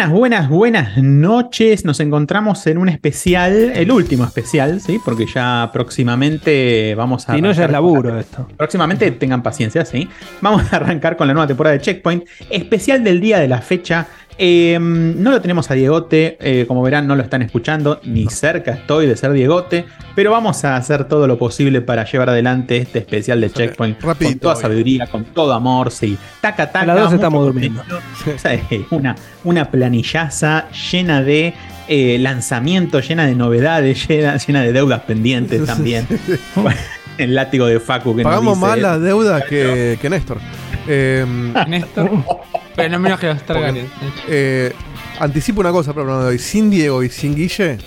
Buenas, buenas, buenas noches. Nos encontramos en un especial, el último especial, ¿sí? Porque ya próximamente vamos a. Si no, ya es laburo esto. Próximamente tengan paciencia, ¿sí? Vamos a arrancar con la nueva temporada de Checkpoint. Especial del día de la fecha. Eh, no lo tenemos a Diegote, eh, como verán, no lo están escuchando, ni cerca estoy de ser Diegote, pero vamos a hacer todo lo posible para llevar adelante este especial de Checkpoint rapidito, con toda sabiduría, con todo amor, sí. Taca, taca. A las dos estamos durmiendo. contenido. O sea, una, una planillaza llena de eh, lanzamientos, llena de novedades, llena, llena de deudas pendientes también. El látigo de Facu que nos Pagamos dice- más las deudas que, que Néstor. Eh, Néstor. Pero no menos que los Targaryen. eh, anticipo una cosa para el programa de hoy. Sin Diego y sin Guille,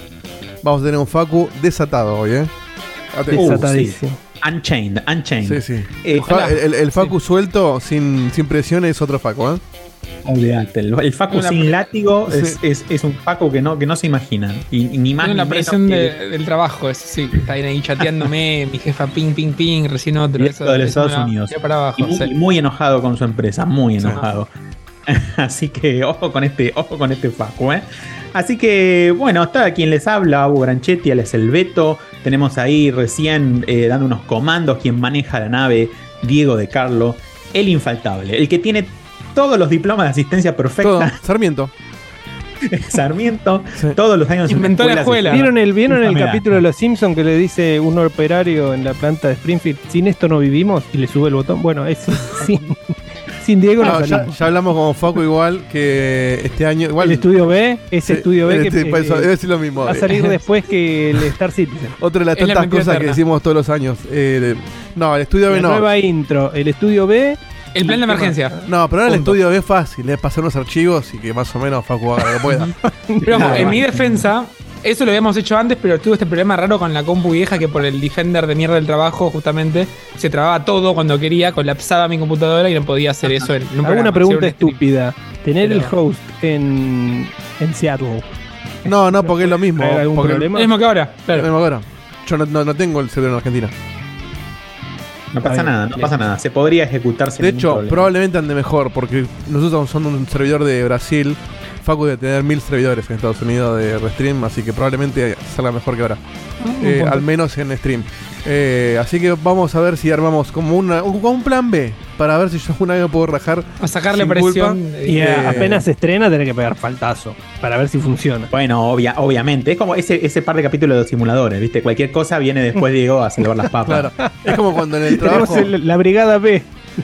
vamos a tener un Facu desatado hoy, ¿eh? Uh, Desatadísimo. Unchained, Unchained. Sí, sí. Eh, Fa- el, el- el Facu suelto, sin, sin presión, es otro Facu, ¿eh? olvídate, el, el Facu Una sin látigo es, Sí. es- es un Facu que no, que no se imaginan. Y, y ni más ni la presión que- del trabajo, eso sí. Está ahí chateándome, mi jefa ping, ping, ping, recién otro. De los eso Estados Unidos. para abajo. y muy, sí. y muy enojado con su empresa, muy enojado. Así que ojo con este, ojo con este Facu, ¿eh? Así que, bueno, está quien les habla, Abu Granchetti, él es el Beto. Tenemos ahí recién eh, dando unos comandos quien maneja la nave, Diego de Carlo, el infaltable, el que tiene todos los diplomas de asistencia Todo. perfecta, Sarmiento. Sarmiento, Sí. todos los años en Inventó la escuela. ¿Vieron el, ¿vieron el Enfermedad. capítulo de Los Simpsons que le dice un operario en la planta de Springfield, sin esto no vivimos? Y le sube el botón. Bueno, es sin, sin Diego no Ah, ya, ya hablamos con Facu igual que este año. Igual, El estudio B, ese estudio B el que este- eso, eh, debe decir lo mismo. va a salir después que el Star Citizen. Otra de las Es tantas cosas que decimos todos los años. Eh, no, el estudio B La no. nueva intro, el estudio B. El plan de emergencia. No, pero ahora el Punto. estudio B es fácil, es pasar unos archivos y que más o menos Facu haga lo que pueda. Pero en mi defensa, eso lo habíamos hecho antes, pero tuve este problema raro con la compu vieja que por el Defender de mierda del trabajo, justamente, se trababa todo cuando quería, colapsaba mi computadora y no podía hacer eso en, un una pregunta stream. estúpida. Tener el host en, en Seattle. No, no, porque es lo mismo. ¿Hay algún porque- problema? Lo mismo que ahora, es lo claro. mismo ahora. Yo no, no- no tengo el cerebro en Argentina. No pasa nada, no pasa nada. Se podría ejecutar sin De hecho, problema. probablemente ande mejor, porque nosotros somos un servidor de Brasil. Facu debe tener mil servidores en Estados Unidos de Restream, así que probablemente salga mejor que ahora. Eh, al menos en stream. Eh, así que vamos a ver si armamos como una, un, como un plan B para ver si yo alguna vez puedo rajar. A sacarle presión. culpa. Y eh, Eh, apenas se estrena, tenés que pegar faltazo para ver si funciona. Bueno, obvia, obviamente. Es como ese, ese par de capítulos de los simuladores, ¿viste? Cualquier cosa viene después Diego a salvar las papas. Claro. Es como cuando en el Tenemos trabajo, el- la brigada B.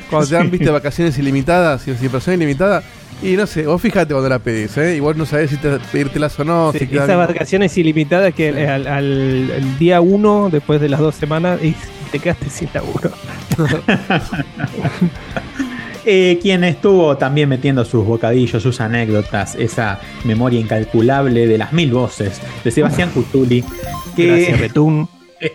cuando te dan viste vacaciones ilimitadas y situación ilimitada. Y no sé, vos fíjate cuando la pedís, ¿eh? Igual no sabés si te, pedírtelas o no. Sí, si queda esas vacaciones ilimitadas que al, al- el día uno, después de las dos semanas, y te quedaste sin laburo. Eh, quien estuvo también metiendo sus bocadillos, sus anécdotas, esa memoria incalculable de las mil voces de Sebastián Cutuli. Que Gracias, Betún.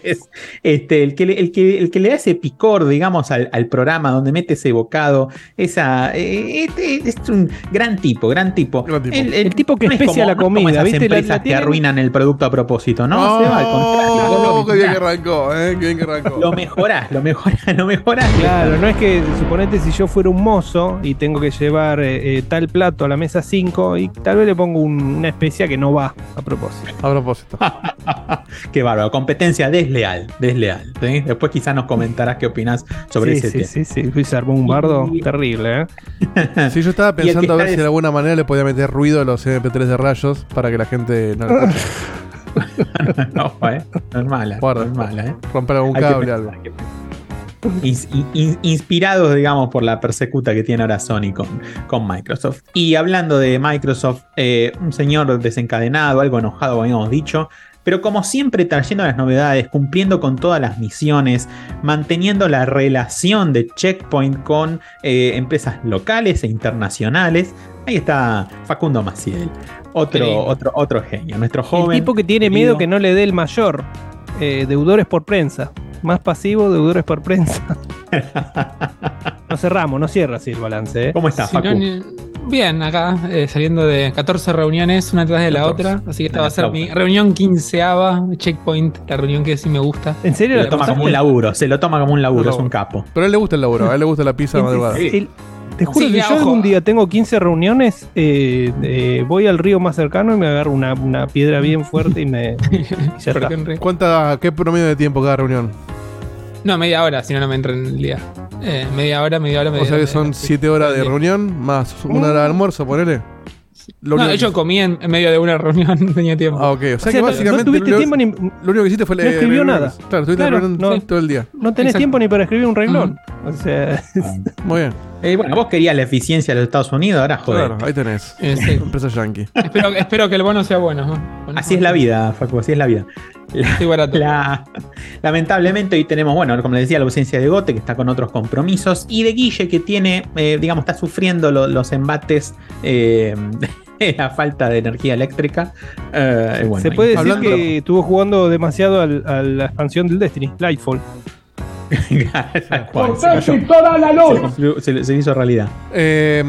Es este, el, que, le- el, que, el que le da ese picor, digamos, al, al programa, donde mete ese bocado, esa, eh, este, es un gran tipo, gran tipo. Gran tipo. El tipo que no es especia la no es como comida, esas ¿viste? Empresas la que tienen- arruinan el producto a propósito, ¿no? Se va al contrario. Oh, Lo, qué bien que arrancó, eh, qué bien que arrancó. lo mejorás, lo mejorás, lo mejorás. Claro, no es que suponete si yo fuera un mozo y tengo que llevar eh, eh, tal plato a la mesa 5 y tal vez le pongo un- una especia que no va a propósito. A propósito. Qué bárbaro, competencia desleal, desleal. ¿sí? Después quizás nos comentarás qué opinás sobre sí, ese sí, tema. sí, sí, Luis armó un bardo Y- terrible, ¿eh? Sí, yo estaba pensando a ver si de alguna manera le podía meter ruido a los MP3 de rayos para que la gente no lo escuche. Ojo, eh. No es mala, Guarda. no es mala, eh. romper algún cable pensar, algo. in- in- inspirados, digamos, por la persecuta que tiene ahora Sony con, con Microsoft. Y hablando de Microsoft, eh, un señor desencadenado, algo enojado, habíamos dicho. Pero como siempre, trayendo las novedades, cumpliendo con todas las misiones, manteniendo la relación de Checkpoint con eh, empresas locales e internacionales. Ahí está Facundo Maciel, otro, Sí. otro, otro genio, nuestro El joven. tipo que tiene querido. miedo que no le dé el mayor. eh, deudores por prensa. Más pasivo, deudores por prensa. no cerramos, no cierra así el balance, ¿eh? ¿Cómo está, Si Facu? bien, acá eh, saliendo de 14 reuniones, una tras de la 14. otra. Así que esta va a ser mi reunión quinceava, checkpoint, la reunión que sí me gusta. ¿En serio lo toma pasaste? como un laburo, se lo toma como un laburo, No, es un capo. Pero a él le gusta el laburo, a él le gusta la pizza de madrugada. El- te juro Sí, que yo ojo. algún día tengo 15 reuniones, eh, eh, voy al río más cercano y me agarro una, una piedra bien fuerte y me. y ya está. ¿Cuánta, ¿Qué promedio de tiempo cada reunión? No, media hora, si no, no me entra en el día. Eh, media hora, media hora, media O sea hora, que son hora. 7 horas de reunión más una hora de almuerzo, ponele. Lo No, de hecho comí en, en medio de una reunión, no tenía tiempo. Ah, ok. O sea, O sea, que no- básicamente no tuviste lo, tiempo ni, lo único que hiciste fue no leer. escribió leer- nada. Claro, estuviste Claro, no. todo el día. no tenés Exacto. tiempo ni para escribir un renglón. O sea, Muy bien. Eh, bueno, vos querías la eficiencia de los Estados Unidos, ahora joder. Claro, ahí tenés. Eh, sí. Empresa yankee. espero, espero que el bono sea bueno. ¿no? Bueno, Así es la vida, Facu, así es la vida. La- Estoy barato. la- lamentablemente hoy tenemos, bueno, como les decía, la ausencia de Gote, que está con otros compromisos, y de Guille, que tiene, eh, digamos, está sufriendo lo- los embates eh, de la falta de energía eléctrica. Eh, bueno, se puede decir hablando- que estuvo jugando demasiado al- a la expansión del Destiny, Lightfall. Se cayó. Se cumplió- se- se hizo realidad. Eh,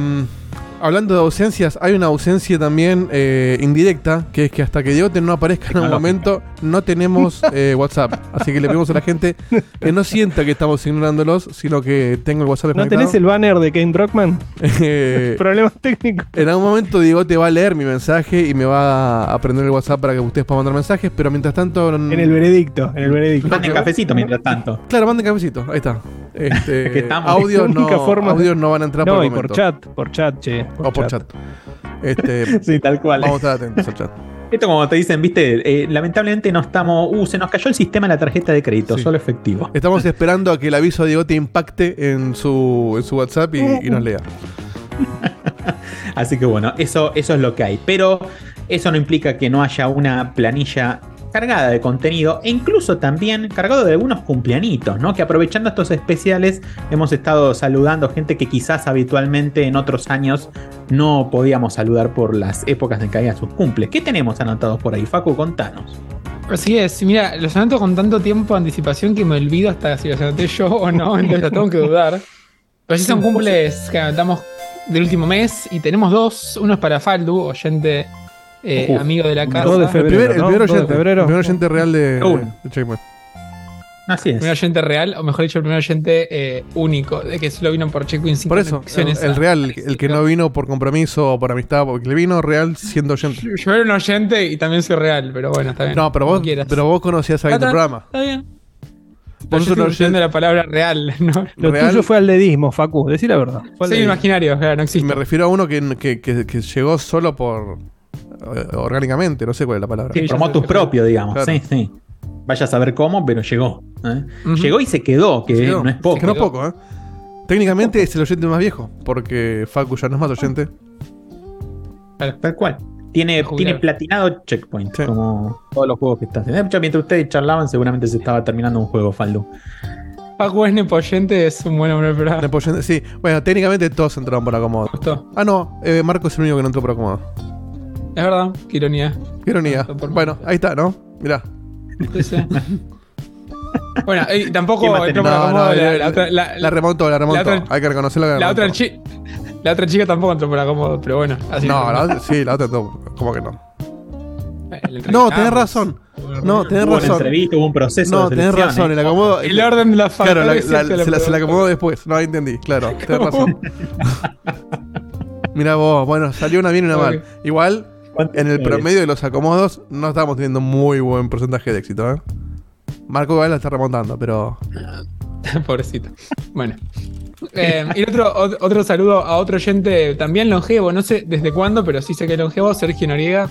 hablando de ausencias, hay una ausencia también eh, indirecta, que es que hasta que Diegote no aparezca en un Tecnológica. momento, no tenemos eh, WhatsApp. Así que le pedimos a la gente que no sienta que estamos ignorándolos, sino que tenga el WhatsApp ¿No tenés el banner de Kane Brockman? Eh, Problemas técnicos. en algún momento Diegote va a leer mi mensaje y me va a aprender el WhatsApp para que ustedes puedan mandar mensajes, pero mientras tanto... En el veredicto, en el veredicto. Manden cafecito mientras tanto. Claro, manden cafecito, ahí está. Este, Que estamos. audios, no, única forma audios no van a entrar No, por y el por chat, por chat, che. O por chat. Este, Sí, tal cual. vamos a estar atentos al chat. Esto como te dicen, viste, eh, lamentablemente no estamos... Uh, se nos cayó el sistema de la tarjeta de crédito, Sí. solo efectivo. Estamos esperando a que el aviso de Diegote impacte en su, en su WhatsApp y, y nos lea. Así que bueno, eso, eso es lo que hay. Pero eso no implica que no haya una planilla cargada de contenido e incluso también cargado de algunos cumpleañitos, ¿no? Que aprovechando estos especiales hemos estado saludando gente que quizás habitualmente en otros años no podíamos saludar por las épocas en que había sus cumples. ¿Qué tenemos anotados por ahí? Facu, contanos. Así es, mira, los anoto con tanto tiempo de anticipación que me olvido hasta si los anoté yo o no, entonces tengo que dudar. Pero sí son cumples que anotamos del último mes y tenemos dos. Uno es para Faldu, oyente eh, Uf, amigo de la casa. 2 de El febrero. primer, el ¿no? primer 2 de oyente, febrero. el primer oyente real de, Checkpoint. Así El es. primer oyente real, o mejor dicho, el primer oyente eh, único, de que solo vino por Checkpoint sin Por eso, el, el real, el, el que no vino por compromiso o por amistad, porque le vino real siendo oyente. Yo yo era un oyente y también soy real, pero bueno, está bien. No, pero vos, pero vos conocías a alguien del programa. Está bien. Un estoy usando oyente. la palabra real, ¿no? Lo Real. tuyo fue al dedismo, Facu, decí la verdad. Soy dedismo. imaginario, claro, no existe. me refiero a uno que, que, que- que llegó solo por. Eh, orgánicamente, no sé cuál es la palabra. Sí. Promotus sé. propio, digamos. Claro. Sí, sí. Vaya a saber cómo, pero llegó. ¿eh? Llegó y se quedó, que Se quedó. no es poco. Que quedó. ¿eh? Técnicamente es el oyente más viejo, porque Facu ya no es más oyente. Tal cual. Tiene, tiene platinado checkpoint, Sí. como todos los juegos que está haciendo. De hecho, mientras ustedes charlaban, seguramente se estaba terminando un juego, Faldu. Paco es nepoyente, es un buen hombre programa. Después, Sí, bueno, técnicamente todos entraron por acomodo. Ah, no, eh, Marco es el único que no entró por acomodo. Es verdad, qué ironía. Qué ironía. Por- Bueno, ahí está, ¿no? Mirá. Sí, sí. Bueno, y ¿Qué tampoco por No, acomodo no, la, la- la otra- la- La remontó, la remontó. otra- Hay que reconocerlo que la la otra chi- la otra chica tampoco entró por acomodo, pero bueno. Así No, la otra- sí, la otra no. ¿Cómo que no? Eh, No, tenés razón. No, tenés Hubo una razón. entrevista, hubo un proceso No, de tenés razón, ¿eh? el acomodo. El orden de la Claro, la- la- se, la, se la acomodó después. No, ahí entendí, claro. Tenés razón. Mira vos, bueno, salió una bien y una mal. Igual, ¿Cuántos en el promedio de los acomodos, no estamos teniendo muy buen porcentaje de éxito, ¿eh? Marco igual la está remontando, pero. Pobrecito. Bueno. Eh, y otro, ot- otro saludo a otro oyente también longevo, no sé desde cuándo, pero sí sé que es longevo, Sergio Noriega.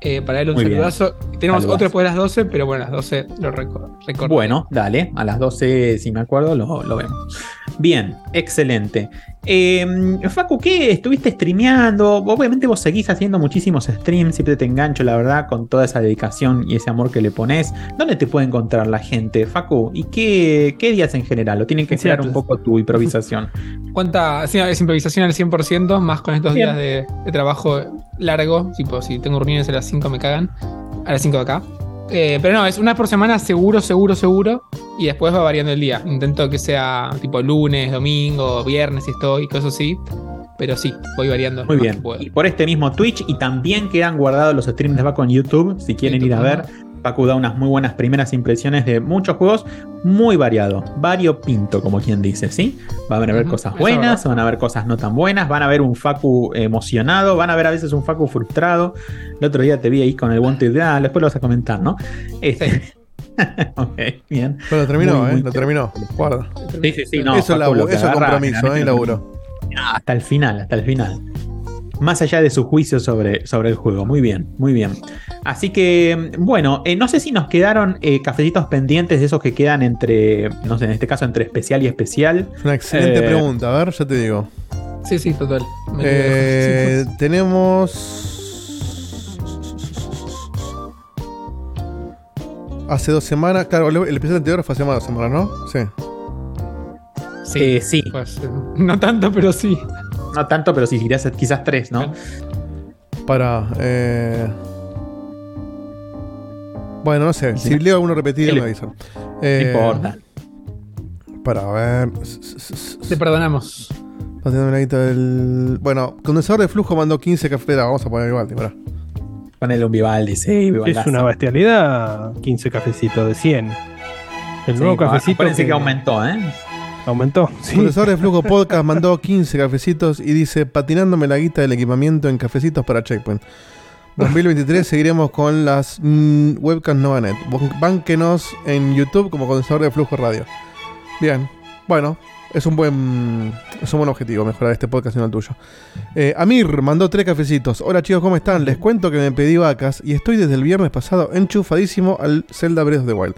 Eh, para él un Muy saludazo. Tenemos otro después de las 12, pero bueno, a las 12 lo reco- recorto. Bueno, dale, a las 12, si me acuerdo, lo, lo vemos. Bien, excelente. Eh, Facu, ¿qué? ¿Estuviste streameando? Obviamente vos seguís haciendo muchísimos streams, siempre te engancho, la verdad, con toda esa dedicación y ese amor que le pones. ¿Dónde te puede encontrar la gente, Facu? ¿Y qué, qué días en general? ¿O tienen que crear un Seattle. poco tu improvisación? ¿Cuánta? Sí, es improvisación al 100%, más con estos Bien. días de, de trabajo largo. Tipo, si tengo reuniones a las 5 me cagan. A las 5 de acá. Eh, pero no, es una por semana seguro, seguro, seguro. Y después va variando el día. Intento que sea tipo lunes, domingo, viernes si estoy, cosas así. Pero sí, voy variando. Muy bien. Y por este mismo Twitch y también quedan guardados los streams de Facu en YouTube, si quieren ir a ver. Facu da unas muy buenas primeras impresiones de muchos juegos, muy variado, variopinto, como quien dice, ¿sí? Van a Ujú, cosas buenas, van a ver cosas no tan buenas, van a ver un Facu emocionado, van a ver a veces un Facu frustrado. El otro día te vi ahí con el Wanted de ah, después lo vas a comentar, ¿no? Este- ok, bien. Pero lo terminó, Muy, ¿eh? muy lo terminó. Guarda. Sí, sí, sí, no, eso es compromiso, ¿eh? Laburo. hasta el final, hasta el final. Más allá de su juicio sobre, sobre el juego. Muy bien, muy bien. Así que, bueno, eh, no sé si nos quedaron eh, cafecitos pendientes de esos que quedan entre, no sé, en este caso entre especial y especial. Es una excelente Eh, pregunta, a ver, ya te digo. Sí, sí, total. Eh, tenemos. Hace dos semanas, claro, el episodio anterior fue hace más de dos semanas, ¿no? Sí. sí, Eh, sí, pues, no tanto, pero sí. No tanto, pero sí, quizás, quizás tres, ¿no? Para. Eh... Bueno, no sé. Si leo alguno repetido, me avisan. No Eh, importa. Para ver. Te perdonamos. Haciendo una guita del. Bueno, condensador de flujo mandó 15 cafés. Vamos a poner igual, pará. Ponele un Vivaldi, sí, Vivaldi. Es una bestialidad, 15 cafecitos de 100. El nuevo cafecito Parece que aumentó, ¿eh? Aumentó. Sí. Condensador de flujo podcast mandó 15 cafecitos y dice: patinándome la guita del equipamiento en cafecitos para Checkpoint. 2023 seguiremos con las mm, webcams Novanet. Bánquenos en YouTube como condensador de flujo radio. Bien, bueno, es un buen es un buen objetivo mejorar este podcast y no el tuyo. Eh, Amir mandó tres cafecitos. Hola chicos, ¿cómo están? Les cuento que me pedí vacas y estoy desde el viernes pasado enchufadísimo al Zelda Breath of the Wild.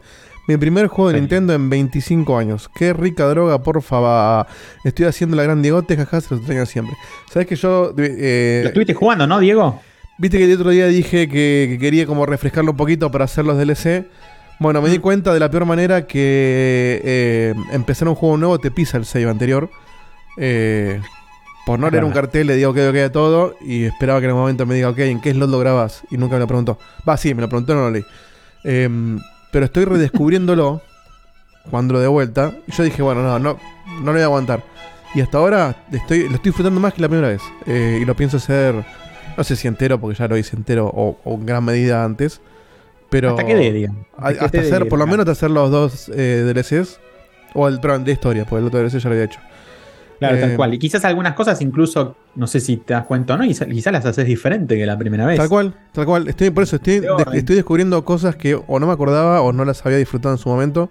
Mi primer juego de. Nintendo en 25 años. Qué rica droga, porfa. va. Estoy haciendo la gran Diegote, jaja, se los extraño siempre. ¿Sabes que yo... eh, Lo estuviste jugando, ¿no, Diego? Viste que el otro día dije que, que quería como refrescarlo un poquito para hacer los DLC. Bueno, me di cuenta de la peor manera que eh, empezar un juego nuevo te pisa el save anterior. Eh, por no leer un cartel le digo que ok a todo y esperaba que en el momento me diga ok, ¿en qué slot lo grabas? Y nunca me lo preguntó. Va, sí, me lo preguntó, no lo leí. Em, pero estoy redescubriéndolo cuando de vuelta. Y yo dije, bueno, no, no, no lo voy a aguantar. Y hasta ahora estoy, lo estoy disfrutando más que la primera vez. Eh, y lo pienso hacer, no sé si entero, porque ya lo hice entero o, o en gran medida antes. Pero Hasta que dé, digamos. a- hasta hacer, por lo menos hasta hacer los dos eh, DLCs. O el, perdón, de historia, porque el otro DLC ya lo había hecho. Claro, Eh, tal cual. Y quizás algunas cosas, incluso, no sé si te das cuenta o no, y quizás, quizás las haces diferente que la primera vez. Tal cual, tal cual. Estoy, por eso estoy, De estoy descubriendo cosas que o no me acordaba o no las había disfrutado en su momento.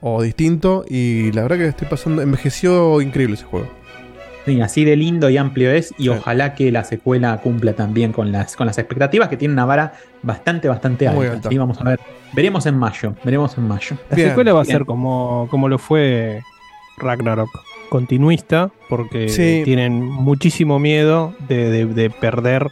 O distinto. Y la verdad que estoy pasando. Envejeció increíble ese juego. Sí, así de lindo y amplio es, y Sí. ojalá que la secuela cumpla también con las, con las expectativas, que tiene una vara bastante, bastante alta. Muy alta. Sí, vamos a ver. Veremos en mayo. Veremos en mayo. La Bien, secuela va a ser como, como lo fue Ragnarok, continuista, porque Sí. tienen muchísimo miedo de, de- de perder,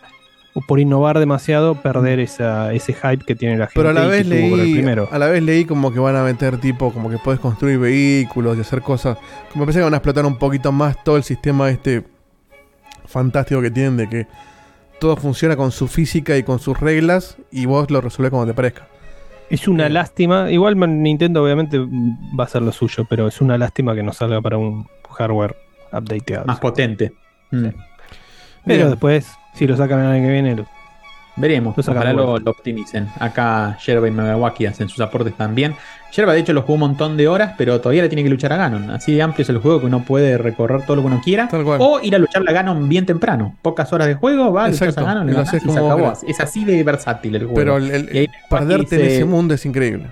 o por innovar demasiado, perder esa, ese hype que tiene la gente Pero a la vez leí. primero. A la vez leí como que van a meter tipo, como que puedes construir vehículos y hacer cosas. Como pensé que van a explotar un poquito más todo el sistema este fantástico que tienen de que todo funciona con su física y con sus reglas y vos lo resolvés como te parezca. Es una lástima. Igual Nintendo obviamente va a hacer lo suyo, pero es una lástima que no salga para un hardware updateado. Más potente. Mm. Pero Bien. después, si lo sacan el año que viene, lo- Veremos, Lo sacan ojalá lo, optimicen. Acá Yerba y Megawaki hacen sus aportes también. Yerba, de hecho, lo jugó un montón de horas, pero todavía le tiene que luchar a Ganon. Así de amplio es el juego que uno puede recorrer todo lo que uno quiera. O ir a luchar a Ganon bien temprano. Pocas horas de juego, va, luchas Exacto, a Ganon, le y lo ganás haces y se acabó. Es así de versátil el juego. Pero el, perderte en ese mundo es increíble.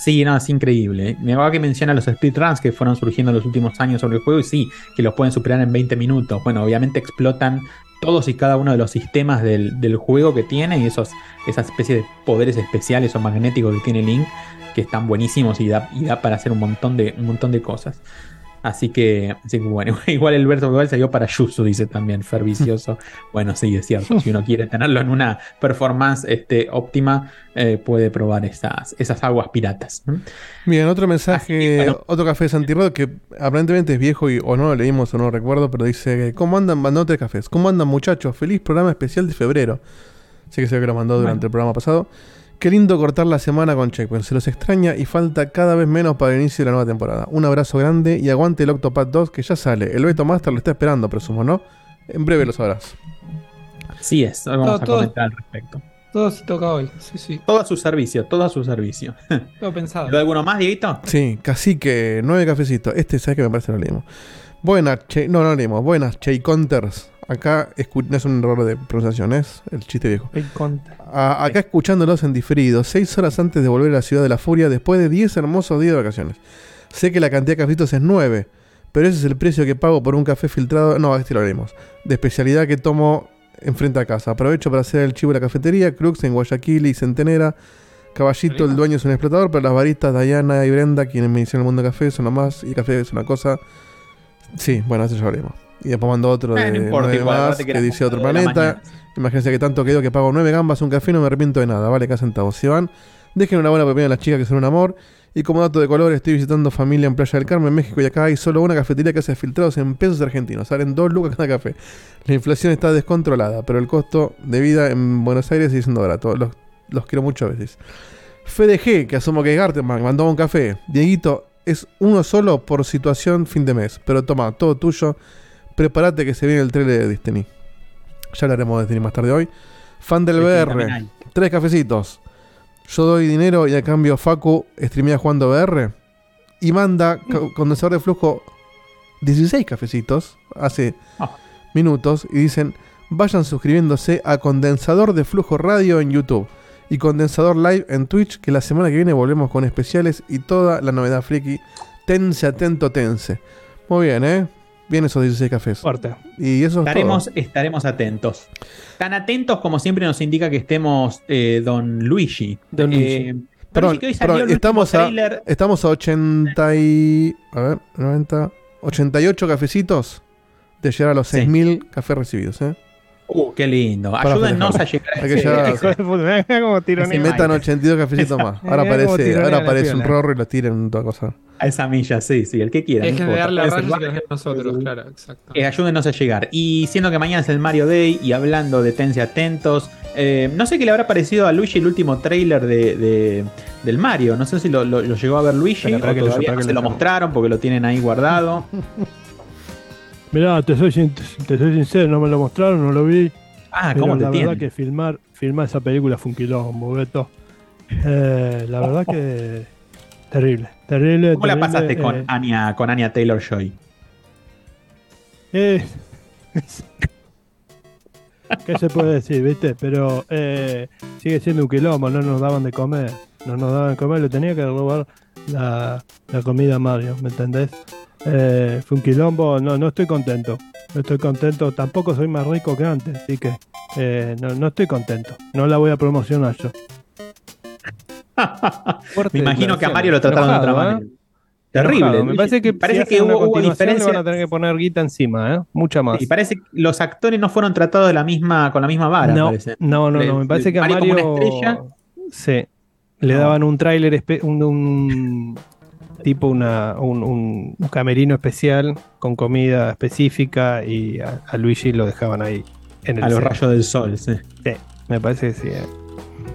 Sí, no, es increíble. Me va que menciona los speedruns que fueron surgiendo en los últimos años sobre el juego y sí, que los pueden superar en 20 minutos. Bueno, obviamente explotan todos y cada uno de los sistemas del, del juego que tiene y esos, esa especie de poderes especiales o magnéticos que tiene Link que están buenísimos y da, y da para hacer un montón de, un montón de cosas. Así que, así que bueno, igual el verso global salió para Yuzu, dice también Fer Vicioso. bueno, sí, es cierto. Si uno quiere tenerlo en una performance este, óptima, eh, puede probar esas, esas aguas piratas. Bien, otro Así mensaje, que, bueno. otro café de Santirrod que aparentemente es viejo y, o no lo leímos o no lo recuerdo, pero dice: ¿Cómo andan? Mandó tres cafés. ¿Cómo andan, muchachos? Feliz programa especial de febrero. Sé que se ve que lo mandó durante Bueno. el programa pasado. Qué lindo cortar la semana con Checkpoint. Se los extraña y falta cada vez menos para el inicio de la nueva temporada. Un abrazo grande y aguante el Octopath 2 que ya sale. El Beto Master lo está esperando, presumo, ¿no? En breve lo sabrás. Así es, vamos Todo- a todo- comentar al respecto. Todo se toca hoy. Sí, sí. Todo a su servicio, todo a su servicio. Todo pensado. ¿Lo de alguno más, Dieguito? Sí, cacique, nueve cafecitos. Este, ¿sabes que me parece? que No leímos. Buenas, che, no, no lo leímos. Buenas, Che Counters. Acá no es un error de pronunciación, es el chiste viejo. el contra. A- acá escuchándolos en diferido, seis horas antes de volver a la ciudad de la furia, después de 10 hermosos días de vacaciones. Sé que la cantidad de cafecitos es 9, pero ese es el precio que pago por un café filtrado. No, este lo leímos. De especialidad que tomo enfrente a casa. Aprovecho para hacer el chivo de la cafetería, Crux en Guayaquil y Centenera. Caballito, el dueño es un explotador, pero las baristas Diana y Brenda, quienes me hicieron el mundo del café, son lo más. Y café es una cosa. Sí, bueno, eso ya lo leímos. Y después mandó otro Eh, de no importa, nueve igual, más, que dice otro planeta. Imagínense que tanto quedó que pago 9 gambas un café no me arrepiento de nada, vale cada centavo. Si van, dejen una buena propina a las chicas que son un amor. Y como dato de color, estoy visitando familia en Playa del Carmen, México, y acá hay solo una cafetería que hace filtrados en pesos argentinos. Salen 2 lucas cada café. La inflación está descontrolada, pero el costo de vida en Buenos Aires sigue siendo barato. Los, los quiero mucho a veces. FDG, que asumo que es Gartenman, mandó un café. Dieguito, es uno solo por situación fin de mes. Pero toma, todo tuyo. Prepárate que se viene el trailer de Destiny. Ya hablaremos de Destiny más tarde hoy. Fan del VR. Tres cafecitos. Yo doy dinero y a cambio Facu streamea jugando VR. Y manda ca- condensador de flujo 16 cafecitos hace Ah. minutos. Y dicen, vayan suscribiéndose a Condensador de Flujo Radio en YouTube. Y Condensador Live en Twitch, que la semana que viene volvemos con especiales y toda la novedad friki. Tense, atento, tense. Muy bien, ¿eh? Bien esos 16 cafés. Fuerte. Y eso es Estaremos, todo. estaremos atentos. Tan atentos como siempre nos indica que estemos eh, Don Luigi. Don Eh, Luigi. Perdón, que hoy salió perdón, el estamos último a-. Estamos a 80 y... A ver, 90... 88 cafecitos de llegar a los Sí. 6.000 cafés recibidos, ¿eh? Uh, qué lindo. Ayúdennos a llegar a ese- llegar Hijo de puta, mirá cómo tironea. Sí, Metan Mike. 82 cafecitos más. Ahora aparece, ahora aparece un rorro y lo tiran toda cosa. a esa milla, sí, sí, el que quiera. Que importa. darle a nosotros, claro, exacto. Eh, ayúdenos a llegar. Y siendo que mañana es el Mario Day y hablando de Tense Atentos, eh, no sé qué le habrá parecido a Luigi el último trailer de, de- del Mario. No sé si lo, lo- lo llegó a ver Luigi espera o que lo- todavía espera no que se lo mostraron porque lo tienen ahí guardado. Mirá, te soy, te soy sincero, no me lo mostraron, no lo vi. Ah, ¿cómo te la verdad que filmar, filmar esa película fue un quilombo, Beto. Eh, la verdad que terrible, terrible. ¿Cómo la pasaste eh, con Anya, con Anya Taylor Joy? eh, ¿Qué se puede decir, viste? Pero eh, sigue siendo un quilombo, no nos daban de comer. No nos daban de comer, le tenía que robar la, la comida Mario, ¿me entendés? Eh, fue un quilombo, no, no estoy contento. No estoy contento, tampoco soy más rico que antes, así que eh, no, no estoy contento. No la voy a promocionar yo. Fuerte Me imagino que a. Mario lo trataron de otra Enojado, ¿eh? manera. Terrible. Enojado. Me parece que, parece si que hubo, hubo continuación, le diferencia. van a tener que poner guita encima, ¿eh? Mucha más. Y parece que los actores no fueron tratados de la misma, con la misma vara, no, parece. no, no, no, me parece que a Mario como Mario una estrella. sí, le No. daban un tráiler, un, un- tipo una, un, un- un camerino especial con comida específica y a, a Luigi lo dejaban ahí en el A los rayos del sol, sí. Sí, me parece que sí. ¿eh?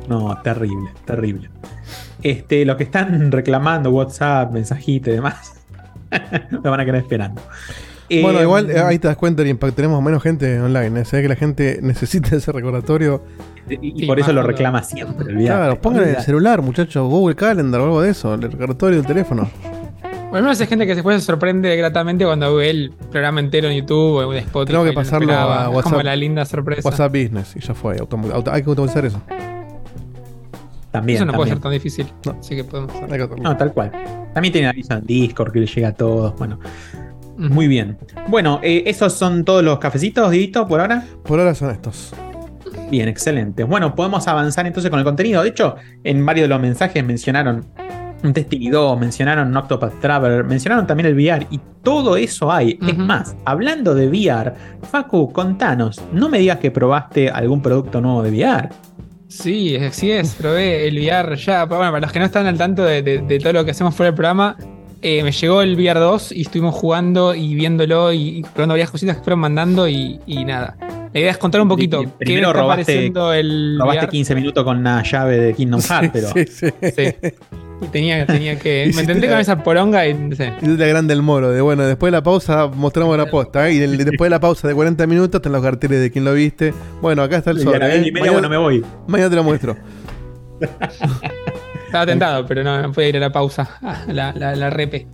No, terrible, terrible. Este, los que están reclamando WhatsApp, mensajito y demás, lo van a quedar esperando. Bueno, Eh, igual eh, ahí te das cuenta del impacto. Tenemos menos gente online. ¿eh? Se ve que la gente necesita ese recordatorio. Y Sí, por eso lo reclama siempre. olvidate. Claro, pongan en el celular, muchachos, Google Calendar o algo de eso, el recordatorio del teléfono. Bueno, al menos hay gente que después se sorprende gratamente cuando ve el programa entero en YouTube o en Spotify. Tengo que pasarlo a Es WhatsApp. como la linda sorpresa. WhatsApp Business y ya fue. auto- hay que automatizar eso. También, Eso no puede ser tan difícil. No. Así que podemos hacerlo. No, tal cual. También tiene aviso en Discord que le llega a todos. Bueno, muy bien. Bueno, eh, esos son todos los cafecitos, Didito, por ahora. Por ahora son estos. Bien, excelente. Bueno, podemos avanzar entonces con el contenido. De hecho, en varios de los mensajes mencionaron un Destiny 2, mencionaron Octopath Traveler, mencionaron también el VR y todo eso hay. Es más, hablando de VR, Facu, contanos, no me digas que probaste algún producto nuevo de VR. Sí, así es. Probé el VR ya. Bueno, para los que no están al tanto de, de- de todo lo que hacemos fuera del programa, eh, me llegó el VR 2 y estuvimos jugando y viéndolo y, y probando varias cositas que fueron mandando y, y nada. La idea es contar un poquito Primero qué me está robaste- el Probaste VR. 15 minutos con una llave de Kingdom Hearts, pero Sí, sí. Sí. Y tenía, tenía que. Me intenté la- con esa poronga y no sé. Y es la grande el moro, de bueno, después de la pausa mostramos la posta, ¿eh? y del- después de la pausa de 40 minutos están los carteles de quién lo viste. Bueno, acá está el y a la ¿eh? y media, bueno, me voy. mañana te lo muestro. Estaba tentado, pero no, no pude ir a la pausa, a la, la, la repe.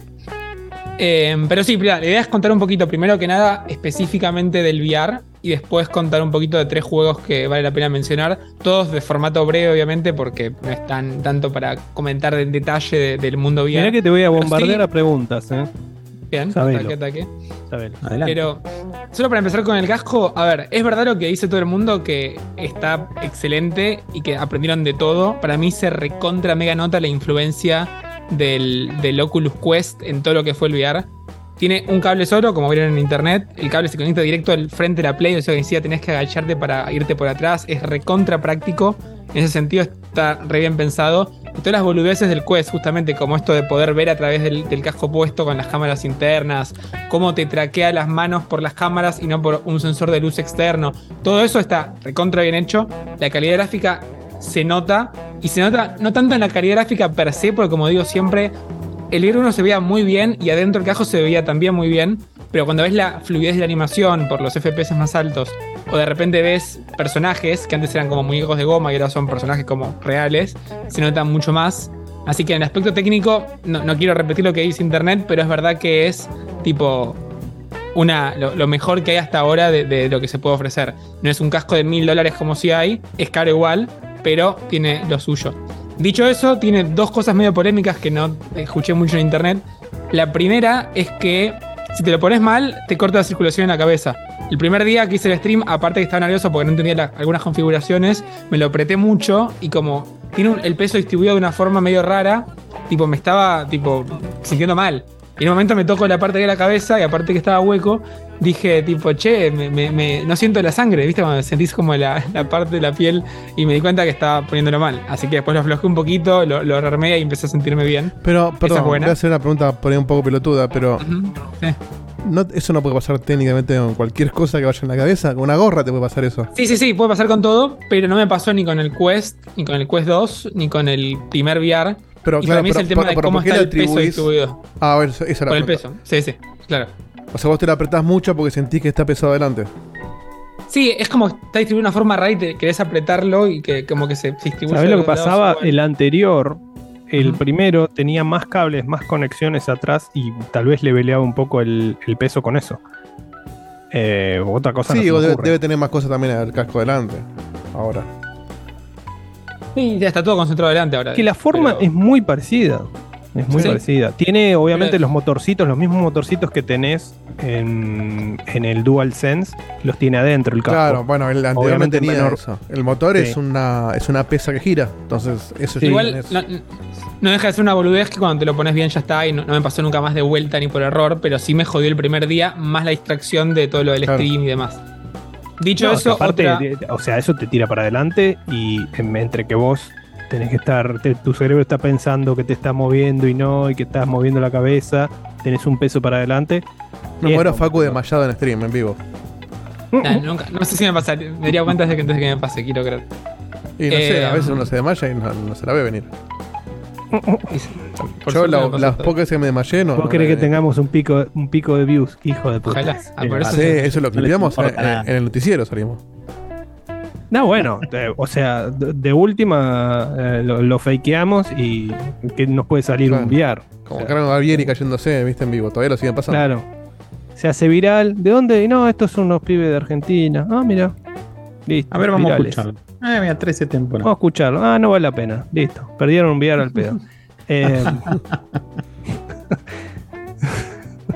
Eh, pero sí, la idea es contar un poquito, primero que nada, específicamente del VR y después contar un poquito de tres juegos que vale la pena mencionar, todos de formato breve, obviamente, porque no están tanto para comentar en detalle de- del mundo VR. Mirá que te voy a bombardear sí. a preguntas, ¿eh? Bien, sabelo. ataque, ataque. Sabelo. Adelante. Pero solo para empezar con el casco, a ver, es verdad lo que dice todo el mundo que está excelente y que aprendieron de todo. Para mí se recontra mega nota la influencia del, del Oculus Quest en todo lo que fue el VR. Tiene un cable solo, como vieron en internet. El cable se conecta directo al frente de la Play, o sea que siquiera tenés que agacharte para irte por atrás. Es recontra práctico. En ese sentido está re bien pensado. Y todas las boludeces del Quest, justamente como esto de poder ver a través del, del casco puesto con las cámaras internas, cómo te traquea las manos por las cámaras y no por un sensor de luz externo. Todo eso está recontra bien hecho. La calidad gráfica se nota. Y se nota no tanto en la calidad gráfica per se, porque como digo siempre, el VR 1 se veía muy bien y adentro el cajo se veía también muy bien. Pero cuando ves la fluidez de la animación por los FPS más altos, o de repente ves personajes que antes eran como muñecos de goma y ahora son personajes como reales, se nota mucho más. Así que en el aspecto técnico, no, quiero repetir lo que dice internet, pero es verdad que es tipo una, lo, lo mejor que hay hasta ahora de, de lo que se puede ofrecer. No es un casco de mil dólares como si hay, es caro igual, pero tiene lo suyo. Dicho eso, tiene dos cosas medio polémicas que no escuché mucho en internet. La primera es que si te lo pones mal, te corta la circulación en la cabeza. El primer día que hice el stream, aparte que estaba nervioso porque no entendía algunas configuraciones, me lo apreté mucho y como tiene el peso distribuido de una forma medio rara, tipo me estaba tipo sintiendo mal. Y en un momento me tocó la parte de la cabeza y aparte que estaba hueco, dije tipo, che, me, me- me- no siento la sangre, ¿viste? Cuando sentís como la, la parte de la piel y me di cuenta que estaba poniéndolo mal. Así que después lo aflojé un poquito, lo, lo rearmé y empecé a sentirme bien. Pero, perdón, voy a hacer una pregunta por ahí un poco pelotuda, pero Ujú, sí. no, eso no puede pasar técnicamente con cualquier cosa que vaya en la cabeza. Con una gorra te puede pasar eso. Sí, sí, sí, puede pasar con todo, pero no me pasó ni con el Quest, ni con el Quest 2, ni con el primer VR. Pero y claro, para mí pero, es el tema pero- de pero cómo ¿por qué está le el peso atribuís- distribuido. Ah, a ver, esa es la Por el pregunta. peso. Sí, sí, claro. O sea, vos te la apretás mucho porque sentís que está pesado adelante. Sí, es como está distribuido de una forma rara y te querés apretarlo y que como que se, se distribuye. ¿Sabés de lo que pasaba? El anterior, el primero, tenía más cables, más conexiones atrás y tal vez le peleaba un poco el, el peso con eso. Eh, otra cosa no Sí, se o me debe, tener más cosas también el casco adelante. Ahora. Sí, ya está todo concentrado adelante ahora. que la forma Pero- es muy parecida. Es muy Sí. parecida. Tiene obviamente Pero- los motorcitos, los mismos motorcitos que tenés en, en el DualSense, los tiene adentro el casco. Claro, bueno, el anterior no Obviamente tenía menor. eso. El motor Sí. es una es una pesa que gira. Entonces, eso Sí. Igual no, no deja de ser una boludez que cuando te lo pones bien ya está y no, no me pasó nunca más de vuelta ni por error, pero sí me jodió el primer día, más la distracción de todo lo del Claro. stream y demás. Dicho No, eso, aparte, otra- de- o sea, eso te tira para adelante y entre que vos tenés que estar, te- tu cerebro está pensando que te está moviendo y no, y que estás moviendo la cabeza, tenés un peso para adelante. Me muero Facu desmayado en stream, en vivo. Nah, nunca- no sé si me pasa, me daría cuenta de que antes de que me pase, quiero creer. Y no sé, Eh, a veces uno se desmaya y no, no se la ve venir. Por Yo la- las pocas que me desmayé, no. ¿Vos no querés me- que tengamos un pico, un pico de views? Hijo de puta. Ojalá. Ah, por eso Sí, eso es lo que No les en, importa nada. en el noticiero salimos. No, bueno, eh, o sea, de, de última eh, lo, lo fakeamos y que nos puede salir Claro. un VR. Como Carlos Barbieri cayéndose, viste, en vivo. Todavía lo siguen pasando. Claro. Se hace viral. ¿De dónde? No, estos son unos pibes de Argentina. Ah, mira. Listo. A ver, vamos virales. a escucharlo. Ah, mira, 13 temporadas. Vamos a escucharlo. Ah, no vale la pena. Listo. Perdieron un VR al pedo. Eh,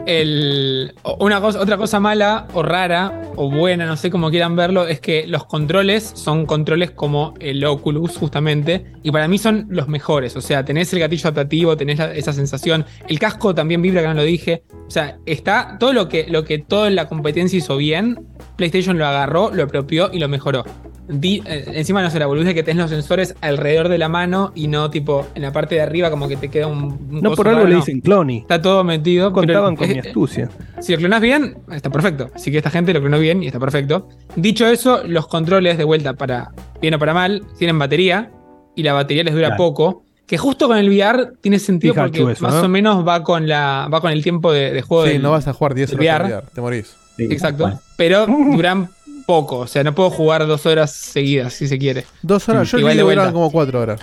El, una cosa, otra cosa mala o rara o buena, no sé cómo quieran verlo, es que los controles son controles como el Oculus, justamente, y para mí son los mejores. O sea, tenés el gatillo adaptativo, tenés esa sensación. El casco también vibra, que no lo dije. O sea, está todo lo que, lo que toda la competencia hizo bien, PlayStation lo agarró, lo apropió y lo mejoró. Di- eh, encima no sé, la boludez de que tenés los sensores alrededor de la mano y no tipo en la parte de arriba como que te queda un, un no por algo raro, le no. dicen cloni. Está todo metido. pero, Contaban con eh, mi astucia. si lo clonas bien, está perfecto. Así que esta gente lo clonó bien y está perfecto. Dicho eso, los controles de vuelta para bien o para mal tienen batería y la batería les dura Claro. poco. Que justo con el VR tiene sentido porque eso, más ¿no? o menos va con la va con el tiempo de, de juego. Sí, del- no vas a jugar 10 horas VR. VR, te morís. Sí, Exacto. bueno. Pero duran poco. O sea, no puedo jugar dos horas seguidas si se quiere. Dos horas, yo Igual vuelta. duran como 4 horas.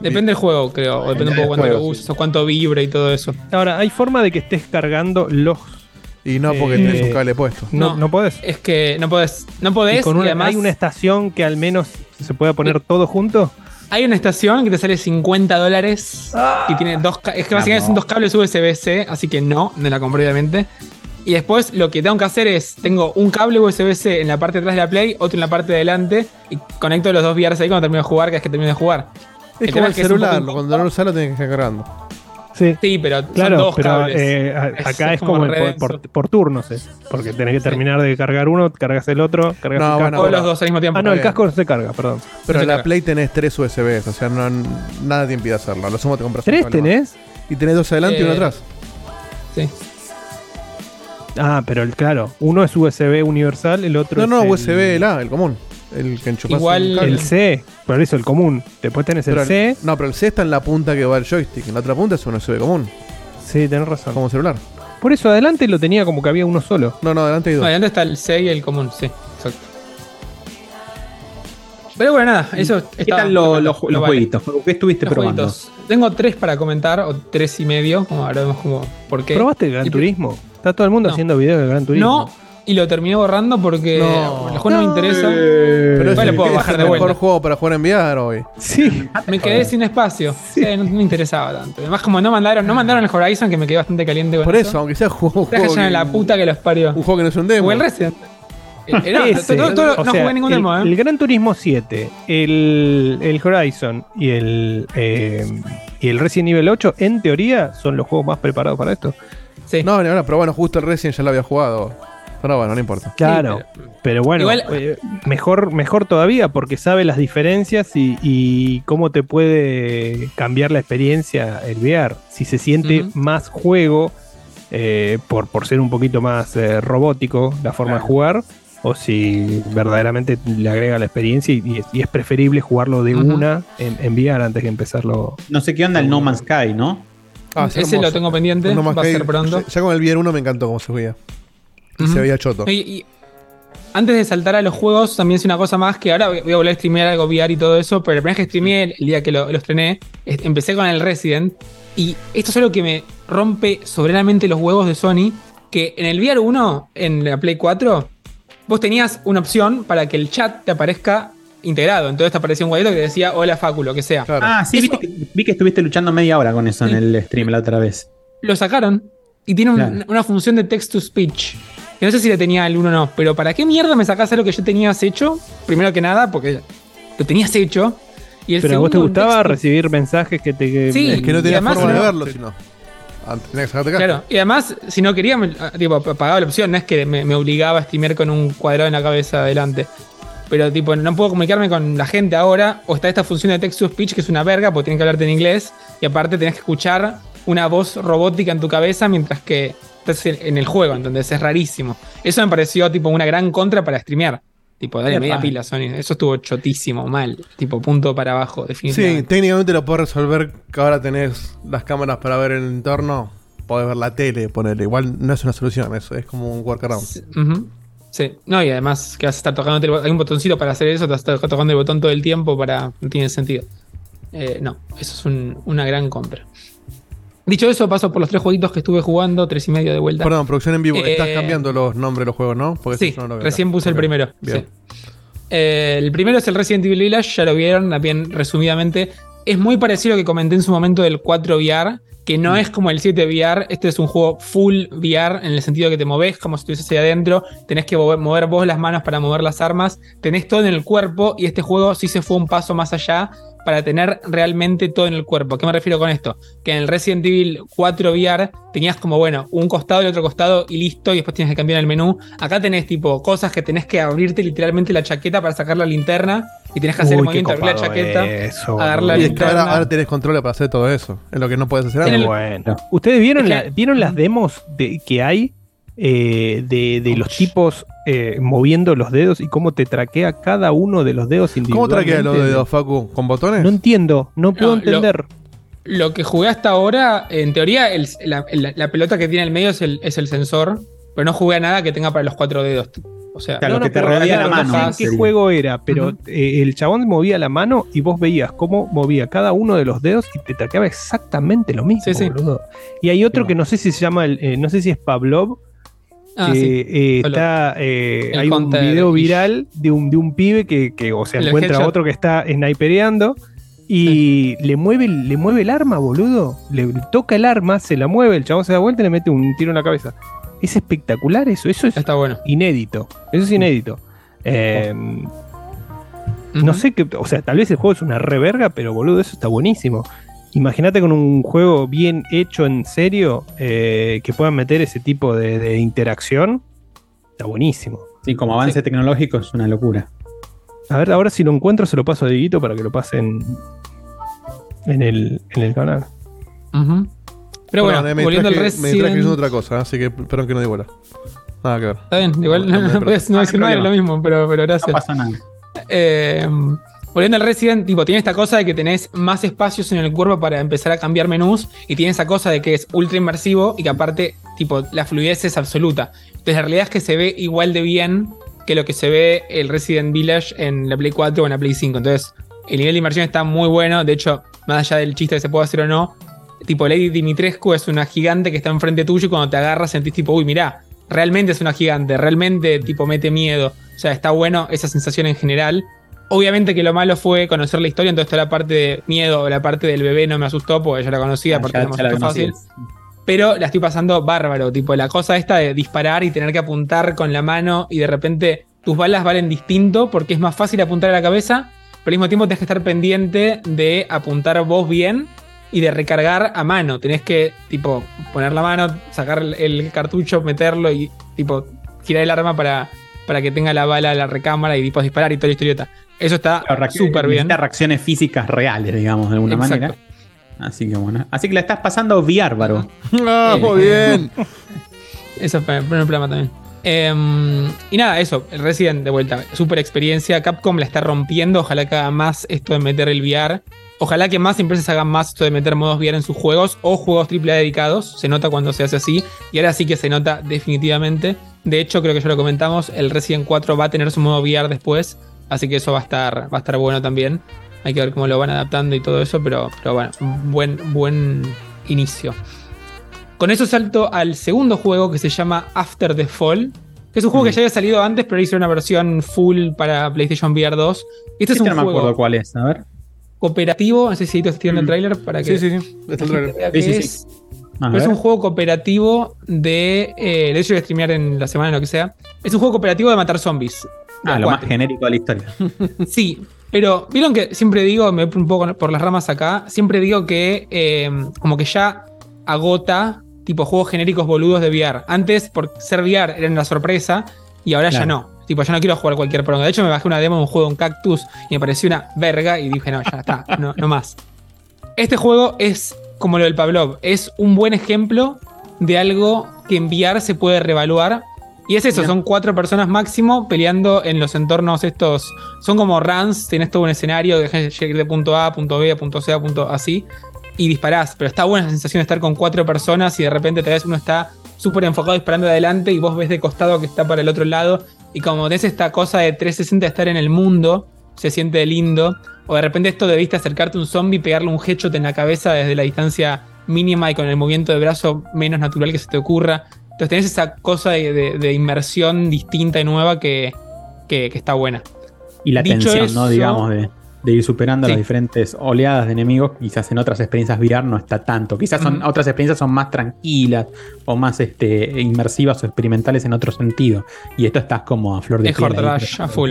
Depende del juego, creo. O depende un poco cuánto lo uses o cuánto vibra y todo eso. Ahora, ¿hay forma de que estés cargando los. Y no porque Eh, tenés un cable puesto. No, No. no podés? Es que no podés. No Y podés. con y una, además- ¿Hay una estación que al menos se pueda poner todo junto? Hay una estación que te sale 50 dólares y tiene dos. Es que básicamente no. son dos cables USB-C, así que no, no la compré obviamente. Y después lo que tengo que hacer es: tengo un cable USB-C en la parte de atrás de la Play, otro en la parte de adelante, y conecto los dos VRs ahí cuando termino de jugar, que es que termino de jugar. Es El como el un celular, cuando no lo usas lo tenés que estar cargando. Sí. Sí, pero son Claro, dos pero cables. eh, acá es es como por, por, por turnos, eh, porque tenés que terminar de cargar uno, cargas el otro, cargas No, el bueno, casco. Los dos al mismo tiempo. ah, no, el casco no se carga, perdón. Pero en la carga. Play tenés tres USBs, o sea, no, nada te impide hacerlo. A Lo sumo te compras un ¿Tres más. tenés? Y tenés dos adelante y uno Eh, atrás. Sí. Ah, pero el, claro, uno es USB universal, el otro No, es no, el, USB, la, el común. El que enchufás Igual- un cable. el C, por eso el común. Después tenés el C. No, pero el C está en la punta que va el joystick. En la otra punta es un USB común, Sí, tenés razón. como celular. Por eso adelante lo tenía como que había uno solo. No, no, adelante hay No, dos. adelante está el C y el común, sí, exacto. Pero bueno, nada, eso ¿Qué tal los, lo los vale. jueguitos? ¿Qué estuviste Los probando? jueguitos. Tengo tres para comentar, o tres y medio, como ahora vemos como por qué. ¿Probaste el Gran Y- Turismo? Está todo el mundo No. haciendo videos del Gran Turismo. No, y lo terminé borrando porque No. el juego no, me interesa. Pero es, Igual el, lo puedo es bajar el de mejor vuelta. juego para jugar en VR hoy. Sí. Me quedé sin espacio. Sí, no, no me interesaba tanto. Además, como no mandaron, no mandaron el Horizon, que me quedé bastante caliente con Por eso, aunque sea juego, Traje juego ya en la puta que los parió. un juego que no es un demo. O el Resident. No, Ese, todo- todo- o no sea, jugué ningún el, demo, ¿eh? el Gran Turismo 7, el, el Horizon y el, eh, y el Resident Evil 8, en teoría, son los juegos más preparados para esto. Sí. No, pero bueno, justo el Resident ya lo había jugado. Pero bueno, no importa. Claro, pero, bueno, Igual- eh, mejor, mejor todavía porque sabe las diferencias y, y cómo te puede cambiar la experiencia el VR. Si se siente más juego eh, por, por ser un poquito más eh, robótico la forma de jugar, o si verdaderamente le agrega la experiencia y, y es, y es preferible jugarlo de una en, en VR antes que empezarlo. No sé qué onda el No Man's Sky, ¿no? Ah, es Ese lo tengo pendiente, va a ser pronto. Ya, ya con el VR 1 me encantó cómo se veía. Y Ujú. se veía choto. Y, y antes de saltar a los juegos, también es una cosa más que ahora voy a volver a streamear algo VR y todo eso, pero la primera vez que streameé, el, el día que lo, lo estrené, es- empecé con el Resident. Y esto es algo que me rompe soberanamente los huevos de Sony, que en el VR 1, en la Play 4, vos tenías una opción para que el chat te aparezca integrado. Entonces te aparecía un cuadrito que decía hola Facu, lo que sea. Claro. Ah, sí, Eso- viste que- vi que estuviste luchando media hora con eso Sí. en el stream la otra vez. Lo sacaron y tiene un- Claro. una función de text to speech. Que no sé si la tenía el 1 o no, pero ¿para qué mierda me sacás algo que ya tenías hecho? Primero que nada, porque lo tenías hecho. Y el ¿Pero a vos te gustaba texto- recibir mensajes que te... Sí. Es que no y tenía además forma de no- verlo, sino. Claro, y además, si no quería, me, ah, tipo, pagaba la opción, no es que me, obligaba a streamear con un cuadrado en la cabeza adelante. Pero, tipo, no puedo comunicarme con la gente ahora, o está esta función de text to speech que es una verga, porque tienen que hablarte en inglés, y aparte tenés que escuchar una voz robótica en tu cabeza mientras que estás en el juego, entonces es rarísimo. Eso me pareció, tipo, una gran contra para streamear. Tipo, dale media pila, Sony. Eso estuvo chotísimo, mal. Tipo, punto para abajo, Sí, técnicamente lo puedes resolver que ahora tenés las cámaras para ver el entorno. Podés ver la tele, ponerle. Igual no es una solución, eso es como un workaround. Sí. No, y además que vas a estar tocando el. Hay un botoncito para hacer eso, te vas a estar tocando el botón todo el tiempo para. No tiene sentido. Eh, no, eso es un- una gran compra. Dicho eso, paso por los tres jueguitos que estuve jugando, tres y medio de vuelta. Perdón, producción en vivo. Eh, Estás cambiando los nombres de los juegos, ¿no? Porque Sí, no lo recién puse el primero. Bien. sí. Eh, el primero es el Resident Evil Village, ya lo vieron, también resumidamente. Es muy parecido a lo que comenté en su momento del 4 VR, que Mm. no es como el 7 VR. Este es un juego full VR en el sentido que te moves como si estuvieses ahí adentro. Tenés que mover, mover vos las manos para mover las armas. Tenés todo en el cuerpo y este juego sí se fue un paso más allá para tener realmente todo en el cuerpo. ¿A qué me refiero con esto? Que en el Resident Evil 4 VR tenías como, bueno, un costado y otro costado y listo, y después tienes que cambiar el menú. Acá tenés tipo cosas que tenés que abrirte literalmente la chaqueta para sacar la linterna y tenés que hacer el Uy, movimiento, abrir la chaqueta. eso, agarrar la Y es que linterna. ahora, ahora tenés controles para hacer todo eso. Es lo que no puedes hacer el- bueno. ¿Ustedes vieron, la- vieron las demos de, que hay eh, de, de los tipos eh, moviendo los dedos y cómo te traquea cada uno de los dedos ¿Cómo individualmente? traquea los dedos, Facu? ¿Con botones? No entiendo, no puedo No, entender. Lo que jugué hasta ahora, en teoría, el- la, la- la pelota que tiene en el medio es el, es el sensor, pero no jugué a nada que tenga para los cuatro dedos. O sea, Claro, lo que te rodea la mano, No sé en qué juego era, pero eh, el chabón movía la mano y vos veías cómo movía cada uno de los dedos y te traqueaba exactamente lo mismo, Sí, sí. Y hay otro que no sé si se llama, el, eh, no sé si es Pavlov, Ah, sí. eh, está, eh, hay un video viral de un, de un pibe que, que, o El encuentra a headshot. otro que está snipereando y le mueve el- le mueve el arma, boludo. Le toca el arma, se la mueve, el chabón se da vuelta y le mete un tiro en la cabeza. Es espectacular eso, eso es Está bueno. inédito. Eso es inédito. Eh, no sé qué, o sea, tal vez el juego es una reverga, pero boludo, eso está buenísimo. Imagínate con un juego bien hecho en serio eh, que puedan meter ese tipo de, de interacción. Está buenísimo. Sí, como avance tecnológico es una locura. A ver, ahora si lo encuentro se lo paso a Dieguito para que lo pasen en el, en el canal. Pero bueno, me volviendo al distraje- Me distraje Resident diciendo otra cosa, así que perdón que no bola. Nada que ver. Está bien, igual No, no, no, no, no, no no decir nada de lo mismo, pero, pero No gracias. pasa nada. Eh, volviendo al Resident, tipo, tiene esta cosa de que tenés más espacios en el cuerpo para empezar a cambiar menús y tiene esa cosa de que es ultra inmersivo y que aparte, tipo, la fluidez es absoluta. Entonces, la realidad es que se ve igual de bien que lo que se ve el Resident Village en la Play 4 o en la Play 5. Entonces, el nivel de inmersión está muy bueno. De hecho, más allá del chiste que se puede hacer o no, tipo, Lady Dimitrescu es una gigante que está enfrente tuyo y cuando te agarras sentís tipo, uy, mirá, realmente es una gigante, realmente tipo mete miedo. O sea, está bueno esa sensación en general. Obviamente que lo malo fue conocer la historia, entonces toda la parte de miedo o la parte del bebé no me asustó porque ya la conocía, Ya- no me ya asustó fácil. Pero la estoy pasando bárbaro, tipo la cosa esta de disparar y tener que apuntar con la mano y de repente tus balas valen distinto porque es más fácil apuntar a la cabeza, pero al mismo tiempo tenés que estar pendiente de apuntar vos bien y de recargar a mano. Tenés que, tipo, poner la mano, sacar el, el cartucho, meterlo y, tipo, girar el arma para, para que tenga la bala, la recámara y, tipo, disparar y toda la historieta. Eso está súper bien. reacciones físicas reales, digamos, de alguna Exacto. manera. Así que bueno. Así que la estás pasando bárbaro. ¡Ah, muy bien! Eso fue el primer programa también. Em, y nada, eso, el Resident de vuelta, super experiencia. Capcom la está rompiendo. Ojalá que haga más esto de meter el VR. Ojalá que más empresas hagan más esto de meter modos VR en sus juegos o juegos AAA dedicados. Se nota cuando se hace así. Y ahora sí que se nota definitivamente. De hecho, creo que ya lo comentamos. El Resident 4 va a tener su modo VR después. Así que eso va a estar, va a estar bueno también. Hay que ver cómo lo van adaptando y todo eso. Pero, pero bueno, buen, buen inicio. Con eso salto al segundo juego que se llama After the Fall. Que es un juego Mm. que ya había salido antes, pero hicieron una versión full para PlayStation VR 2. Este es un no me juego acuerdo cuál es. A ver. cooperativo. No sé si estás tirando el Mm. trailer para que. Sí, sí, sí. Está el trailer. Sí, sí, sí. Pero es un juego cooperativo de. Eh, de hecho, voy a streamear en la semana, lo que sea. Es un juego cooperativo de matar zombies. Ah, De lo más genérico de la historia. Sí, pero vieron que siempre digo, me voy un poco por las ramas acá, siempre digo que eh, como que ya agota tipo juegos genéricos boludos de VR. Antes, por ser VR, eran la sorpresa y ahora ya no. Tipo, yo no quiero jugar cualquier poronga. De hecho, me bajé una demo de un juego en Cactus y me pareció una verga y dije, no, ya está, no, no más. Este juego es como lo del Pavlov, es un buen ejemplo de algo que en VR se puede revaluar Y es eso, Mira. son cuatro personas máximo peleando en los entornos estos. Son como runs, tenés todo un escenario, dejás llegar de punto A, punto B, a punto C, punto así. Y disparás. Pero está buena la sensación de estar con cuatro personas y de repente te ves uno está súper enfocado disparando de adelante y vos ves de costado que está para el otro lado. Y como tenés esta cosa de 360 de estar en el mundo, se siente lindo. O de repente esto de viste acercarte a un zombie y pegarle un headshot en la cabeza desde la distancia mínima y con el movimiento de brazo menos natural que se te ocurra. Entonces tenés esa cosa de, de- de inmersión distinta y nueva que, que- que está buena. Y la Dicho tensión, ¿no? Digamos, de, de ir superando Sí. las diferentes oleadas de enemigos. Quizás en otras experiencias VR no está tanto. Quizás son, otras experiencias son más tranquilas o más este, inmersivas o experimentales en otro sentido. Y esto estás como a flor de Es piel ahí, a full.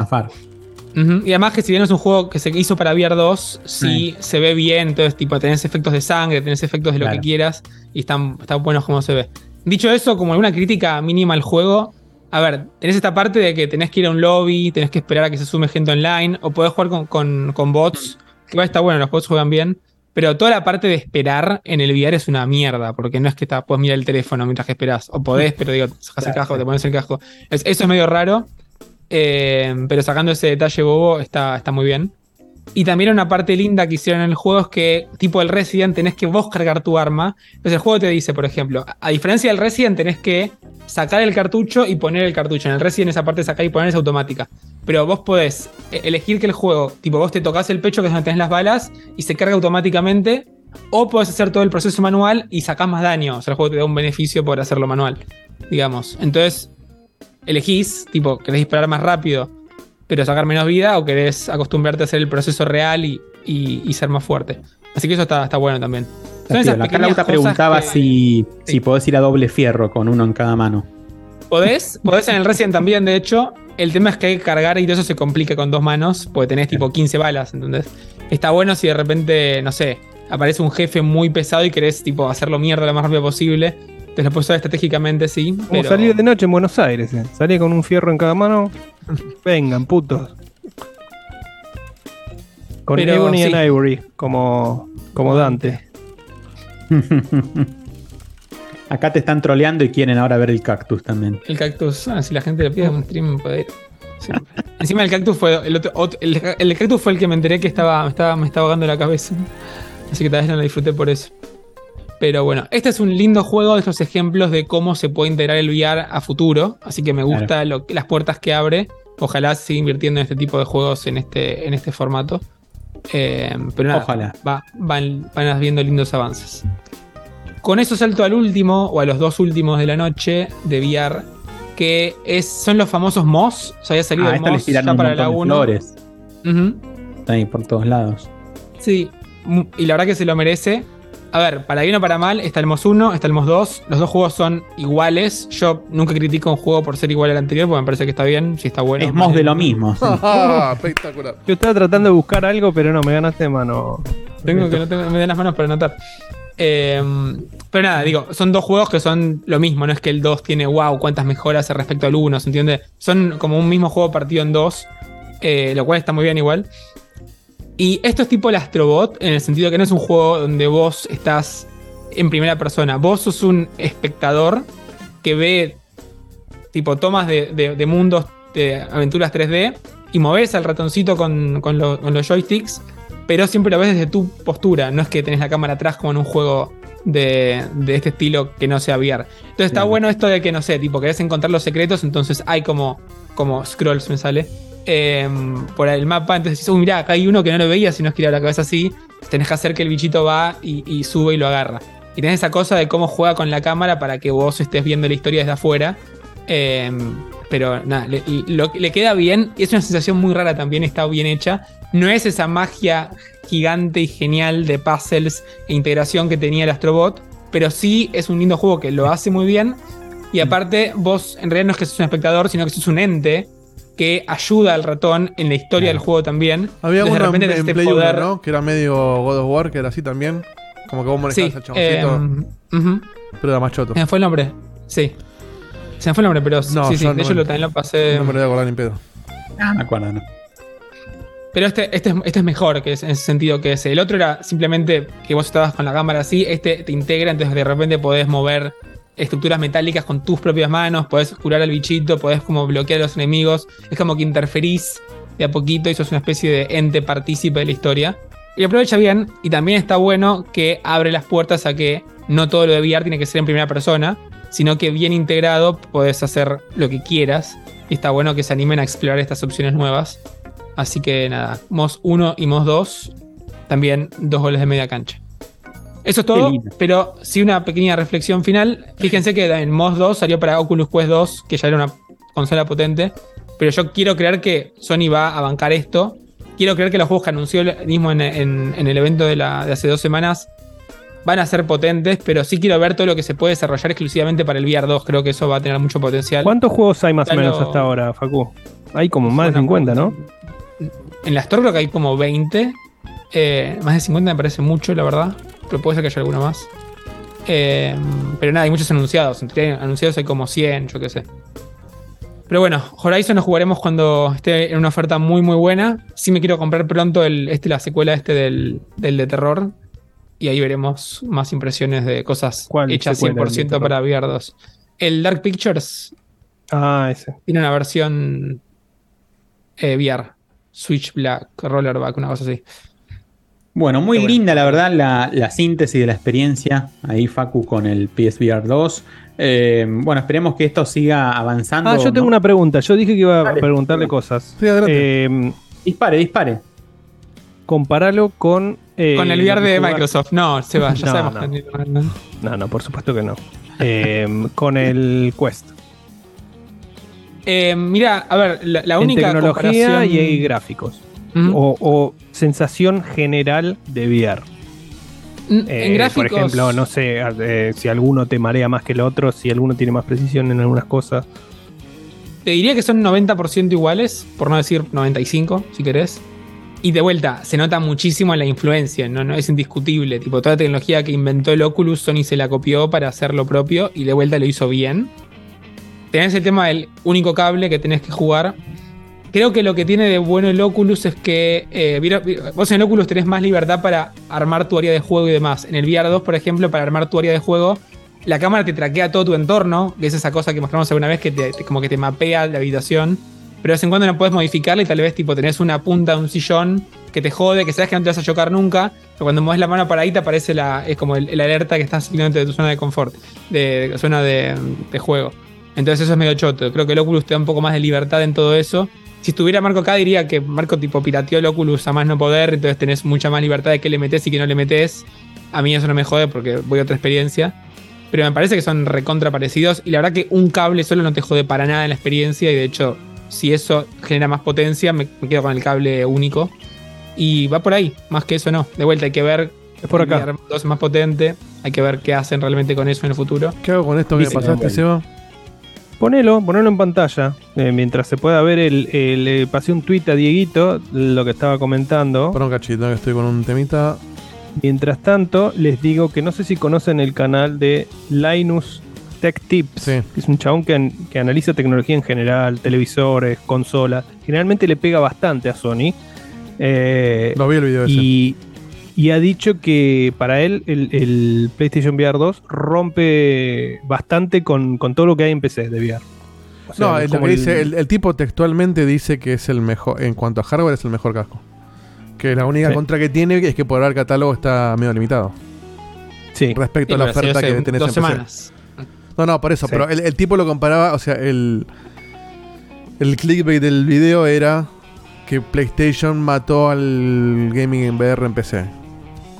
Y además que si bien es un juego que se hizo para VR 2, sí se ve bien, entonces tipo tenés efectos de sangre, tenés efectos de lo Claro. que quieras y están, están buenos como se ve. Dicho eso, como alguna crítica mínima al juego, a ver, tenés esta parte de que tenés que ir a un lobby, tenés que esperar a que se sume gente online, o podés jugar con, con- con bots, que va a estar bueno, los bots juegan bien, pero toda la parte de esperar en el VR es una mierda, porque no es que está, puedes mirar el teléfono mientras que esperás, o podés, pero digo, sacas el casco, te pones el casco. Es- eso es medio raro. Eh, pero sacando ese detalle bobo, está, está muy bien. Y también una parte linda que hicieron en el juego es que, tipo el Resident, tenés que vos cargar tu arma. Entonces el juego te dice, por ejemplo, a diferencia del Resident, tenés que sacar el cartucho y poner el cartucho. En el Resident esa parte de sacar y poner es automática. Pero vos podés eh, elegir que el juego, tipo vos te tocas el pecho, que es donde tenés las balas, y se carga automáticamente. O podés hacer todo el proceso manual y sacás más daño. O sea, el juego te da un beneficio por hacerlo manual, digamos. Entonces, elegís, tipo, querés disparar más rápido, pero sacar menos vida, o querés acostumbrarte a hacer el proceso real y, y- y ser más fuerte. Así que eso está, está bueno también. Son esas Acá Lauta preguntaba que- si, Sí. si podés ir a doble fierro con uno en cada mano. Podés, podés en el Resident también, de hecho. El tema es que hay que cargar y todo eso se complica con dos manos, porque tenés tipo 15 balas, ¿entendés? Está bueno si de repente, no sé, aparece un jefe muy pesado y querés tipo hacerlo mierda lo más rápido posible. Te lo puedes usar estratégicamente, sí. Como pero- salir de noche en Buenos Aires. eh. Salí con un fierro en cada mano. Vengan, putos. Con Pero Ebony sí. and Ivory, como, como Dante. Acá te están troleando y quieren ahora ver el cactus también. El cactus, ah, si la gente le pide un stream, puede ir. Siempre. Encima el cactus fue el, otro, otro- el, el cactus fue el que me enteré que estaba, me estaba, me estaba ahogando la cabeza. Así que tal vez no lo disfruté por eso. Pero bueno, este es un lindo juego de estos ejemplos de cómo se puede integrar el VR a futuro. Así que me gusta lo- las puertas que abre. Ojalá siga invirtiendo en este tipo de juegos en este, en este formato. Eh, pero nada, Ojalá. va- van, van viendo lindos avances. Con eso salto al último, o a los dos últimos de la noche de VR, que es, son los famosos MOS. O sea, había salido Ah, el esta les MOS tiraron ya un para la montón de 1. flores. Ujú. Están ahí por todos lados. Sí, y la verdad que se lo merece. A ver, para bien o para mal, está el MOS 1, está el MOS 2. Los dos juegos son iguales. Yo nunca critico un juego por ser igual al anterior, porque me parece que está bien, si está bueno. es más de lo mismo. Ah, Espectacular. Yo estaba tratando de buscar algo, pero no, me ganaste de mano. Tengo que no tengo- me den las manos para anotar. Eh, pero nada, digo, son dos juegos que son lo mismo, no es que el 2 tiene wow, cuántas mejoras respecto al 1, ¿se entiende? Son como un mismo juego partido en dos, eh, lo cual está muy bien igual. Y esto es tipo el Astrobot, en el sentido que no es un juego donde vos estás en primera persona, vos sos un espectador que ve tipo tomas de, de- de mundos de aventuras 3D y moves al ratoncito con, con lo- con los joysticks pero siempre lo ves desde tu postura. No es que tenés la cámara atrás como en un juego de, de este estilo que no sea VR. Entonces está bueno esto de que, no sé, tipo, querés encontrar los secretos, entonces hay como, como scrolls, me sale, eh, por el mapa. Entonces dices, uy, mirá, acá hay uno que no lo veía, si no giraba la cabeza así. Tenés que hacer que el bichito va y, y sube y lo agarra. Y tenés esa cosa de cómo juega con la cámara para que vos estés viendo la historia desde afuera. Eh, pero nada, le, lo- le queda bien. Y es una sensación muy rara también, está bien hecha. No es esa magia gigante y genial de puzzles e integración que tenía el Astrobot. Pero sí es un lindo juego que lo hace muy bien. Y aparte, vos en realidad no es que sos un espectador, sino que sos un ente que ayuda al ratón en la historia del juego también. Había uno en, en este Play 1, poder- ¿no? Que era medio God of War, que era así también. Como que vos manejabas Sí, al chaboncito, eh, ujú. pero era más choto. Se me fue el nombre. Sí. Se me fue el nombre, pero No, sí, sí. De no hecho, lo, también lo pasé. No me lo voy a acordar ni pedo. Ah, me acuerdo, ¿no? Pero este, este, es, este es mejor que es, en ese sentido que ese. El otro era simplemente que vos estabas con la cámara así. Este te integra, entonces de repente podés mover estructuras metálicas con tus propias manos, podés curar al bichito, podés como bloquear a los enemigos, es como que interferís de a poquito y sos una especie de ente partícipe de la historia. Y aprovecha bien, y también está bueno que abre las puertas a que no todo lo de VR tiene que ser en primera persona, sino que bien integrado podés hacer lo que quieras. Y está bueno que se animen a explorar estas opciones nuevas. Así que nada, MOS 1 y MOS 2, también dos goles de media cancha. Eso es todo, pero sí una pequeña reflexión final. Fíjense que en MOS 2 salió para Oculus Quest 2, que ya era una consola potente. Pero yo quiero creer que Sony va a bancar esto. Quiero creer que los juegos que anunció mismo en, el evento de, la, de hace dos semanas van a ser potentes, pero sí quiero ver todo lo que se puede desarrollar exclusivamente para el VR 2. Creo que eso va a tener mucho potencial. ¿Cuántos juegos hay más o menos hasta ahora, Facu? Hay como más de 50, ¿no? En la Store creo que hay como 20. Eh, más de 50 me parece mucho, la verdad. Pero puede ser que haya alguno más. Eh, pero nada, hay muchos anunciados. Entre anunciados hay como 100, yo qué sé. Pero bueno, Horizon lo jugaremos cuando esté en una oferta muy muy buena. Sí me quiero comprar pronto el, este, la secuela este del, del de terror. Y ahí veremos más impresiones de cosas hechas 100% para VR 2. El Dark Pictures. Ah, ese. Tiene una versión eh, VR. Switch Black, Rollerback, una cosa así. Bueno, muy linda la verdad la, síntesis de la experiencia ahí Facu con el PSVR 2. Eh, bueno, esperemos que esto siga avanzando. Ah, yo tengo una pregunta. Yo dije que iba a preguntarle cosas. Sí, eh, dispare, dispare. Comparalo con. Eh, con el VR de Microsoft. No, se va, ya no, sabemos. No. no. no, por supuesto que no. con el Quest. mira, a ver, la, única. tecnología y gráficos o, sensación general de VR. en eh, gráficos. Por ejemplo, no sé eh, si alguno te marea más que el otro, si alguno tiene más precisión en algunas cosas. Te diría que son 90% iguales, por no decir 95, si querés. Y de vuelta, se nota muchísimo la influencia, ¿no? no es indiscutible. Tipo, toda la tecnología que inventó el Oculus, Sony se la copió para hacer lo propio y de vuelta lo hizo bien. Tenés el tema del único cable que tenés que jugar Creo que lo que tiene de bueno el Oculus es que eh, vos en el Oculus tenés más libertad para armar tu área de juego y demás. En el VR 2, por ejemplo, para armar tu área de juego, la cámara te traquea todo tu entorno, que es esa cosa que mostramos alguna vez que te, como que te mapea la habitación. Pero de vez en cuando no puedes modificarla y tal vez tipo tenés una punta de un sillón que te jode, que sabes que no te vas a chocar nunca, pero cuando mueves la mano para ahí te aparece la, es como el, alerta que estás saliendo de tu zona de confort, de zona de, de juego. Entonces eso es medio choto. Creo que el Oculus te da un poco más de libertad en todo eso si estuviera Marco acá, diría que Marco tipo pirateó el Oculus a más no poder, entonces tenés mucha más libertad de qué le metes y qué no le metes. A mí eso no me jode porque voy a otra experiencia. Pero me parece que son recontra parecidos. Y la verdad que un cable solo no te jode para nada en la experiencia. Y de hecho, si eso genera más potencia, me, quedo con el cable único. Y va por ahí, más que eso no. De vuelta hay que ver. Es por acá. es más potente. Hay que ver qué hacen realmente con eso en el futuro. ¿Qué hago con esto que pasaste, Seba? Ponelo, ponelo en pantalla. Eh, mientras se pueda ver, el, le pasé un tweet a Dieguito, lo que estaba comentando. Por un cachito, que estoy con un temita. Mientras tanto, les digo que no sé si conocen el canal de Linus Tech Tips, que es un chabón que, que, analiza tecnología en general, televisores, consolas. Generalmente le pega bastante a Sony. Eh, no vi el video y, y ha dicho que para él el, PlayStation VR 2 rompe bastante con, todo lo que hay en PC de VR. no, el, tipo textualmente dice que es el mejor, en cuanto a hardware, es el mejor casco. Que la única contra que tiene es que por ahora el catálogo está medio limitado. Sí. Respecto a la oferta que tenés dos semanas. No, no, por eso, pero el, tipo lo comparaba, o sea, el, el clickbait del video era que PlayStation mató al gaming en VR en PC.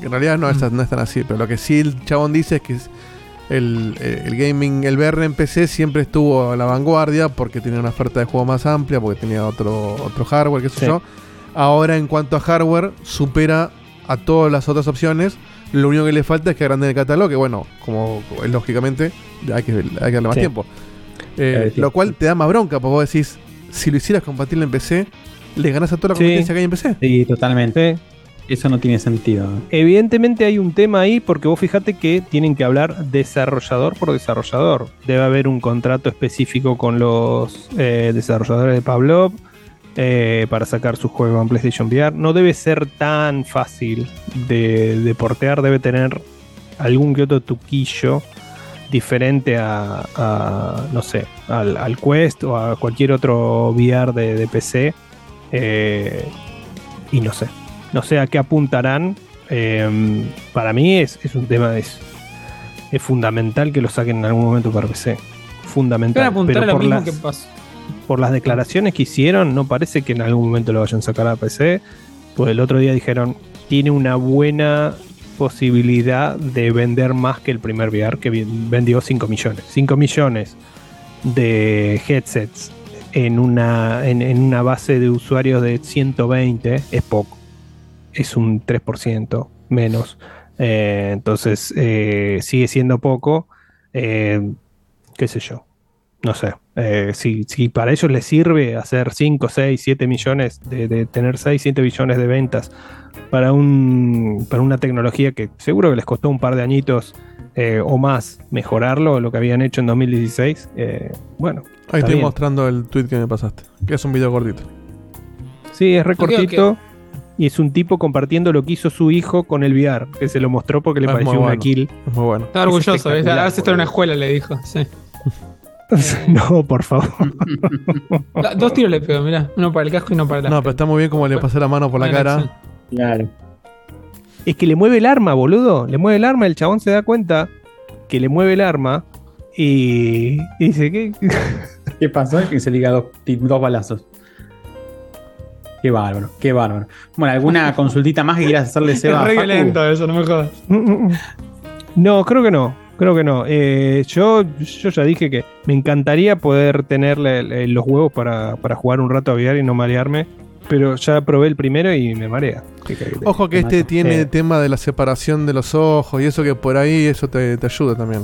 En realidad no, mm. no es tan así, pero lo que sí el chabón dice es que el, el, gaming, el VR en PC siempre estuvo a la vanguardia porque tenía una oferta de juego más amplia, porque tenía otro, otro hardware, qué sé yo. Ahora en cuanto a hardware, supera a todas las otras opciones. Lo único que le falta es que agranden el catálogo, que bueno, como lógicamente hay que, hay que darle más tiempo. Eh, lo cual te da más bronca, porque vos decís, si lo hicieras compatible en PC, le ganas a toda la competencia que hay en PC. Sí, totalmente. Eso no tiene sentido. Evidentemente hay un tema ahí porque vos fijate que tienen que hablar desarrollador por desarrollador. Debe haber un contrato específico con los eh, desarrolladores de Pavlov eh, para sacar su juego en PlayStation VR. No debe ser tan fácil de, portear, debe tener algún que otro tuquillo diferente a, no sé, al, Quest o a cualquier otro VR de, de PC. Eh, y no sé, no sé a qué apuntarán. Eh, para mí es, es un tema, es, es fundamental que lo saquen en algún momento para PC. Fundamental. Pero lo por mismo las- que por las declaraciones que hicieron, no parece que en algún momento lo vayan a sacar a PC. Pues el otro día dijeron, tiene una buena posibilidad de vender más que el primer VR, que vendió 5 millones. 5 millones de headsets en una, en, en una base de usuarios de 120 es poco. Es un 3% menos. Eh, entonces eh, sigue siendo poco. Eh, qué sé yo. No sé. Eh, si, si para ellos les sirve hacer 5, 6, 7 millones, de, de tener 6, 7 billones de ventas para, un, para una tecnología que seguro que les costó un par de añitos eh, o más mejorarlo, lo que habían hecho en 2016, eh, bueno. Ahí estoy bien. mostrando el tweet que me pasaste. Que es un video cortito. Sí, es recortito. Y es un tipo compartiendo lo que hizo su hijo con el VR, que se lo mostró porque le Es pareció una bueno. kill. Es muy bueno. Estaba orgulloso, ¿ves? espectacular, A ver si está en una escuela, le dijo. Sí. no, por favor. Dos tiros le pegó, mirá. Uno para el casco y uno para la. No, pero está muy bien como le pasé la mano por la cara. Claro. Es que le mueve el arma, boludo. Le mueve el arma, el chabón se da cuenta que le mueve el arma y, y dice que ¿Qué pasó? Que se liga dos, dos balazos. Qué bárbaro, qué bárbaro. Bueno, ¿alguna consultita más que quieras hacerle, Es Seba? a re violento eso, no me jodas. No, creo que no. Creo que no. Eh, yo, yo ya dije que me encantaría poder tenerle los huevos para, para jugar un rato a VR y no marearme. Pero ya probé el primero y me marea. ¿Qué querés que te Ojo que Te este tiene Eh. tema de la separación de los ojos y eso que por ahí eso te, te ayuda también.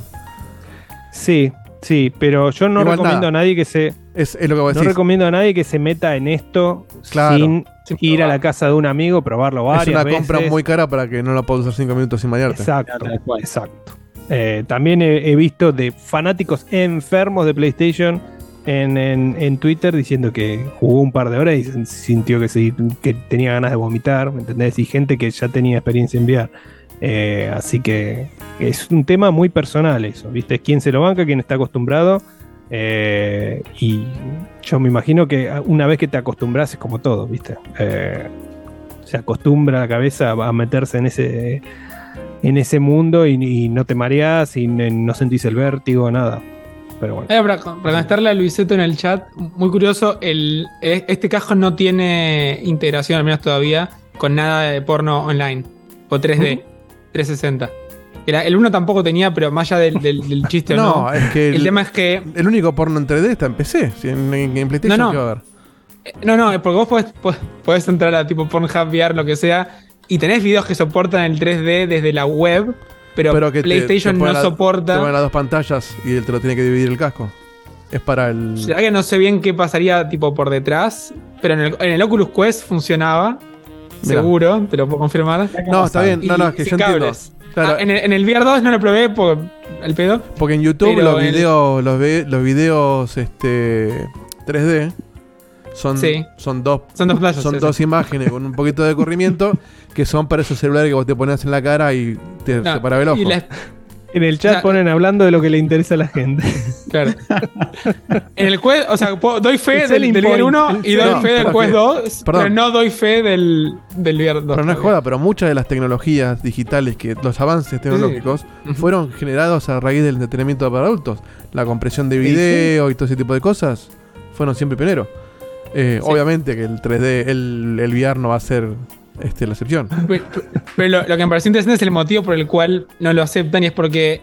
Sí, sí, pero yo no Igual recomiendo nada. a nadie que se Es, es lo que vos no decís. recomiendo a nadie que se meta en esto Claro. sin Sin ir a la casa de un amigo, probarlo varias es una veces. compra muy cara para que no la puedas usar 5 minutos sin marearte. Exacto, Tal cual. exacto. Eh, también he, he visto de fanáticos enfermos de PlayStation en, en- en Twitter diciendo que jugó un par de horas y sintió que, se- que tenía ganas de vomitar, ¿me entendés? Y gente que ya tenía experiencia en VR. Eh, así que es un tema muy personal eso, ¿viste? ¿Quién se lo banca? ¿Quién está acostumbrado? Eh, y yo me imagino que una vez que te acostumbras es como todo, ¿viste? Eh, se acostumbra la cabeza a meterse en ese en ese mundo y, y no te mareas y no sentís el vértigo, nada. Pero bueno. Eh, para, para contestarle a Luiseto en el chat, muy curioso, el, e- este casco no tiene integración, al menos todavía, con nada de porno online. O 3D, 360. El, el 1 tampoco tenía, pero más allá del, del- del chiste No, no. es que El el, tema es que. el único porno en 3D está en PC. En, en- en PlayStation, No, no. ¿qué va a haber? eh, No, no, es porque vos podés, podés- podés entrar a tipo Pornhub VR, lo que sea, y tenés videos que soportan el 3D desde la web, pero, Pero que te- PlayStation te no la- Te soporta. ponen las dos pantallas y él te lo tiene que dividir el casco. Es para el. ¿Será que no sé bien qué pasaría tipo por detrás? Pero en el, en el Oculus Quest funcionaba. Seguro, te lo puedo confirmar. No, está bien. No, no, es que yo entiendo. cables. Claro, Ah, en, el, en el VR 2 no lo probé por el pedo. porque en YouTube los el- videos, los, ve- los videos este 3D son, Sí. son dos Son dos playas. son sí, dos sí. imágenes con un poquito de corrimiento que son para esos celulares que vos te ponías en la cara y te No, separaba el ojo. y la- En el chat ponen hablando de lo que le interesa a la gente. claro. en el Quest, o sea, doy fe El del, del VR point, 1 el y doy fe del. Quest 2, Perdón. pero no doy fe del, del VR 2. Pero no es joda, pero muchas de las tecnologías digitales, que los avances tecnológicos, fueron generados a raíz del entretenimiento para adultos. La compresión de video y todo ese tipo de cosas fueron siempre pioneros. Eh, Sí. Obviamente que el 3D, el, el VR no va a ser este, la excepción. Pero, pero lo, lo que me pareció interesante es el motivo por el cual no lo aceptan y es porque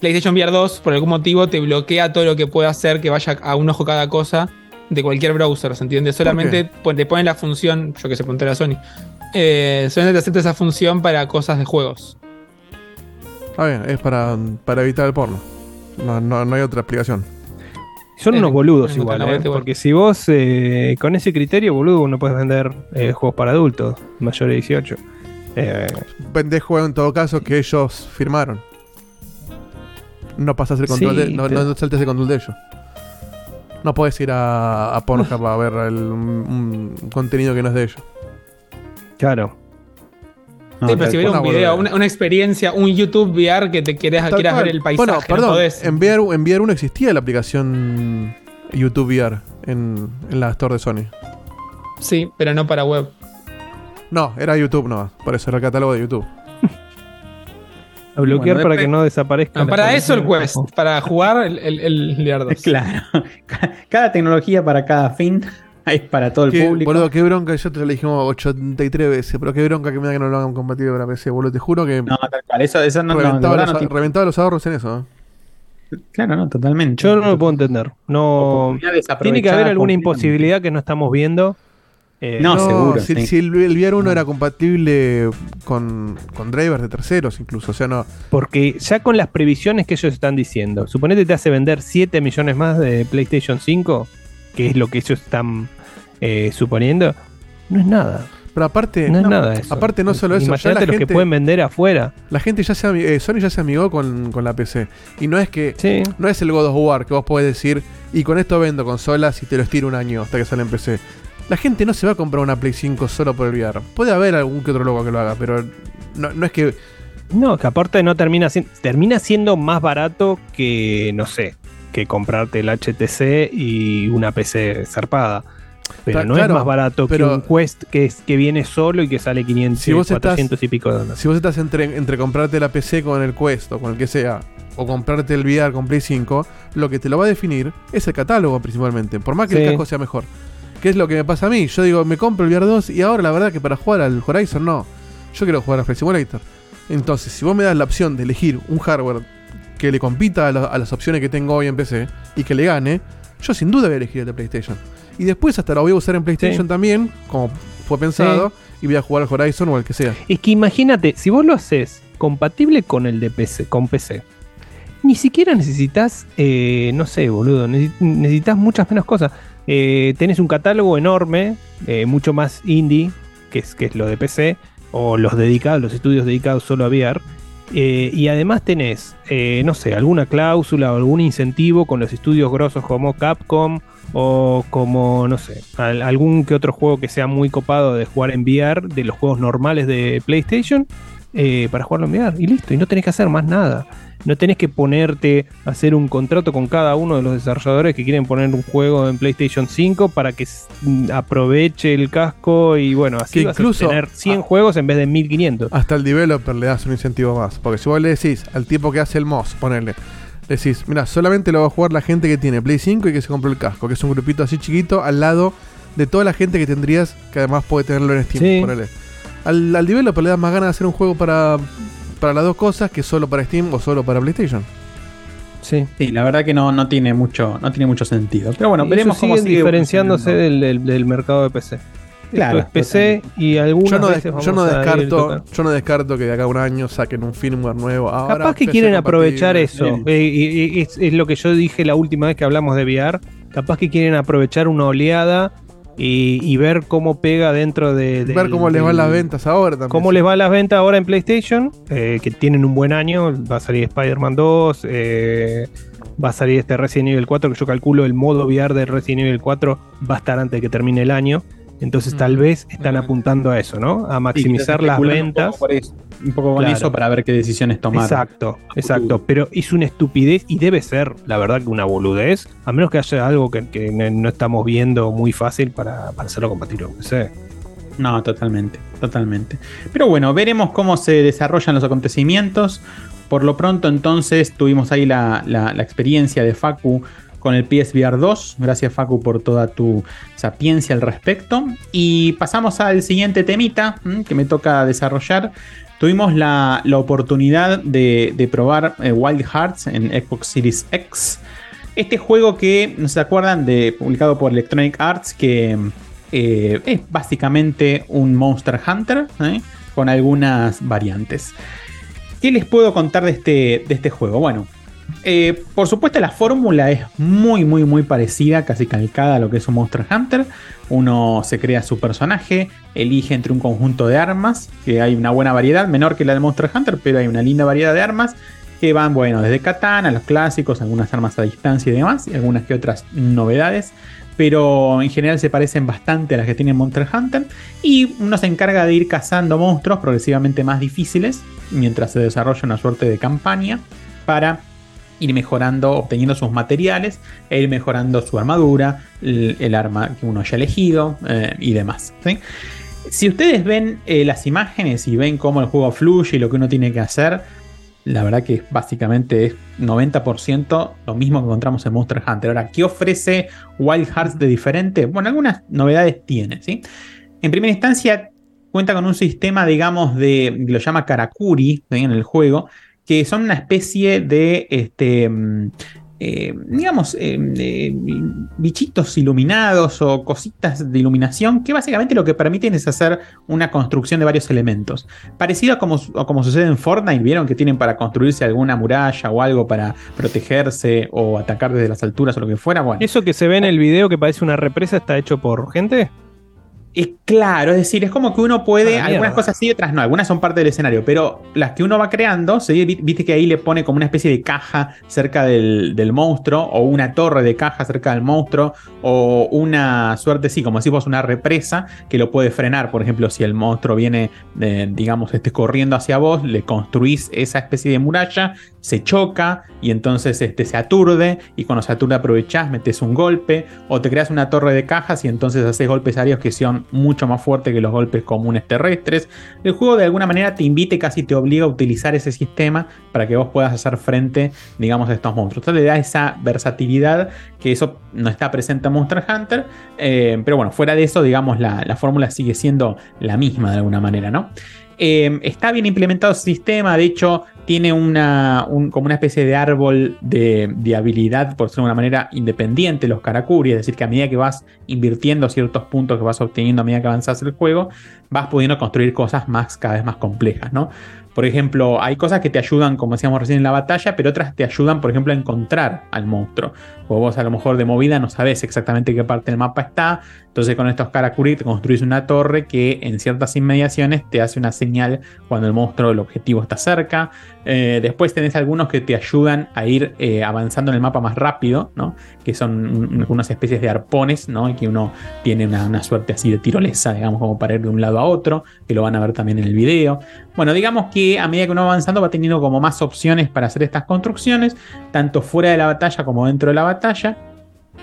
PlayStation VR 2, por algún motivo, te bloquea todo lo que puede hacer que vaya a un ojo cada cosa de cualquier browser, ¿se entiende? Solamente te ponen la función, yo que sé, ponte la Sony. Eh, solamente te acepta esa función para cosas de juegos. Está bien, es para, para evitar el porno. No, no, no hay otra explicación. Son Eh, unos boludos igual, ¿eh? igual. porque si vos eh, con ese criterio, boludo, no puedes vender eh, juegos para adultos mayores de 18. Eh, Vendés juego en todo caso que ellos firmaron. No pasas el control Sí, de, no, no saltes el control de ellos. No puedes ir a, a Pornhub a ver el- un, un contenido que no es de ellos. claro. No, sí, pero si hubiera cual. un Una video, una, una experiencia, un YouTube VR que te quieras, quieras cual. ver el paisaje, Bueno, no perdón, podés. en VR, en VR 1 existía la aplicación YouTube VR en, en la store de Sony. Sí, pero no para web. No, era YouTube no, por eso era el catálogo de YouTube. A bloquear Bueno, para que no desaparezca. No, la para eso el. Quest, para jugar el, el, el VR 2. Claro. Ca- Cada tecnología para cada fin es para todo el Qué, público. boludo, qué bronca, yo te lo dijimos 83 veces, pero qué bronca que me da que no lo hagan compatible para PC, boludo. Te juro que No, tal cual. Eso, no, reventaba, los, no tiene- reventaba los ahorros en eso. ¿eh? Claro, no, totalmente. Yo no lo puedo entender. No. Tiene que haber alguna imposibilidad que no estamos viendo. Eh, No, seguro, Si, sí. si el, el VR 1 era compatible con, con drivers de terceros, incluso. O sea, no. Porque ya con las previsiones que ellos están diciendo, suponete que te hace vender 7 millones más de PlayStation 5, que es lo que ellos están eh, suponiendo, no es nada. Pero aparte, No es no, nada eso. aparte no solo eso, ya Imagínate la los que gente, pueden vender afuera. la gente ya se eh, Sony ya se amigó con, con la PC. Y no es que Sí. no es el God of War que vos podés decir, y con esto vendo consolas y te lo estiro un año hasta que sale en PC. La gente no se va a comprar una Play 5 solo por el VR. Puede haber algún que otro loco que lo haga, pero no, no es que. No, que aparte no termina siendo, termina siendo más barato que, no sé, que comprarte el HTC y una PC zarpada. Pero no es más barato pero- que un Quest que, es, que viene solo y que sale 500, Si vos estás- 400 y pico de dólares. Si vos estás entre, entre comprarte la PC con el Quest o con el que sea, o comprarte el VR con Play 5, lo que te lo va a definir es el catálogo principalmente, por más que el casco sea mejor. ¿Qué es lo que me pasa a mí? Yo digo, me compro el VR 2 y ahora la verdad que para jugar al Horizon no. Yo quiero jugar al Flight Simulator. Entonces, si vos me das la opción de elegir un hardware que le compita a, la- a las opciones que tengo hoy en PC y que le gane, yo sin duda voy a elegir el de PlayStation. Y después hasta lo voy a usar en PlayStation Sí. también, como fue pensado, y voy a jugar al Horizon o al que sea. Es que imagínate, si vos lo haces compatible con el de PC, con PC, ni siquiera necesitas, eh, no sé, boludo, necesi- necesitas muchas menos cosas. Eh, tenés un catálogo enorme, eh, mucho más indie, que es, que es lo de PC, o los dedicados, los estudios dedicados solo a VR. Eh, y además tenés, eh, no sé, alguna cláusula o algún incentivo con los estudios grosos como Capcom o como, no sé, al- algún que otro juego que sea muy copado de jugar en VR, de los juegos normales de PlayStation, eh, para jugarlo en VR. Y listo, y no tenés que hacer más nada. No tenés que ponerte a hacer un contrato con cada uno de los desarrolladores que quieren poner un juego en PlayStation 5 para que mm, aproveche el casco y bueno, así Que vas incluso- a tener 100 ah. juegos en vez de 1500. Hasta el developer le das un incentivo más. Porque si vos le decís al tipo que hace el MOS, ponerle, le decís, mira, solamente lo va a jugar la gente que tiene Play 5 y que se compró el casco, que es un grupito así chiquito al lado de toda la gente que tendrías, que además puede tenerlo en Steam, Sí. ponele. Al, al developer le das más ganas de hacer un juego para, para las dos cosas que solo para Steam o solo para PlayStation. Sí. Sí, la verdad que no, no tiene mucho, no tiene mucho sentido. Pero bueno, Y veremos eso cómo sigue diferenciándose del, del- del mercado de PC. Claro, Esto es PC y algunas Yo no, des- yo no descarto, yo no descarto que de acá a un año saquen un firmware nuevo. Ahora Capaz que PC quieren aprovechar eso. Eh, y- y- es, es lo que yo dije la última vez que hablamos de VR. Capaz que quieren aprovechar una oleada y, y ver cómo pega dentro de. Ver cómo les van las ventas ahora también. Cómo les van las ventas ahora en PlayStation, eh, que tienen un buen año. Va a salir Spider-Man 2, eh, va a salir este Resident Evil 4, que yo calculo el modo VR de Resident Evil 4 va a estar antes de que termine el año. Entonces tal vez están Mm. apuntando a eso, ¿no? A maximizar las ventas. poco, por eso, un poco con Claro. eso para ver qué decisiones tomar. Exacto, exacto. Pero es una estupidez y debe ser, la verdad, que una boludez. A menos que haya algo que, que no no estamos viendo muy fácil para, para hacerlo compatible. con PC. No, totalmente, totalmente. Pero bueno, veremos cómo se desarrollan los acontecimientos. Por lo pronto, entonces, tuvimos ahí la, la- la experiencia de Facu con el PSVR 2. Gracias, Facu, por toda tu sapiencia al respecto. Y pasamos al siguiente temita que me toca desarrollar. Tuvimos la, oportunidad de, de probar eh, Wild Hearts en Xbox Series X. Este juego que, no se acuerdan, de, publicado por Electronic Arts, que eh, es básicamente un Monster Hunter ¿eh? con algunas variantes. ¿Qué les puedo contar de este, de este juego? Bueno, eh, por supuesto la fórmula es muy muy muy parecida, casi calcada a lo que es un Monster Hunter. Uno se crea su personaje, elige entre un conjunto de armas, que hay una buena variedad, menor que la de Monster Hunter, pero hay una linda variedad de armas. que van, bueno, desde katana, los clásicos, algunas armas a distancia y demás, y algunas que otras novedades pero en general se parecen bastante a las que tiene Monster Hunter. Y uno se encarga de ir cazando monstruos progresivamente más difíciles mientras se desarrolla una suerte de campaña para ir mejorando, obteniendo sus materiales e ir mejorando su armadura, el, arma que uno haya elegido eh, y demás. Si ustedes ven eh, las imágenes y ven cómo el juego fluye y lo que uno tiene que hacer, la verdad que básicamente es 90% lo mismo que encontramos en Monster Hunter. Ahora, ¿qué ofrece Wild Hearts de diferente? Bueno, algunas novedades tiene. En primera instancia, cuenta con un sistema, digamos, de, lo llama Karakuri en el juego, que son una especie de este, mm, eh, digamos, eh, bichitos iluminados o cositas de iluminación que básicamente lo que permiten es hacer una construcción de varios elementos. Parecido a como, como sucede en Fortnite, vieron que tienen para construirse alguna muralla o algo para protegerse o atacar desde las alturas o lo que fuera. Bueno. ¿Eso que se ve en el video que parece una represa está hecho por gente? Es claro, es decir, es como que uno puede, algunas cosas sí, otras no, algunas son parte del escenario, pero las que uno va creando, viste que ahí le pone como una especie de caja cerca del, monstruo, o una torre de caja cerca del monstruo, o una suerte, sí, como decimos, una represa que lo puede frenar. Por ejemplo, si el monstruo viene, eh, digamos, este, corriendo hacia vos, le construís esa especie de muralla, se choca y entonces este, se aturde, y cuando se aturde aprovechás, metes un golpe, o te creas una torre de cajas y entonces haces golpes aéreos que son mucho más fuerte que los golpes comunes terrestres. El juego de alguna manera te invita y casi te obliga a utilizar ese sistema para que vos puedas hacer frente, digamos, a estos monstruos. Entonces le da esa versatilidad que eso no está presente en Monster Hunter. Eh, pero bueno, fuera de eso, digamos, la, la fórmula sigue siendo la misma de alguna manera, ¿no? Eh, está bien implementado el sistema, de hecho tiene una, como una especie de árbol de, habilidad, por decirlo de una manera independiente, los Karakuri, es decir, que a medida que vas invirtiendo ciertos puntos que vas obteniendo a medida que avanzas el juego, vas pudiendo construir cosas más, cada vez más complejas, ¿no? Por ejemplo, hay cosas que te ayudan, como decíamos recién en la batalla, pero otras te ayudan, por ejemplo, a encontrar al monstruo. O vos a lo mejor de movida no sabes exactamente qué parte del mapa está. Entonces con estos Karakuri te construís una torre que en ciertas inmediaciones te hace una señal cuando el monstruo, el objetivo está cerca. Eh, después tenés algunos que te ayudan a ir eh, avanzando en el mapa más rápido, ¿no? Que son unas especies de arpones, ¿no? Que uno tiene una, una, suerte así de tirolesa, digamos, como para ir de un lado a otro, que lo van a ver también en el video. Bueno, digamos que a medida que uno va avanzando va teniendo como más opciones para hacer estas construcciones, tanto fuera de la batalla como dentro de la batalla.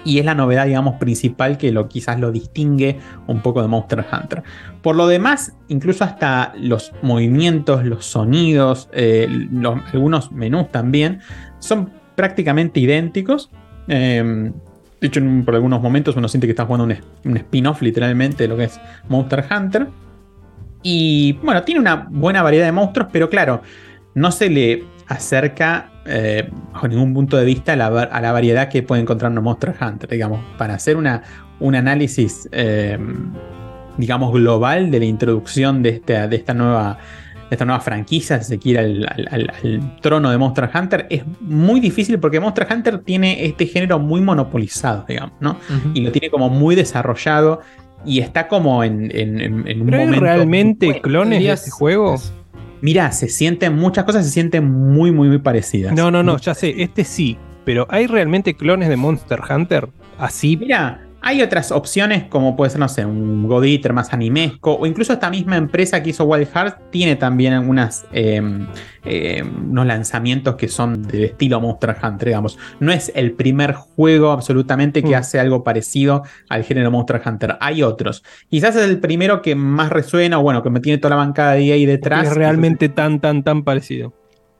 Y es la novedad, digamos, principal que lo, quizás lo distingue un poco de Monster Hunter. Por lo demás, incluso hasta los movimientos, los sonidos, eh, algunos menús también, son prácticamente idénticos. Em, de hecho, por algunos momentos uno siente que está jugando un, un spin-off literalmente de lo que es Monster Hunter. Y bueno, tiene una buena variedad de monstruos, pero claro, no se le acerca eh, bajo ningún punto de vista a la, variedad que puede encontrar un Monster Hunter. Digamos, para hacer una, un análisis, eh, digamos, global de la introducción de esta, de esta nueva esta nueva franquicia, si se quiere, al, trono de Monster Hunter, es muy difícil porque Monster Hunter tiene este género muy monopolizado, digamos, ¿no? Y lo tiene como muy desarrollado y está como en, en, un momento. realmente clones de este juego? Mira, se sienten muchas cosas, se sienten muy, muy, muy parecidas. No, no, no, ya sé, este sí, pero ¿hay realmente clones de Monster Hunter así? Mira, hay otras opciones como puede ser, no sé, un God Eater más animesco o incluso esta misma empresa que hizo Wild Hearts tiene también algunas unos lanzamientos que son del estilo Monster Hunter, digamos. No es el primer juego absolutamente que mm. hace algo parecido al género Monster Hunter. Hay otros. Quizás es el primero que más resuena o bueno, que me tiene toda la bancada de ahí detrás. Es realmente tan, tan, tan parecido.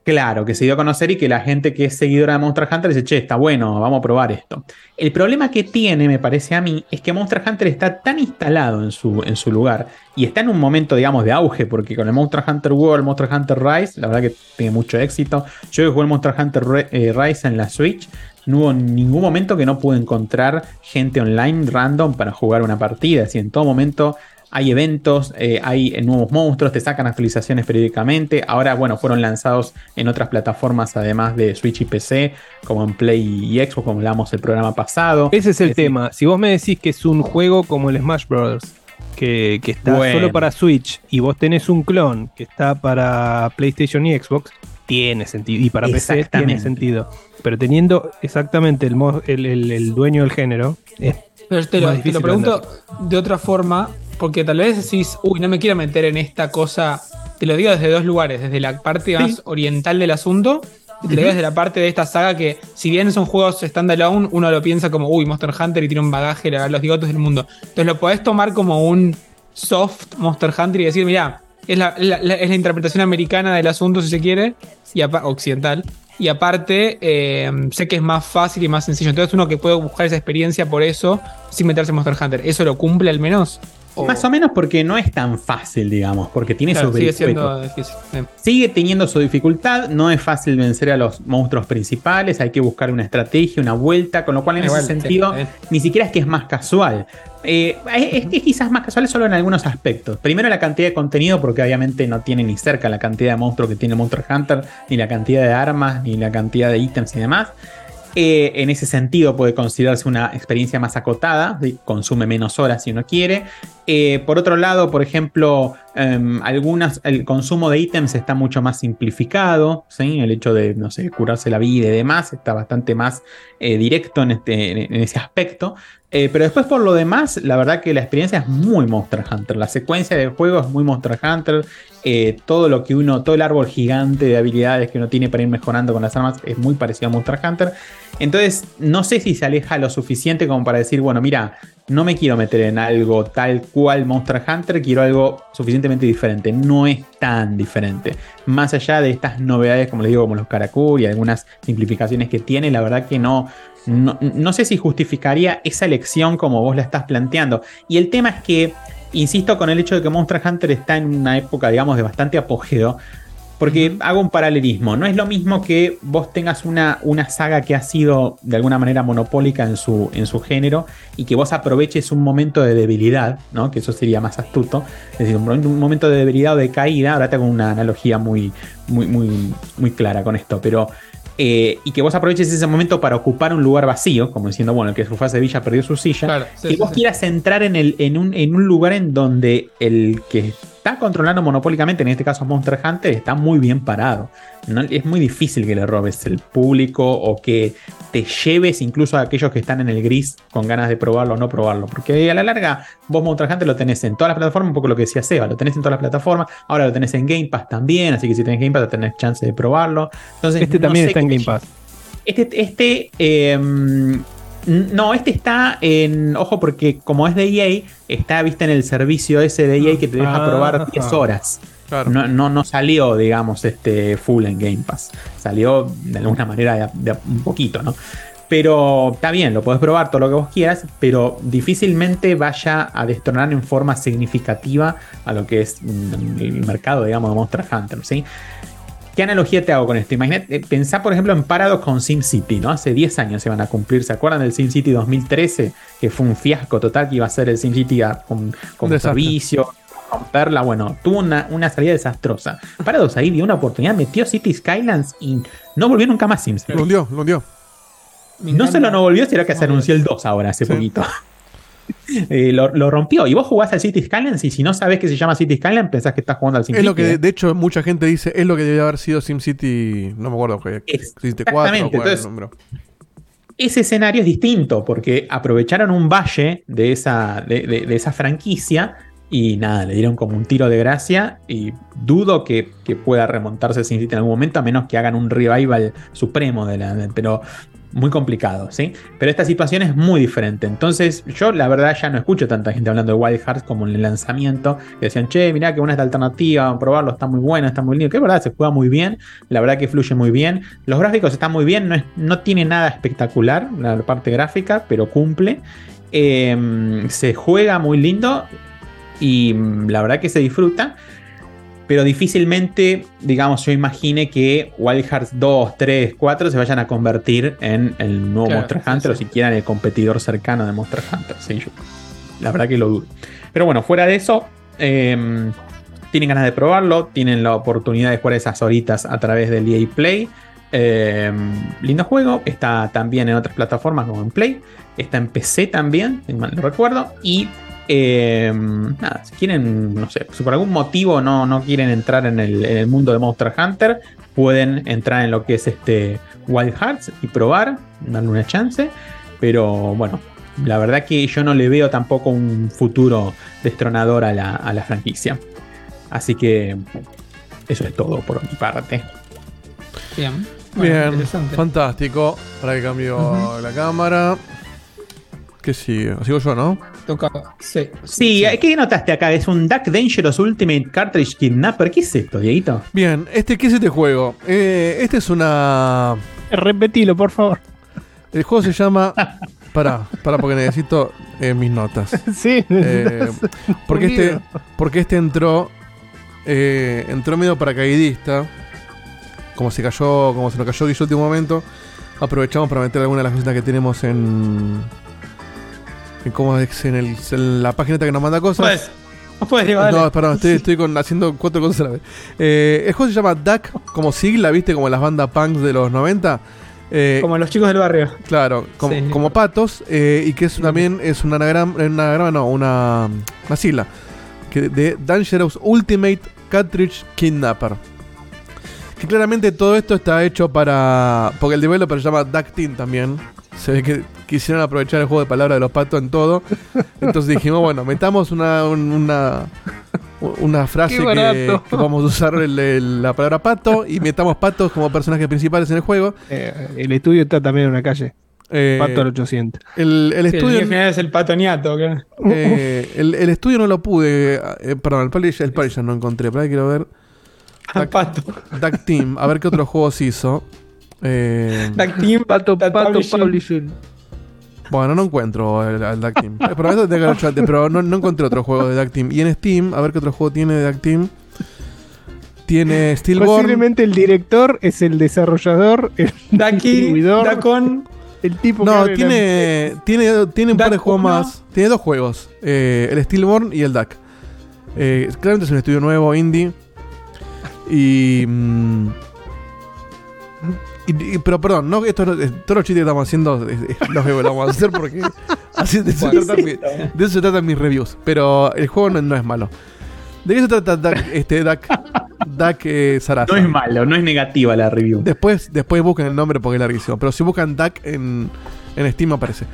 Claro, que se dio a conocer y que la gente que es seguidora de Monster Hunter dice, che, está bueno, vamos a probar esto. El problema que tiene, me parece a mí, es que Monster Hunter está tan instalado en su, en su lugar y está en un momento, digamos, de auge, porque con el Monster Hunter World, Monster Hunter Rise, la verdad que tiene mucho éxito. Yo jugué el Monster Hunter eh, Rise en la Switch, no hubo ningún momento que no pude encontrar gente online random para jugar una partida. Así en todo momento hay eventos, eh, hay nuevos monstruos, te sacan actualizaciones periódicamente. Ahora, bueno, fueron lanzados en otras plataformas además de Switch y PC, como en Play y Xbox, como hablamos el programa pasado. Ese es el tema. Si vos me decís que es un juego como el Smash Bros. Que, está solo para Switch y vos tenés un clon que está para PlayStation y Xbox, tiene sentido. Y para PC tiene sentido. Pero teniendo exactamente el- el dueño del género, es Pero te lo, te pregunto de otra forma, porque tal vez decís, uy, no me quiero meter en esta cosa. Te lo digo desde dos lugares, desde la parte más oriental del asunto, y te lo digo desde la parte de esta saga que, si bien son juegos standalone, uno lo piensa como, uy, Monster Hunter y tiene un bagaje, la- los bigotes del mundo. Entonces lo podés tomar como un soft Monster Hunter y decir, mira, es la, la- la- es la interpretación americana del asunto, si se quiere, y occidental. Y aparte, eh, sé que es más fácil y más sencillo. Entonces, uno que puede buscar esa experiencia por eso, sin meterse en Monster Hunter, ¿eso lo cumple al menos? O- Más o menos porque no es tan fácil, digamos, porque tiene Claro, sus sigue siendo difícil. Sigue teniendo su dificultad, no es fácil vencer a los monstruos principales, hay que buscar una estrategia, una vuelta, con lo cual en Igual, ese sentido ni siquiera es que es más casual. Eh, es, es quizás más casual solo en algunos aspectos. Primero la cantidad de contenido, porque obviamente no tiene ni cerca la cantidad de monstruos que tiene Monster Hunter, ni la cantidad de armas, ni la cantidad de ítems y demás. Eh, en ese sentido puede considerarse una experiencia más acotada, consume menos horas si uno quiere. Eh, por otro lado, por ejemplo, em, algunas, el consumo de ítems está mucho más simplificado, el hecho de, no sé, curarse la vida y demás está bastante más eh, directo en, este, en, ese aspecto. Eh, pero después por lo demás, la verdad que la experiencia es muy Monster Hunter. La secuencia del juego es muy Monster Hunter. Todo lo que uno, todo el árbol gigante de habilidades que uno tiene para ir mejorando con las armas es muy parecido a Monster Hunter. Entonces, no sé si se aleja lo suficiente como para decir, bueno, mira, no me quiero meter en algo tal cual Monster Hunter, quiero algo suficientemente diferente. No es tan diferente. Más allá de estas novedades, como les digo, como los Karakuri y algunas simplificaciones que tiene, la verdad que no, no, no sé si justificaría esa elección como vos la estás planteando. Y el tema es que, insisto con el hecho de que Monster Hunter está en una época, digamos, de bastante apogeo. Porque hago un paralelismo. No es lo mismo que vos tengas una, una saga que ha sido de alguna manera monopólica en su, en su género y que vos aproveches un momento de debilidad, ¿no? Que eso sería más astuto. Es decir, un, un momento de debilidad o de caída. Ahora tengo una analogía muy, muy, muy, muy clara con esto. Pero eh, y que vos aproveches ese momento para ocupar un lugar vacío, como diciendo, bueno, el que fue a Sevilla perdió su silla, Claro, sí, que sí, vos sí. quieras entrar en, el, en, un, en un lugar en donde el que está controlando monopólicamente, en este caso Monster Hunter, está muy bien parado. No, es muy difícil que le robes el público o que te lleves incluso a aquellos que están en el gris con ganas de probarlo o no probarlo. Porque a la larga, vos Monster Hunter lo tenés en todas las plataformas, un poco lo que decía Seba, lo tenés en todas las plataformas, ahora lo tenés en Game Pass también, así que si tenés Game Pass tenés chance de probarlo. Entonces, Este no también está en Game Pass. este, este eh, no, este está en. Ojo, porque como es de EA, está vista en el servicio ese de EA que te deja probar 10 horas. Claro. No, no, no salió, digamos, este full en Game Pass. Salió de alguna manera de, un poquito, ¿no? Pero está bien, lo podés probar todo lo que vos quieras, pero difícilmente vaya a destronar en forma significativa a lo que es mm, el mercado, digamos, de Monster Hunter, ¿sí? ¿Qué analogía te hago con esto? Imagínate, eh, pensá por ejemplo en Paradox con SimCity, ¿no? Hace 10 años se van a cumplir, ¿se acuerdan del SimCity 2013? Que fue un fiasco total que iba a ser el SimCity con, con servicio, romperla, bueno, tuvo una, una salida desastrosa. Paradox ahí vio una oportunidad, metió City Skylines y no volvió nunca más SimCity. Lo hundió, lo hundió. No solo no volvió, sino que se anunció el 2 ahora, hace Sí. poquito. Eh, lo, lo rompió. Y vos jugás al City Skylines y si no sabés que se llama City Skylines, pensás que estás jugando al SimCity. Es lo que, ¿eh? de hecho, mucha gente dice, es lo que debe haber sido SimCity, no me acuerdo, que SimCity 4 o Exactamente, cuál era el entonces- número. ese escenario es distinto porque aprovecharon un valle de esa, de, de- de esa franquicia y nada, le dieron como un tiro de gracia y dudo que, que pueda remontarse Sin en algún momento a menos que hagan un revival supremo de la... pero muy complicado, ¿sí? Pero esta situación es muy diferente. Entonces, yo la verdad ya no escucho tanta gente hablando de Wild Hearts como en el lanzamiento. Que decían, che, mirá que buena esta alternativa, probarlo, está muy buena, está muy lindo. Que es verdad, se juega muy bien. La verdad que fluye muy bien. Los gráficos están muy bien, no, es- no tiene nada espectacular la parte gráfica, pero cumple. Eh, se juega muy lindo y mm, la verdad que se disfruta. Pero difícilmente, digamos, yo imagine que Wild Hearts 2, 3, 4 se vayan a convertir en el nuevo Claro, Monster sí, Hunter o siquiera en el competidor cercano de Monster Hunter. sí, yo- la verdad que lo dudo. Pero bueno, fuera de eso, eh, tienen ganas de probarlo, tienen la oportunidad de jugar esas horitas a través del EA Play. Eh, lindo juego, está también en otras plataformas como en Play, está en PC también, si mal no recuerdo, y eh, nada, si quieren, no sé, si por algún motivo no, no quieren entrar en el, en el mundo de Monster Hunter, pueden entrar en lo que es este Wild Hearts y probar, darle una chance. Pero bueno, la verdad que yo no le veo tampoco un futuro destronador a la, a la franquicia. Así que eso es todo por mi parte. Bien. Bueno, Bien, fantástico. Para que cambio la cámara. ¿Qué sigue? Sigo yo, ¿no? Toca. Sí. Sí, ¿qué notaste acá? Es un Duck Dangerous Ultimate Cartridge Kidnapper. ¿Qué es esto, Dieguito? Bien, este, ¿qué es este juego? Eh, este es una. Repetilo, por favor. El juego se llama. Pará, pará, porque necesito eh, mis notas. sí, Eh, porque, este, porque este entró. eh, entró medio paracaidista. Como se cayó. Como se nos cayó Guillo último momento. Aprovechamos para meter algunas de las cositas que tenemos en. En cómo es en, el, en la página que nos manda cosas. Puedes. No puedes, Diego, dale. No, perdón, estoy, estoy con, haciendo cuatro cosas a la vez. Eh, el juego se llama Duck, como sigla, ¿viste? Como las bandas punks de los 90. Eh, Como los chicos del barrio. Claro, como, Sí. como patos, eh, y que es también es un anagrama, anagrama no, una, una sigla que de Dangerous Ultimate Cartridge Kidnapper. Que claramente todo esto está hecho para. Porque el developer se llama Duck Team también. Se ve que quisieron aprovechar el juego de palabras de los patos en todo. Entonces dijimos, bueno, metamos una, un- una, una frase que, que vamos a usar el- el- la palabra pato y metamos patos como personajes principales en el juego. Eh, el estudio está también en una calle. Eh, Pato al 800. el, el Sí, el estudio. es el patoniato. Eh, el, el estudio no lo pude. eh, perdón, el publisher, el publisher no encontré. Pero ahí quiero ver. Ah, Pato. Duck Team, a ver qué otros juegos hizo. Eh, Duck Team, Pato, Duck pato, Publishing. publishing. bueno, no encuentro al, al Duck Team. Pero, que haber hecho antes, pero no, no encontré otro juego de Duck Team. Y en Steam, a ver qué otro juego tiene de Duck Team. Tiene Stillborn. Posiblemente el director es el desarrollador, el Ducky, distribuidor, Dacon. el tipo que No, la- tiene, tiene, tiene un par de Duck juegos más. Tiene dos juegos: eh, el Stillborn y el Duck. Eh, claramente es un estudio nuevo, indie. Y. mm, y- y- pero perdón, no, esto eh, todos los chistes que estamos haciendo los que vamos a hacer porque así de, eso se tratan mi- de eso se tratan mis reviews. Pero el juego no, no es malo. ¿De qué se trata Duck, este, Duck, Duck eh, Sarasa? No es malo, no es negativa la review. Después, después busquen el nombre porque es larguísimo. Pero si buscan Duck en, en Steam aparece.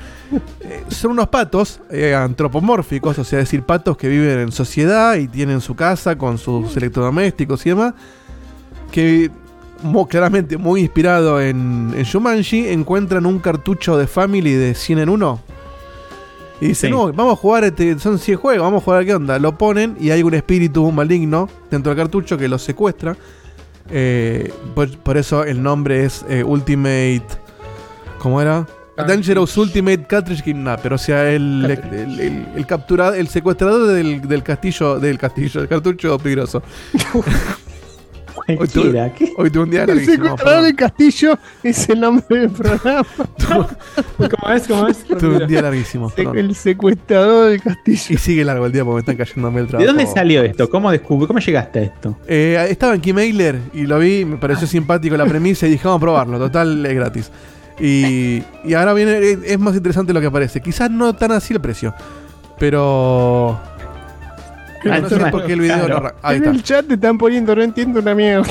Eh, son unos patos eh, antropomórficos, o sea, es decir, patos que viven en sociedad y tienen su casa con sus electrodomésticos y demás. Que mo- claramente muy inspirado en, en Shumanji, encuentran un cartucho de Family de 100 en 1. Y dicen, Sí. no, vamos a jugar, este, son 100 juegos, vamos a jugar, ¿qué onda? Lo ponen y hay un espíritu maligno dentro del cartucho que los secuestra. Eh, por, por eso el nombre es eh, Ultimate. ¿Cómo era? Cartridge. Dangerous Ultimate Cartridge Kidnapper. O sea, el, Cartridge. el, el- el capturado, el secuestrador del, del castillo, del castillo, del cartucho peligroso. Cualquiera, ¿qué? Hoy tuve un día El larguísimo, secuestrador perdón. del castillo es el nombre del programa. ¿Cómo es? ¿Cómo es? Tuve un día larguísimo. perdón. El secuestrador del castillo. Y sigue largo el día porque me están cayendo el ¿De trabajo. dónde salió esto? ¿Cómo descubrí? ¿Cómo llegaste a esto? Eh, estaba en Keymailer y lo vi, me pareció simpático la premisa y dije, vamos a probarlo, total es gratis. Y, y ahora viene, es, es más interesante lo que parece. Quizás no tan así el precio, pero... Ah, no sé por qué el video claro. no Ahí en está. el chat te están poniendo, no entiendo una mierda.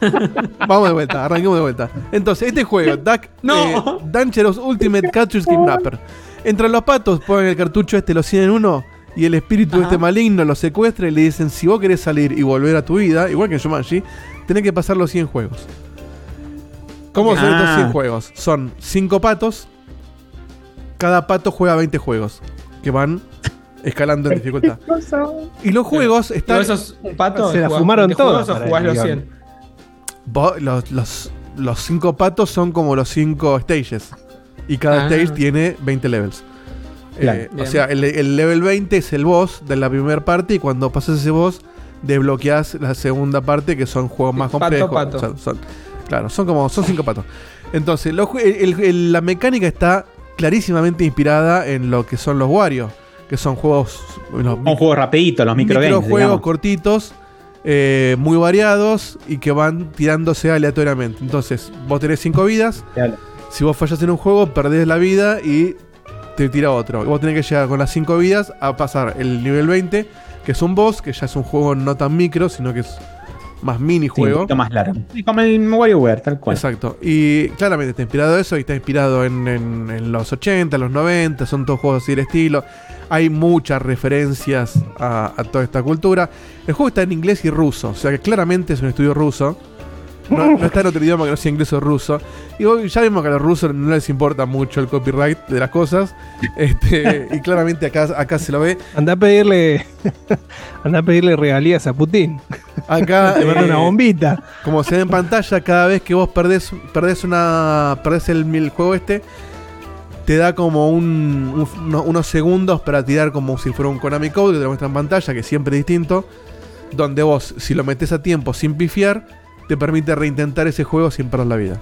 Vamos de vuelta, arranquemos de vuelta. Entonces, este juego, Duck, No. eh, Dangerous Ultimate Cartridge Kidnapper. Entre los patos ponen el cartucho este, lo 100 en uno, y el espíritu Ajá. este maligno lo secuestra y le dicen, si vos querés salir y volver a tu vida, igual que en Shumanji, tenés que pasar los 100 juegos. ¿Cómo son estos Ah. 100 juegos? Son 5 patos, cada pato juega 20 juegos, que van escalando en dificultad. Y los juegos Pero están... esos patos. Se la fumaron 20 juegos todas o para jugás el los guion. 100? Vos- los, los, los cinco patos son como los cinco stages. Y cada Ah. stage tiene 20 levels. Claro. Eh, o sea, el, el level 20 es el boss de la primera parte. Y cuando pasas ese boss, desbloqueas la segunda parte, que son juegos más Pato, complejos. pato. O sea, son- claro, son como son cinco patos. Entonces, los jue- el- el- la mecánica está clarísimamente inspirada en lo que son los Wario. Que son juegos. los Un juego rapidito, los microgames. microjuegos digamos. cortitos, eh, muy variados y que van tirándose aleatoriamente. Entonces, vos tenés cinco vidas. Si vos fallas en un juego, perdés la vida y te tira otro. Vos tenés que llegar con las 5 vidas a pasar el nivel 20, que es un boss, que ya es un juego no tan micro, sino que es más Sí, un minijuego. poquito más largo. Sí, como el WarioWare, tal cual. Exacto. Y claramente está inspirado eso y está inspirado en, en- en los 80, los 90, son todos juegos así de estilo. Hay muchas referencias a, a toda esta cultura. El juego está en inglés y ruso, o sea que claramente es un estudio ruso. No, no está en otro idioma que no sea inglés o ruso. Y ya vimos que a los rusos no les importa mucho el copyright de las cosas. Este, y claramente acá, acá se lo ve. Anda a pedirle. anda a pedirle regalías a Putin. Acá, Te manda eh, una bombita. Como se ve en pantalla, cada vez que vos perdés, perdés una. perdés el, el juego este, te da como un, un- uno- unos segundos para tirar como si fuera un Konami Code que te lo muestra en pantalla, que siempre es distinto. Donde vos, si lo metes a tiempo sin pifiar, te permite reintentar ese juego sin perder la vida.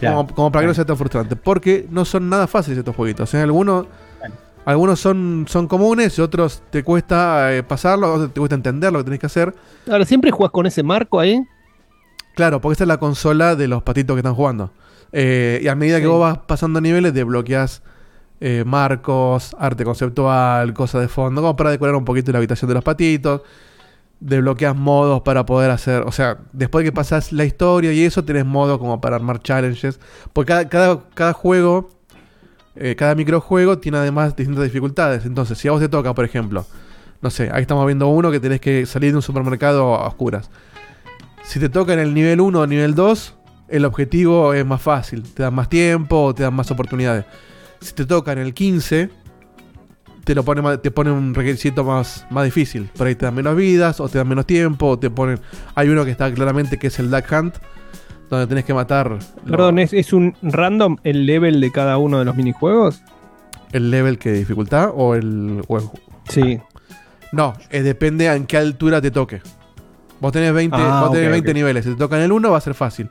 Claro. Como, como para que no sea tan frustrante. Porque no son nada fáciles estos jueguitos. ¿eh? Algunos, algunos son, son comunes otros te cuesta eh, pasarlo, otros te cuesta entender lo que tenés que hacer. Ahora, ¿siempre jugás con ese marco ahí? Claro, porque esta es la consola de los patitos que están jugando. Eh, y a medida que vos vas pasando niveles, desbloqueas eh, marcos, arte conceptual, cosas de fondo, como para decorar un poquito la habitación de los patitos. Desbloqueas modos para poder hacer. O sea, después de que pasas la historia y eso, tenés modo como para armar challenges. Porque cada, juego, eh, cada microjuego tiene además distintas dificultades. Entonces, si a vos te toca, por ejemplo, no sé, ahí estamos viendo uno que tenés que salir de un supermercado a oscuras. Si te toca en el nivel 1 o nivel 2, el objetivo es más fácil. Te dan más tiempo te dan más oportunidades. Si te toca en el 15, te lo pone, te pone un requisito más, más difícil. Por ahí te dan menos vidas, o te dan menos tiempo, o te ponen. Hay uno que está claramente que es el Duck Hunt, donde tenés que matar Perdón, ¿es, es un random el level de cada uno de los minijuegos? el level que dificultad o el, o el- Sí. No, eh, depende en qué altura te toque. Vos tenés 20, Ah, vos tenés ok, 20 ok. niveles. Si te toca en el 1 va a ser fácil.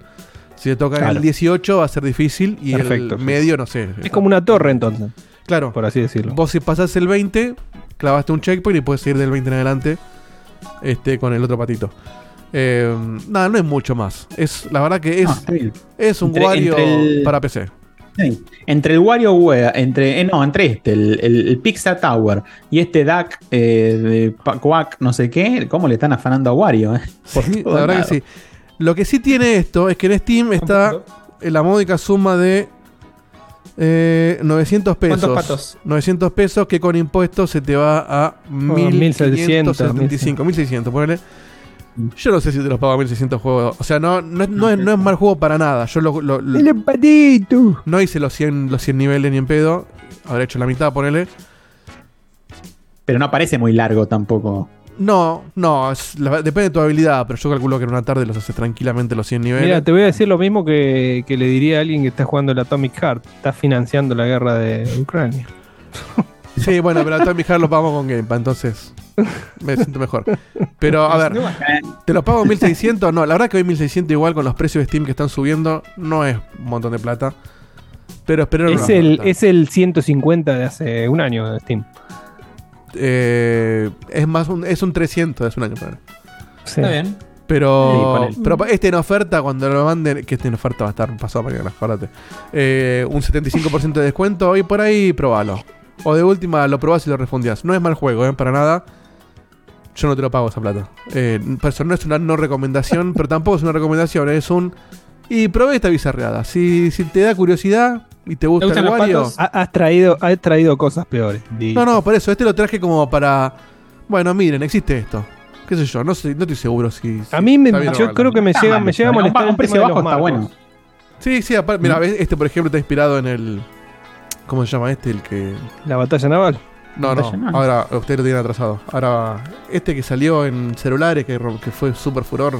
Si te toca en Claro. el 18 va a ser difícil. Y Perfecto, el medio, no sé. Es como una torre entonces, Claro. por así decirlo. Vos si pasás el 20, clavaste un checkpoint y puedes seguir del 20 en adelante este, con el otro patito. Eh, nada, no es mucho más. Es, la verdad que es, No, bien. es un Entre- Wario entre el- para PC. Sí. Entre el WarioWare, entre, eh, no, entre este, el, el, el Pixar Tower y este Duck eh, de Quack, no sé qué, ¿cómo le están afanando a Wario? eh? Por Sí, la verdad lados. que sí. Lo que sí tiene esto es que en Steam está la módica suma de eh, 900 pesos. ¿Cuántos patos? 900 pesos que con impuestos se te va a 1575, 1600, ponele. Yo no sé si te los pago a 1600 juegos. O sea, no, no, es- no es, no es mal juego para nada. Yo lo- lo- lo- ¡El empatito! no hice los 100, los 100 niveles ni en pedo. Habré hecho la mitad, ponele. Pero no parece muy largo tampoco. No, no, es- la- depende de tu habilidad, pero yo calculo que en una tarde los haces tranquilamente los 100 niveles. Mira, te voy a decir lo mismo que, que le diría a alguien que está jugando el Atomic Heart. Está financiando la guerra de Ucrania. Sí, bueno, pero a Tommy Hard lo pagamos con Game Pass, entonces me siento mejor. Pero a ver, ¿te lo pago en 1600? No, la verdad que hoy 1600 igual con los precios de Steam que están subiendo no es un montón de plata. Pero espero Es el, es el 150 de hace un año de Steam. Eh, es más un, es un 300, es un año. Sí. Está bien. Pero, pero este en oferta, cuando lo manden, que este en oferta va a estar pasado mañana, acuérdate. Eh, un 75% de descuento y por ahí probalo. O de última lo probás y lo refundías. No es mal juego, ¿eh? Para nada. Yo no te lo pago esa plata. Eh, no es una no recomendación, pero tampoco es una recomendación, es un... Y probé esta bizarreada. Si, si te da curiosidad y te gusta ¿Te el Wario... Ha- Has traído, has traído cosas peores. No, no, por eso. Este lo traje como para... Bueno, miren, existe esto. ¿Qué sé yo? No, sé, no estoy seguro si... si A mí me, yo creo que me llega, me llega a molestar un precio bajo está bueno. Sí, sí, aparte, mira, ves, este por ejemplo está inspirado en el. ¿Cómo se llama este? El que. La batalla naval. No, no, ahora ustedes lo tienen atrasado. Ahora, este que salió en celulares, que, que fue súper furor.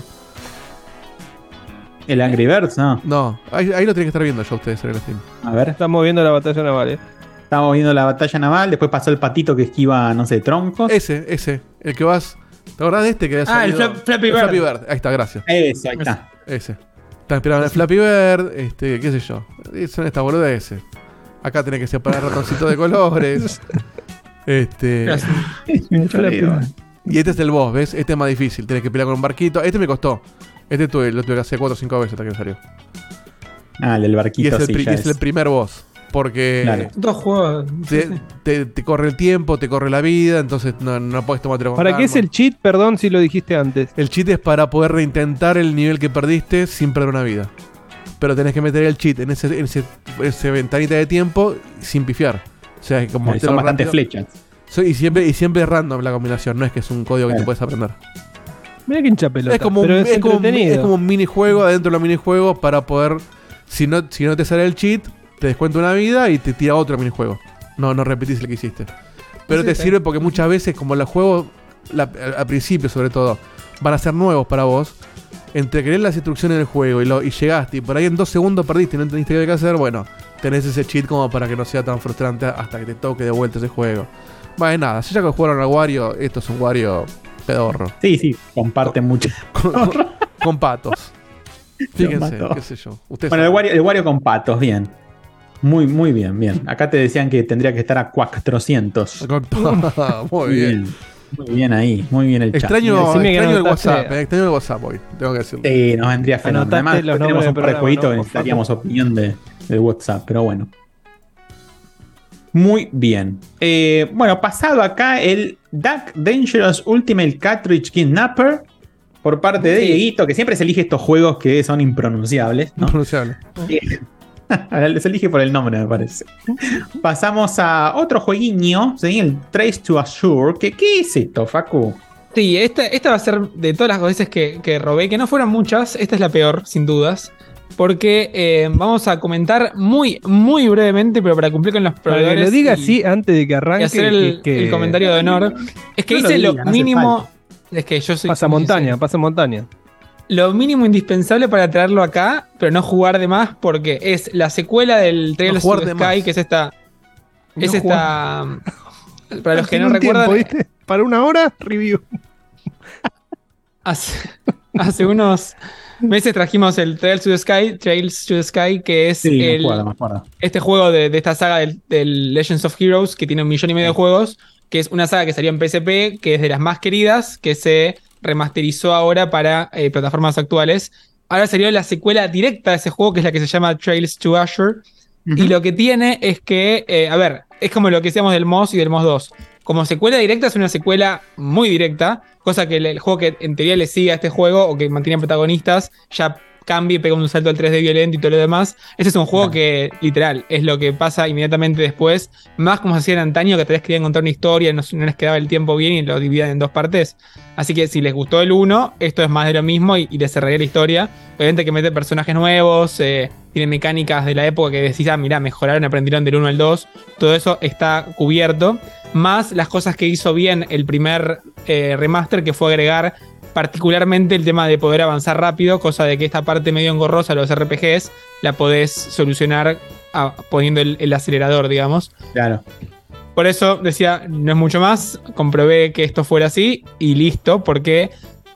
El Angry Birds, no. No, ahí, ahí lo tienen que estar viendo ya ustedes en el Steam. A ver, Estamos viendo la batalla naval, eh. estamos viendo la batalla naval, después pasó el patito que esquiva, no sé, troncos. Ese, ese, el que vas. ¿Te acordás de este que había Ah, el salido? Flap- Flappy El Bird. Flappy Bird. Ahí está, gracias. Eso, ahí está. Ese. Está inspirado en el Flappy Bird, este, qué sé yo. Son estas boludeces. Acá tenés que separar ratoncitos de colores. Este. Y este es el boss, ¿ves? Este es más difícil. Tienes que pelear con un barquito. Este me costó. Este tuve, lo tuve que hacer 4 o 5 veces hasta que me salió. Ah, el del Y barquito, es el, sí, pri- ya es el es. primer boss. Porque Claro. Dos juegos. te, te- te corre el tiempo, te corre la vida, entonces no, no puedes tomarte con ¿Para qué es el cheat? Perdón si lo dijiste antes. El cheat es para poder reintentar el nivel que perdiste sin perder una vida. Pero tenés que meter el cheat en ese, en ese, ese ventanita de tiempo sin pifiar. O sea, como Son bastantes flechas. So- y, siempre, y siempre es random la combinación, no es que es un código que te puedes aprender. Mira que hincha pelota. es como, un, es, es, como un, entretenido. es como un minijuego adentro de los minijuegos para poder. Si no, si no te sale el cheat, te descuenta una vida y te tira otro minijuego. No, no repetís el que hiciste. Pero Sí, te sí. sirve porque muchas veces, como los juegos, la- al principio sobre todo, van a ser nuevos para vos. Entre querer las instrucciones del juego y, lo, y llegaste y por ahí en dos segundos perdiste y no entendiste qué hacer, bueno, tenés ese cheat como para que no sea tan frustrante hasta que te toque de vuelta ese juego. Bueno, nada, si ya que jugaron al Wario, esto es un Wario pedorro. Sí, sí, comparten mucho. Con, con- con patos. Fíjense, qué sé yo. Ustedes Bueno, el. Wario, el Wario con patos, bien. Muy, muy bien, bien. Acá te decían que tendría que estar a 400. Con- Muy bien. Muy bien ahí, muy bien el chat. Extraño, Decime que extraño el WhatsApp, eh, extraño el WhatsApp hoy, tengo que decirlo. Sí, nos vendría fenomenal. Además, tenemos un par de jueguitos ¿no? que necesitaríamos opinión de, de WhatsApp, pero bueno. Muy bien. Eh, bueno, pasado acá el Duck Dangerous Ultimate Cartridge Kidnapper por parte de Sí. Dieguito, que siempre se elige estos juegos que son impronunciables. ¿no? Impronunciable. Se elige por el nombre, me parece. Pasamos a otro jueguiño, ¿sí? el Trace to Assure. ¿Qué, ¿Qué es esto, Facu? Sí, esta, esta va a ser de todas las veces que, que robé, que no fueron muchas, esta es la peor, sin dudas. Porque eh, vamos a comentar muy, muy brevemente, pero para cumplir con los Para que proveedores. lo diga así antes de que arranque. y hacer el, que- el comentario de honor. Es que No hice lo diga, mínimo. Es que yo soy. Pasa montaña, pasa montaña. Lo mínimo indispensable para traerlo acá, pero no jugar de más, porque es la secuela del Trail No of the de Sky, más. que es esta. No es esta. Para los que no un tiempo, recuerdan, ¿viste? Para una hora, review. hace, hace unos meses trajimos el Trails to the Sky, Trails to the Sky, que es Sí, el, acuerdo, acuerdo. este juego de, de esta saga del, del Legends of Heroes, que tiene un millón y medio de juegos, que es una saga que salió en PSP, que es de las más queridas, que se remasterizó ahora para eh, plataformas actuales. Ahora salió la secuela directa de ese juego, que es la que se llama Trails to Azure. Y lo que tiene es que, eh, a ver, es como lo que decíamos del MOS y del MOS 2. Como secuela directa es una secuela muy directa, cosa que el, el juego que en teoría le sigue a este juego o que mantiene protagonistas ya cambia y pega un salto al 3D violento y todo lo demás. Este es un juego que literal es lo que pasa inmediatamente después, más como se hacía en antaño que tal vez querían contar una historia, no, no les quedaba el tiempo bien y lo dividían en dos partes. Así que si les gustó el 1, esto es más de lo mismo y, y les cerraría la historia. Obviamente que mete personajes nuevos, eh, tiene mecánicas de la época que decís, ah, mirá, mejoraron, aprendieron del 1 al 2. Todo eso está cubierto. Más las cosas que hizo bien el primer eh, remaster, que fue agregar particularmente el tema de poder avanzar rápido, cosa de que esta parte medio engorrosa de los RPGs la podés solucionar ah, poniendo el- el acelerador, digamos. Claro. Por eso decía, no es mucho más. Comprobé que esto fuera así y listo, porque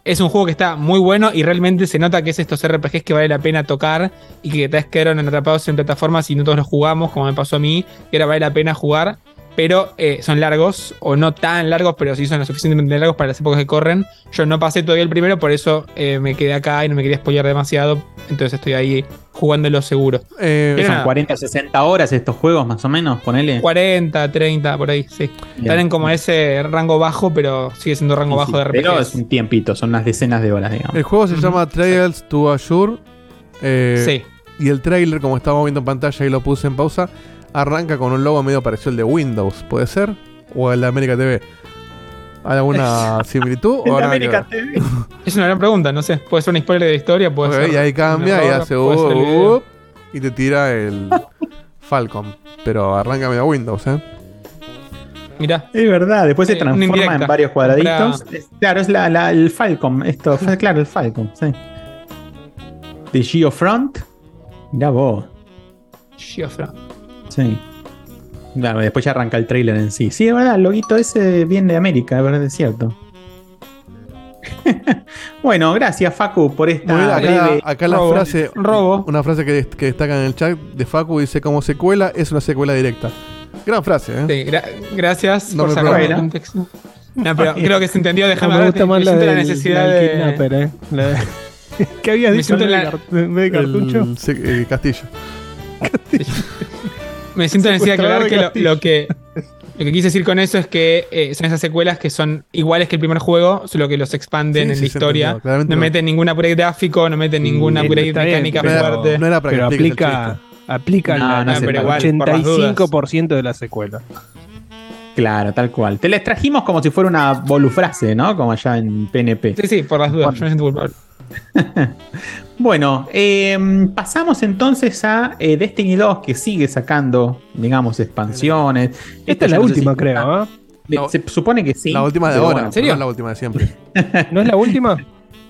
es un juego que está muy bueno y realmente se nota que es estos RPGs que vale la pena tocar y que tal vez quedaron atrapados en plataformas y no todos los jugamos, como me pasó a mí, y ahora vale la pena jugar. Pero eh, son largos, o no tan largos, pero sí son lo suficientemente largos para las épocas que corren. Yo no pasé todavía el primero, por eso eh, me quedé acá y no me quería spoiler demasiado. Entonces estoy ahí jugándolo seguro. Eh, Pero Son nada. 40, 60 horas estos juegos, más o menos, ponele. 40, 30, por ahí, sí. Bien. Están en como ese rango bajo, pero sigue siendo rango Sí, bajo sí, de Pero RPGs. es un tiempito, son unas decenas de horas, digamos. el juego se llama Trials to Assure. eh, Sí. Y el trailer, como estábamos viendo en pantalla y lo puse en pausa, arranca con un logo medio parecido al de Windows, ¿puede ser? ¿O el de América TV? ¿Hay alguna similitud? o ver? TV. Es una gran pregunta, no sé. Puede ser una spoiler de historia, puede Ok, ser. y ahí un cambia y hace uh, uh, y te tira el Falcon. Pero arranca medio Windows, ¿eh? Mirá. Es verdad, después se una transforma en varios cuadraditos. Es- claro, es la, la- el Falcon. Esto, claro, el Falcon, sí. De Geofront. Mirá vos. Giofra. Sí. Claro, después ya arranca el trailer en sí. Sí, es verdad, el loguito ese viene de América, es verdad, es cierto. bueno, gracias Facu por esta bien, acá, breve. acá la robo. frase, Robo. una frase que, dest- que destaca en el chat de Facu dice como secuela es una secuela directa. Gran frase, ¿eh? Sí, gra- gracias No por me del contexto. No, pero creo que se entendió. Déjame me hablar. gusta más me la, necesidad la de. kidnapper, ¿eh? La- ¿Qué habías Me dicho la- de cartucho? El, el castillo. Me siento necesidad de aclarar que lo, lo que lo que quise decir con eso es que eh, son esas secuelas que son iguales que el primer juego, solo que los expanden Sí, en sí, la historia. no no. meten ningún upgrade gráfico, no meten ningún Sí, upgrade bien, mecánica fuerte. no era para Pero aplica, aplica No, la- no. Por las 85% de la secuela. Claro, tal cual. Te les trajimos como si fuera una bolufrase, ¿no? Como allá en PNP. Sí, sí, por las dudas. Bueno. Yo me siento culpable. Bueno, eh, pasamos entonces a eh, Destiny 2, que sigue sacando, digamos, expansiones. Esta es la no última, si- creo, de- Se supone que sí. La última de ahora, bueno, ¿en serio? no la última de siempre. ¿No es la última?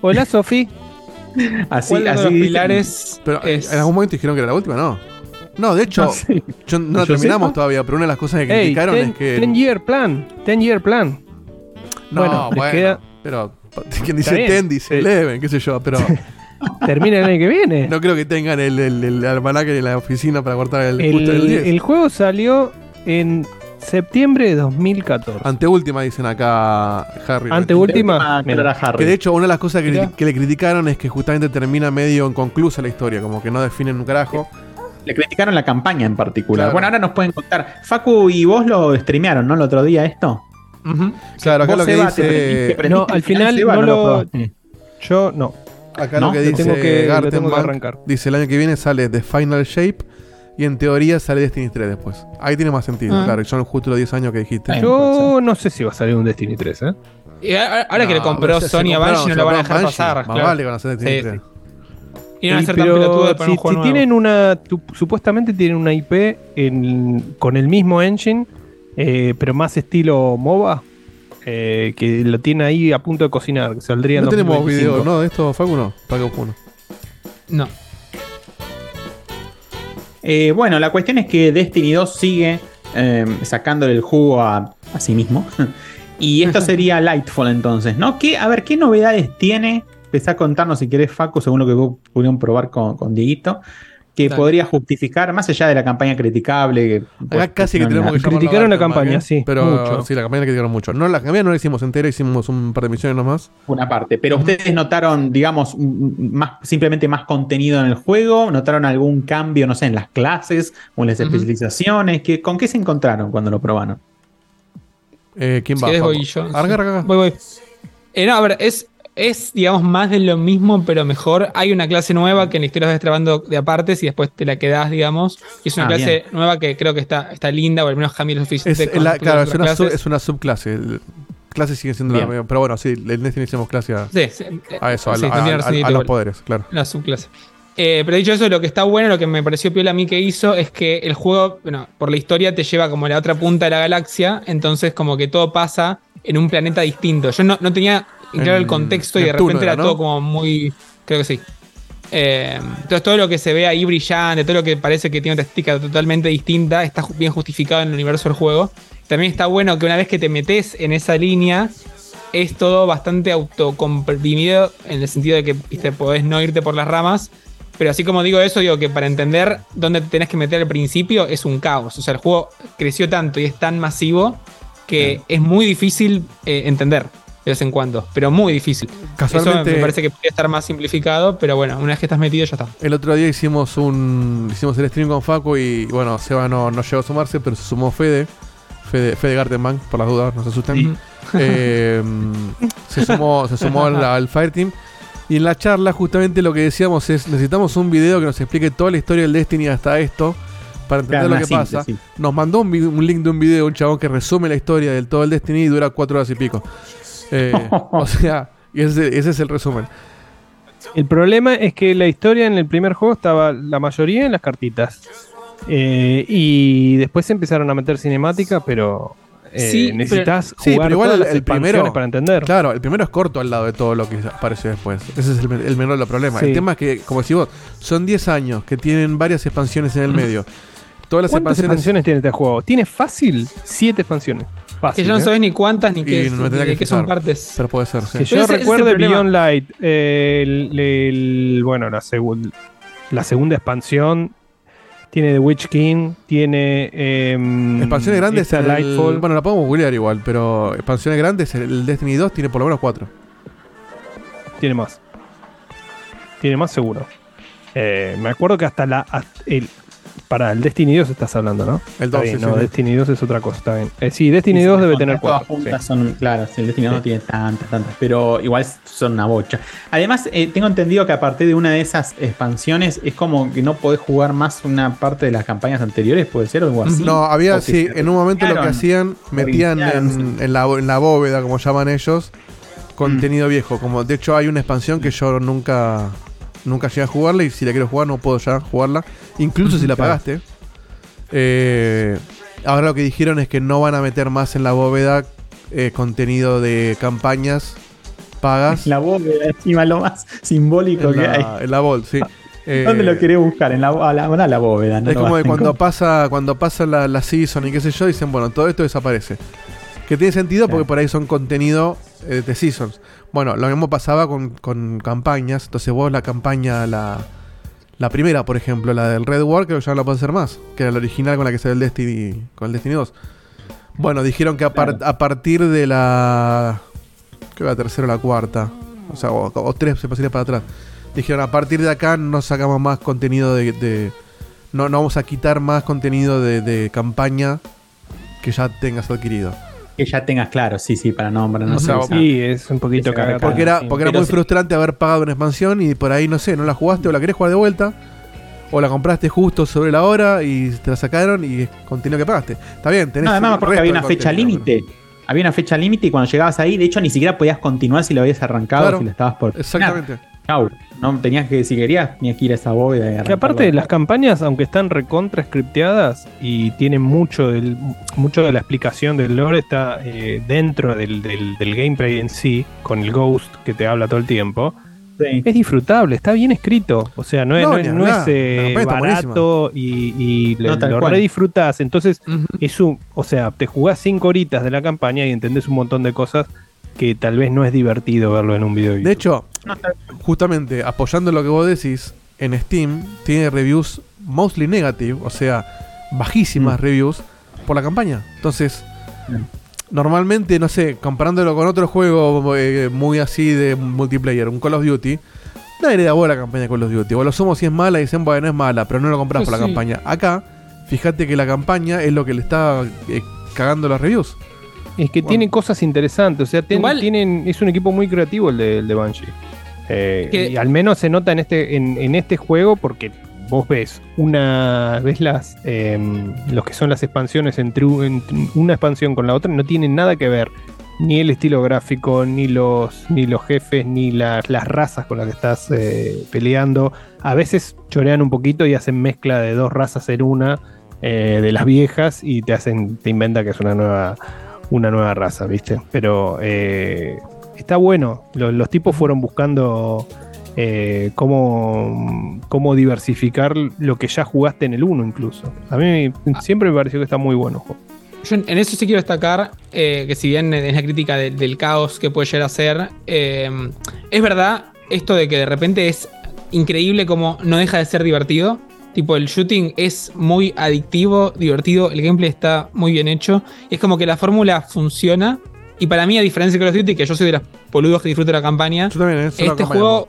Hola, Sofi. así, ¿Cuál de los pilares Pero es? en algún momento dijeron que era la última, ¿no? No, de hecho, No sé. yo no la Yo terminamos sepa. todavía, pero una de las cosas que Hey, criticaron ten, es que. ten year plan. Ten year plan. no, bueno, bueno, les queda- pero quien dice ten dice Sí. eleven, qué sé yo, pero Termina el año que viene. no creo que tengan el, el, el almanaque en la oficina para cortar el, justo el el, 10. el juego salió en septiembre de 2014. Anteúltima dicen acá Harry. Anteúltima. Mira. Harry. Que de hecho una de las cosas que, que le criticaron es que justamente termina medio inconclusa la historia, como que no definen un carajo. Le criticaron la campaña en particular. Claro. Bueno, ahora nos pueden contar. Facu y vos lo streamearon, ¿no? El otro día esto. Claro, acá lo que dice. No, al final no lo- probaste. Yo no. Acá lo que dice tengo que- arrancar. dice el año que viene sale The Final Shape y en teoría sale Destiny 3 después. Ahí tiene más sentido, Ah. claro, son justo los 10 años que dijiste. Yo no sé si va a salir un Destiny 3, ¿eh? Y ahora que le compró Sony a Banshee no lo van a dejar pasar. Más claro. vale con hacer Destiny Sí, 3. Y no van a ser tan pelotudos un juego si nuevo. tienen una. tu- supuestamente tienen una IP en- con el mismo engine, eh, pero más estilo MOBA, eh, que lo tiene ahí a punto de cocinar, que saldría en No tenemos 2025. video, ¿no? De esto, Facu, no. Busque uno. No. Eh, bueno, la cuestión es que Destiny 2 sigue eh, sacándole el jugo a, a sí mismo. y esto sería Lightfall entonces, ¿no? ¿Qué, a ver, ¿qué novedades tiene? Empezá a contarnos si querés, Facu, según lo que vos pudieron probar con, con Dieguito, que Dale. podría justificar, más allá de la campaña criticable. Que, pues, Acá casi que no, tenemos que llamarlo Criticaron la Garten Bank, campaña, ¿eh? sí, Pero mucho. sí, la campaña la criticaron mucho. No, la campaña no la hicimos entera, hicimos un par de misiones nomás. una parte. Pero ustedes notaron, digamos, más, simplemente más contenido en el juego, notaron algún cambio, no sé, en las clases o en las especializaciones. ¿Qué, ¿Con qué se encontraron cuando lo probaron? Eh, ¿Quién Si va? voy yo. Arranca. Voy, voy. Eh, no, a ver, es, es, digamos, más de lo mismo, pero mejor. Hay una clase nueva que en la historia vas destrabando de apartes y después te la quedás, digamos. Y es una Ah, clase bien. nueva que creo que está, está linda, o al menos Jamie lo Es, suficiente. con la- claro, es una, sub- clases. es una subclase. El- clase sigue siendo la misma. Pero bueno, sí, el Destiny hicimos clase a, Sí, sí, a eso, a, sí, a- los poderes, claro. la subclase. Eh, pero dicho eso, lo que está bueno, lo que me pareció piola a mí que hizo, es que el juego, bueno, por la historia te lleva como a la otra punta de la galaxia, entonces como que todo pasa en un planeta distinto. Yo no, no tenía claro el En contexto y de repente era todo como muy... Creo que sí. Eh, entonces todo lo que se ve ahí brillante, todo lo que parece que tiene otra estética totalmente distinta, está bien justificado en el universo del juego. También está bueno que una vez que te metes en esa línea, es todo bastante autocomprimido en el sentido de que viste, podés no irte por las ramas. Pero así como digo eso, digo que para entender dónde te tenés que meter al principio es un caos. O sea, el juego creció tanto y es tan masivo que es muy difícil eh, entender de vez en cuando. Pero muy difícil. Casualmente, Eso me parece que podría estar más simplificado, pero bueno, una vez que estás metido ya está. el otro día hicimos un hicimos el stream con Facu y bueno, Seba no, no llegó a sumarse, pero se sumó Fede. Fede, Fede Gartenbank, por las dudas, no se asusten. Eh, se sumó, se sumó al, al Fireteam. Y en la charla, justamente lo que decíamos es: necesitamos un video que nos explique toda la historia del Destiny hasta esto. Para entender Claro, lo que pasa. Nos mandó un, link de un video de un chabón que resume la historia del todo el Destiny y dura cuatro horas y pico. Eh, o sea, ese, ese es el resumen. El problema es que la historia en el primer juego estaba la mayoría en las cartitas. Eh, y después empezaron a meter cinemática, pero eh, Sí, necesitas pero- sí, jugar pero igual todas el- las el expansiones primero- para entender. Claro, el primero es corto al lado de todo lo que aparece después. Ese es el, me- el menor de los problemas. Sí. El tema es que, como decís vos, son 10 años que tienen varias expansiones en el medio. Todas las ¿Cuántas expansiones. expansiones tiene este juego? Tiene fácil 7 expansiones. Que ya no ¿eh? sabes ni cuántas ni qué, ni de que qué son partes. Pero puede ser, sí. Que yo es recuerde. Beyond Light, eh, el, el- bueno, la, segun- la segunda expansión tiene The Witch King, tiene em, Expansiones grandes, el- Lightfall, bueno, la podemos googlear igual, pero expansiones grandes, el Destiny 2 tiene por lo menos 4. tiene más. Tiene más seguro. Eh, me acuerdo que hasta la hasta el- Para el Destiny 2 estás hablando, ¿no? El Está 2, bien, sí, no, sí. Destiny 2 es otra cosa, está bien. Eh, sí, Destiny Sí, 2 sí, debe tener todas 4. juntas son, claro, sí, el Destiny no tiene tantas, tantas, pero igual son una bocha. Además, eh, tengo entendido que a partir de una de esas expansiones es como que no podés jugar más una parte de las campañas anteriores, puede ser o algo así. No, había, sí, en un momento lo que hacían, metían en, la, en la bóveda, como llaman ellos, contenido viejo. Como de hecho hay una expansión que yo nunca nunca llegué a jugarla y si la quiero jugar no puedo ya jugarla, incluso si la pagaste. Eh, ahora lo que dijeron es que no van a meter más en la bóveda eh, contenido de campañas pagas. La bóveda, encima lo más simbólico en, que hay. la, en la Vault, sí. Eh, ¿Dónde lo querés buscar? En la, a la, a la bóveda. no es como que cuando pasa, cuando pasa la, la season y qué sé yo, dicen, bueno, todo esto desaparece. Que tiene sentido porque por ahí son contenido eh, de seasons. Bueno, lo mismo pasaba con, con campañas. Entonces vos la campaña, la, la primera, por ejemplo, la del Red War, creo que ya no la puedes hacer más. Que era la original con la que salió el Destiny, con el Destiny 2. Bueno, dijeron que a, par- Claro. a partir de la... Creo que la tercera o la cuarta. O sea, o, o tres se pasaría para atrás. Dijeron, a partir de acá no sacamos más contenido de... de- no, no vamos a quitar más contenido de, de campaña que ya tengas adquirido. Que ya tengas claro, sí, sí, para no, para no O sea, usar. Sí, es un poquito cagada. Porque era, porque era muy sí. frustrante haber pagado una expansión y por ahí, no sé, no la jugaste o la querés jugar de vuelta. O la compraste justo sobre la hora y te la sacaron y contenido que pagaste. Está bien, tenés No, además me el acuerdo que resto había una fecha límite. Había una fecha límite y cuando llegabas ahí, de hecho, ni siquiera podías continuar si lo habías arrancado, Claro. si lo estabas por. Exactamente. Chau. No tenías que, si querías, tenías que ir a esa bóveda. y Que aparte de las campañas, aunque están recontra scripteadas y tienen mucho, del, mucho de la explicación del lore, está eh, dentro del, del- del gameplay en sí, con el Ghost que te habla todo el tiempo. Sí. Es disfrutable, está bien escrito. O sea, no es, No, no ni es, no hablar. es, eh, barato y, y le- lo cual. Entonces, es un, o sea, te jugás cinco horitas de la campaña y entendés un montón de cosas que tal vez no es divertido verlo en un video. de hecho, justamente apoyando lo que vos decís, en Steam tiene reviews mostly negative, o sea, bajísimas Mm. reviews por la campaña. Entonces, Mm. normalmente, no sé, comparándolo con otro juego eh, muy así de multiplayer, un Call of Duty, nadie le da bola la campaña de Call of Duty. O lo somos si es mala y dicen, bueno, es mala, pero no lo compras Pues por la sí. campaña. Acá, fíjate que la campaña es lo que le está eh, cagando las reviews. Es que Bueno. tiene cosas interesantes, o sea, ten- Igual- tienen, es un equipo muy creativo el de, el de Bungie. Eh, Que- y al menos se nota en este, en, en este juego porque vos ves una, ves las, em, los que son las expansiones entre, una expansión con la otra, no tienen nada que ver. Ni el estilo gráfico, ni los, ni los jefes, ni la- las razas con las que estás eh, peleando. A veces chorean un poquito y hacen mezcla de dos razas en una, eh, de las viejas, y te hacen, te inventa que es una nueva, una nueva raza, ¿viste? Pero eh, está bueno. Lo- Los, tipos fueron buscando eh, cómo, cómo diversificar lo que ya jugaste en el 1 incluso. A mí siempre me pareció que está muy bueno. Yo en eso sí quiero destacar eh, que si bien es la crítica de- del caos que puede llegar a ser, es verdad esto de que de repente es increíble como no deja de ser divertido. Tipo, el shooting es muy adictivo, divertido, el gameplay está muy bien hecho. Es como que la fórmula funciona. Y para mí, a diferencia de Call of Duty, que yo soy de los boludos que disfruto la campaña, Yo también, eh, este campaña. juego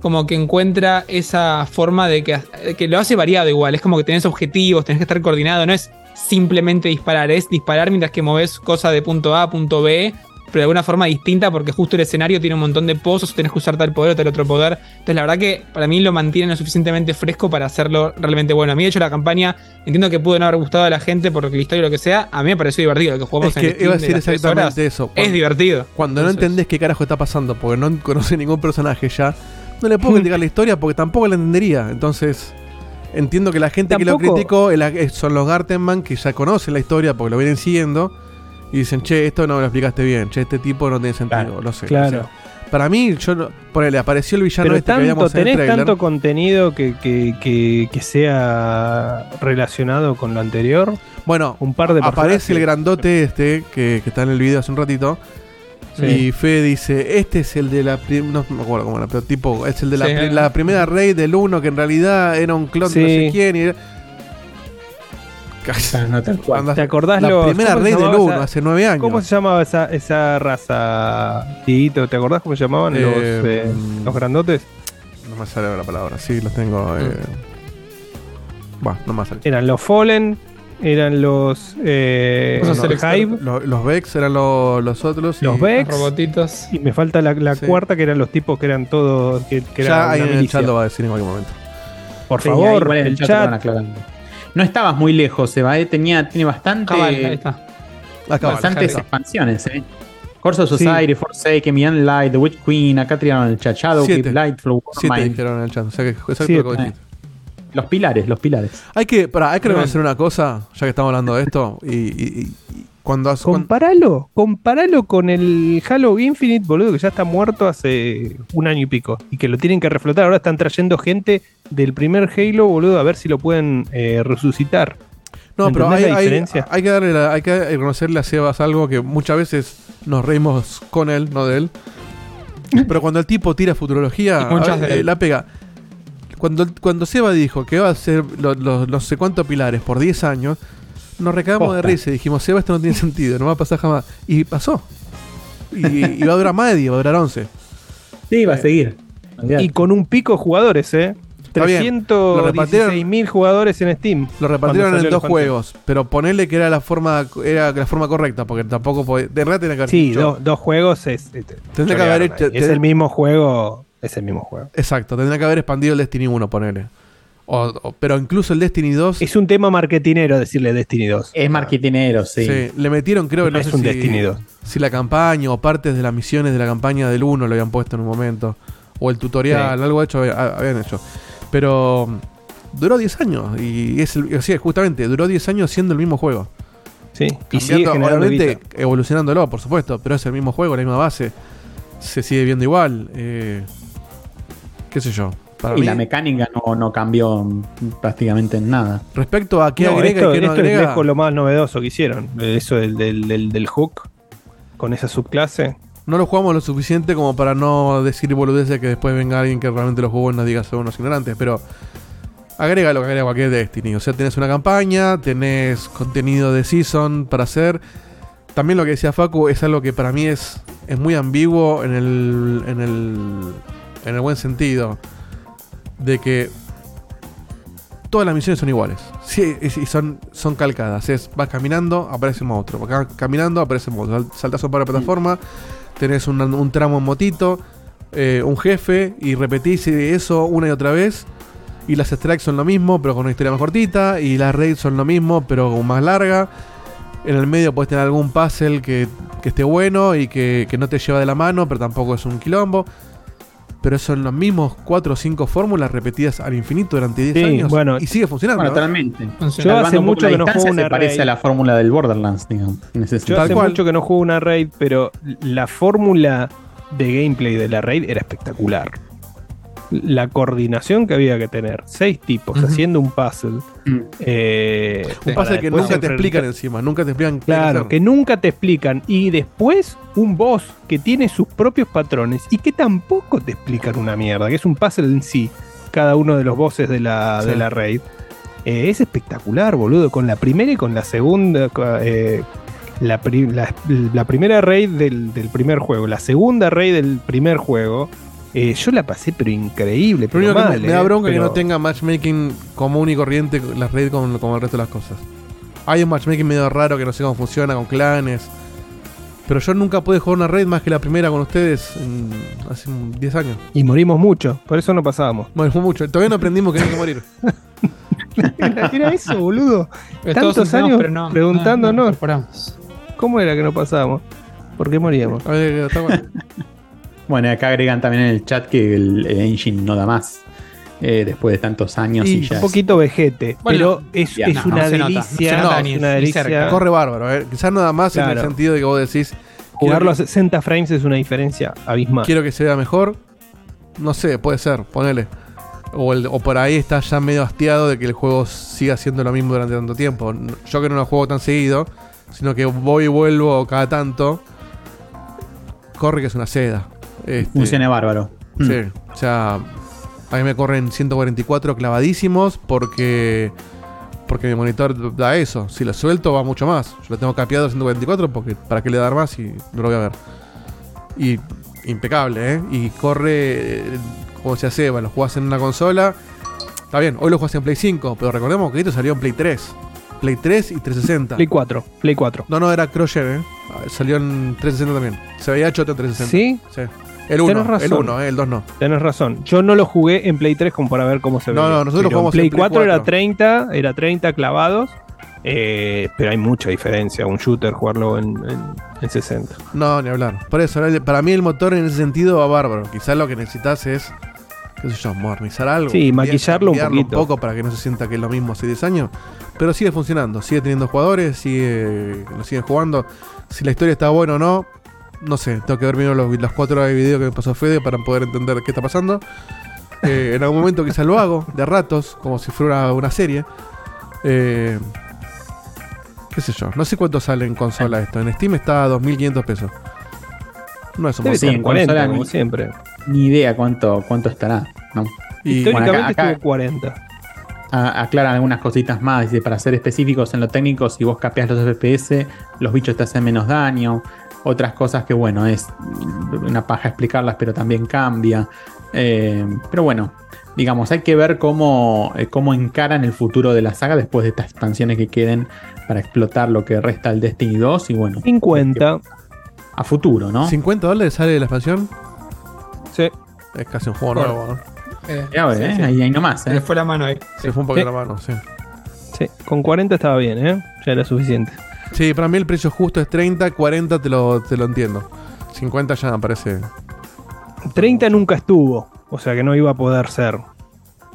como que encuentra esa forma de que, que lo hace variado igual. Es como que tenés objetivos, tenés que estar coordinado. No es simplemente disparar, es disparar mientras que moves cosas de punto A a punto B, pero de alguna forma distinta porque justo el escenario tiene un montón de pozos, tenés que usar tal poder o tal otro poder. Entonces la verdad que para mí lo mantiene lo suficientemente fresco para hacerlo realmente bueno. A mí de hecho la campaña entiendo que pudo no haber gustado a la gente porque la historia o lo que sea, a mí me pareció divertido. Lo que jugamos Es que en Steam iba a de decir las tres exactamente horas eso. Es Cuando- divertido. Cuando no entendés qué carajo está pasando, porque no conoces ningún personaje ya, no le puedo criticar la historia porque tampoco la entendería. Entonces, entiendo que la gente que lo criticó es- son los Gartenman que ya conocen la historia porque lo vienen siguiendo y dicen, che, esto no me lo explicaste bien, che, este tipo no tiene sentido, Claro, no sé. claro. o sea, para mí, yo no, ponele, apareció el villano Pero este que tanto, veíamos en el tenés trailer. tanto contenido que, que, que, que sea relacionado con lo anterior. Bueno, Un par de aparece el grandote este que, que está en el video hace un ratito. Sí. Y Fede dice, este es el de la... No me acuerdo cómo era, pero tipo, es el de la, Sí. pri- la primera raid del 1 que en realidad era un clon de no sé quién. Y no, tal cual. Anda- ¿Te acordás la los- primera raid del llamaba 1, esa- hace 9 años. ¿Cómo se llamaba esa, esa raza, Dieguito? ¿Te acordás cómo se llamaban los, Eh, eh, mm. los grandotes? No me sale la palabra, sí, los tengo. eh. Bueno, no más. Eran los Fallen, eran los eh, los Hive, Lo- los Vex eran lo- los otros. los y- Vex. Los robotitos. Y me falta la, la Sí. cuarta, que eran los tipos que eran todos. Que, que Ya era ahí una en el chat lo va a decir en cualquier momento. Por Sí, favor, el van chat. No estabas muy lejos, Seba, eh, tenía, tiene bastante, Cabal, ahí está. Va, bastantes acá. expansiones, eh. Corso Sí. Society, Forsaken, Beyond Light, The Witch Queen, acá tiraron el chat, Shadowkeep, Siete. Lightflow, Siete en el chat. O sea que exacto lo que. Los pilares, los pilares. Hay que, pará, hay que Bueno. reconocer una cosa, ya que estamos hablando de esto. Y, y- y- y cuando, has- cuando- Comparalo, comparalo con el Halo Infinite, boludo, que ya está muerto hace un año y pico. Y que lo tienen que reflotar. Ahora están trayendo gente del primer Halo, boludo, a ver si lo pueden eh, resucitar. No, pero ¿Entendés hay, la hay- diferencia? hay que darle la- hay que reconocerle a Sebas algo que muchas veces nos reímos con él, no de él. Pero cuando el tipo tira futurología, ver, eh, la pega. Cuando, cuando Seba dijo que va a hacer los no sé cuántos pilares por 10 años, nos recagamos de risa y dijimos, Seba, esto no tiene sentido, no va a pasar jamás. Y pasó. Y, y va a durar más de 10, va a durar 11. Sí, va a seguir. Y con un pico de jugadores, ¿eh? Está bien. Lo repartieron- 316.000 jugadores en Steam. Lo repartieron en dos juegos, pero ponerle que era la forma era la forma correcta, porque tampoco podía, de verdad tenía que haber Sí, do- dos juegos es. es- que haber hecho- Es el mismo juego. Es el mismo juego. Exacto, tendría que haber expandido el Destiny 1, ponele. O- o- pero incluso el Destiny 2 Es un tema marketinero decirle Destiny 2. Es marketinero, sí. sí, le metieron, creo que no, No es sé un si, Destiny 2. si la campaña o partes de las misiones de la campaña del 1 lo habían puesto en un momento. O el tutorial, Sí. algo hecho había- habían hecho. Pero duró 10 años. Y es el, o sea, justamente, duró 10 años siendo el mismo juego. Sí. Y sigue obviamente evolucionándolo, por supuesto, pero es el mismo juego, la misma base. Se sigue viendo igual. eh, qué sé yo. Para y mí, la mecánica no, no cambió prácticamente en nada. respecto a qué No, agrega esto, y qué no esto es agrega. lejos lo más novedoso que hicieron. Eso del, del, del, del hook con esa subclase. No lo jugamos lo suficiente como para no decir boludeces que después venga alguien que realmente lo jugó y nos diga son unos ignorantes, pero agrega lo que agrega cualquier Destiny. O sea, tenés una campaña, tenés contenido de season para hacer. También lo que decía Facu es algo que para mí es, es muy ambiguo en el, en el en el buen sentido de que todas las misiones son iguales. Sí, y son, son calcadas. Es, vas caminando, aparece un monstruo. Vas ca- caminando, aparece un monstruo. Sal- Saltás por la plataforma, tenés un, un tramo en motito, eh, un jefe, y repetís eso una y otra vez. Y las strikes son lo mismo, pero con una historia más cortita. Y las raids son lo mismo, pero con más larga. En el medio puedes tener algún puzzle que, que esté bueno y que, que no te lleva de la mano, pero tampoco es un quilombo. Pero son los mismos 4 o 5 fórmulas repetidas al infinito durante 10 Sí, años. bueno. y sigue funcionando. Bueno, ¿eh? totalmente. Funciona. Yo hace mucho que no juego una se parece raid. a la fórmula del Borderlands, digamos. en ese Yo hace cual. mucho que no juego una raid, pero la fórmula de gameplay de la raid era espectacular. La coordinación que había que tener. Seis tipos haciendo un puzzle. Mm. eh, Un pasa que nunca te explican encima, nunca te explican Claro, que nunca te explican. Y después un boss que tiene sus propios patrones y que tampoco te explican una mierda, que es un puzzle en sí, cada uno de los bosses de la, Sí. de la raid. Eh, es espectacular, boludo. Con la primera y con la segunda. eh, la, pri- la- la primera raid del, del primer juego, la segunda raid del primer juego. Eh, yo la pasé, pero increíble. Pero que me, me da eh, bronca es que no tenga matchmaking común y corriente la red con, con el resto de las cosas. Hay un matchmaking medio raro que no sé cómo funciona con clanes. Pero yo nunca pude jugar una raid más que la primera con ustedes en- hace un 10 años. Y morimos mucho, por eso no pasábamos. Fue mucho. Todavía no aprendimos que hay que morir. Era eso, boludo. Pero Tantos años pero no- preguntándonos. no- no incorporamos. ¿Cómo era que no pasábamos? ¿Por qué moríamos? A ver, está bueno. Bueno, acá agregan también en el chat que el, el engine no da más. eh, después de tantos años y, Y ya un poquito vejete, Bueno, pero es, ya, es no, una no se nota, no delicia. es una. Corre bárbaro. eh. Quizás nada más en el sentido de que vos decís. Jugarlo a quiero, 60 frames es una diferencia abismal. quiero que se vea mejor. No sé, puede ser, ponele. O, el- o por ahí estás ya medio hastiado de que el juego siga siendo lo mismo durante tanto tiempo. Yo que no lo juego tan seguido, sino que voy y vuelvo cada tanto. Corre que es una seda. Este, funcione bárbaro. Mm. Sí, o sea, a mí me corren 144 clavadísimos porque porque mi monitor da eso. Si lo suelto va mucho más. Yo lo tengo capeado a 144 porque para qué le dar más y no lo voy a ver. Y impecable, ¿eh? Y corre eh, como se hace, bueno, lo jugás en una consola. Está bien, hoy lo juegas en Play 5, pero recordemos que esto salió en Play 3. Play 3 y 360. Play 4, Play 4. No, no, era Crosser, ¿eh? Salió en 360 también. Se veía choto en 360. ¿Sí? Sí. El 1, Tenés razón. el 1, eh, el 2 no. Tenés razón. Yo no lo jugué en Play 3 como para ver cómo se ve. No, no, nosotros jugamos Play en Play 4 era 4. 30, era 30 clavados. eh, pero hay mucha diferencia. Un shooter jugarlo en, en- en 60. No, ni hablar. Por eso, para mí el motor en ese sentido va bárbaro. Quizás lo que necesitas es, qué sé yo, modernizar algo. Sí, maquillarlo un poquito. poco para que no se sienta que es lo mismo hace 10 años. Pero sigue funcionando, sigue teniendo jugadores, sigue, lo siguen jugando. Si la historia está buena o no, no sé. Tengo que ver primero los, las 4 horas de video que me pasó Fede para poder entender qué está pasando. Eh, en algún momento quizás lo hago, de ratos, como si fuera una, una serie. Eh, qué sé yo, no sé cuánto sale en consola esto. En Steam está a 2.500 pesos. No es un Debe en 40, consola como ni- siempre. Ni idea cuánto, cuánto estará. ¿no? Y Históricamente bueno, acá- acá- estuvo 40. A- aclaran algunas cositas más. Dice, para ser específicos en lo técnico, si vos capeas los FPS, los bichos te hacen menos daño. Otras cosas que, bueno, es una paja explicarlas, pero también cambia. Eh, pero bueno, digamos, hay que ver cómo, eh, cómo encaran el futuro de la saga después de estas expansiones que queden para explotar lo que resta del Destiny 2. Y bueno, 50. a futuro, ¿no? 50 dólares sale la expansión. Sí. Es casi un juego nuevo. ¿no? Eh, Ya ves, sí, ¿eh? sí. Ahí, ahí nomás. Se ¿eh? le fue la mano ahí. Se fue un poco Sí. la mano, sí. Sí, con 40 estaba bien, ¿eh? Ya era suficiente. Sí, para mí el precio justo es 30, 40 te lo, te lo entiendo. 50 ya me parece. 30 nunca estuvo, o sea que no iba a poder ser.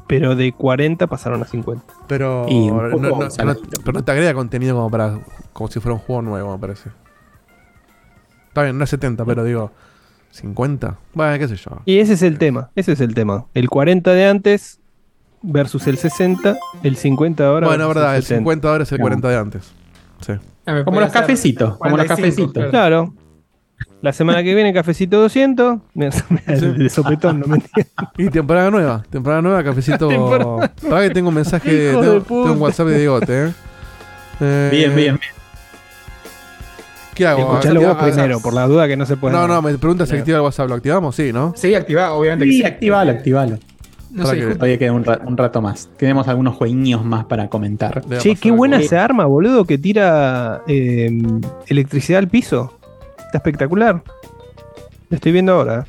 Pero de 40 pasaron a 50. Pero, no, no- no- pero no te agrega contenido como para como si fuera un juego nuevo, me parece. Está bien, no es 70, pero digo, 50. Bueno, qué sé yo. Y ese es el tema, ese es el tema. El 40 de antes versus el 60, el 50 de ahora. bueno, verdad, el 70. 50 ahora es el Claro. 40 de antes. Sí. Como los cafecitos, como los 45, cafecitos. Claro. La semana que viene, cafecito 200. Mira, el de sopetón, no me entiendo. Y temporada nueva, temporada nueva, cafecito. Temporada Para que tengo un mensaje, de tengo, un WhatsApp de Diegote, ¿eh? Eh, Bien, bien. ¿Qué hago? Escuchalo vos Ah, primero, por la duda que no se puede. No, no, me preguntas si activa el WhatsApp. ¿Lo activamos? Sí, ¿no? Sí, activado, obviamente. que Sí, sí. activalo, activalo. No Para sé, que- justo- Todavía queda un, ra- un rato más. Tenemos algunos jueguiños más para comentar. Che, qué buena esa arma, boludo, que tira eh, electricidad al piso. Está espectacular. Lo estoy viendo ahora.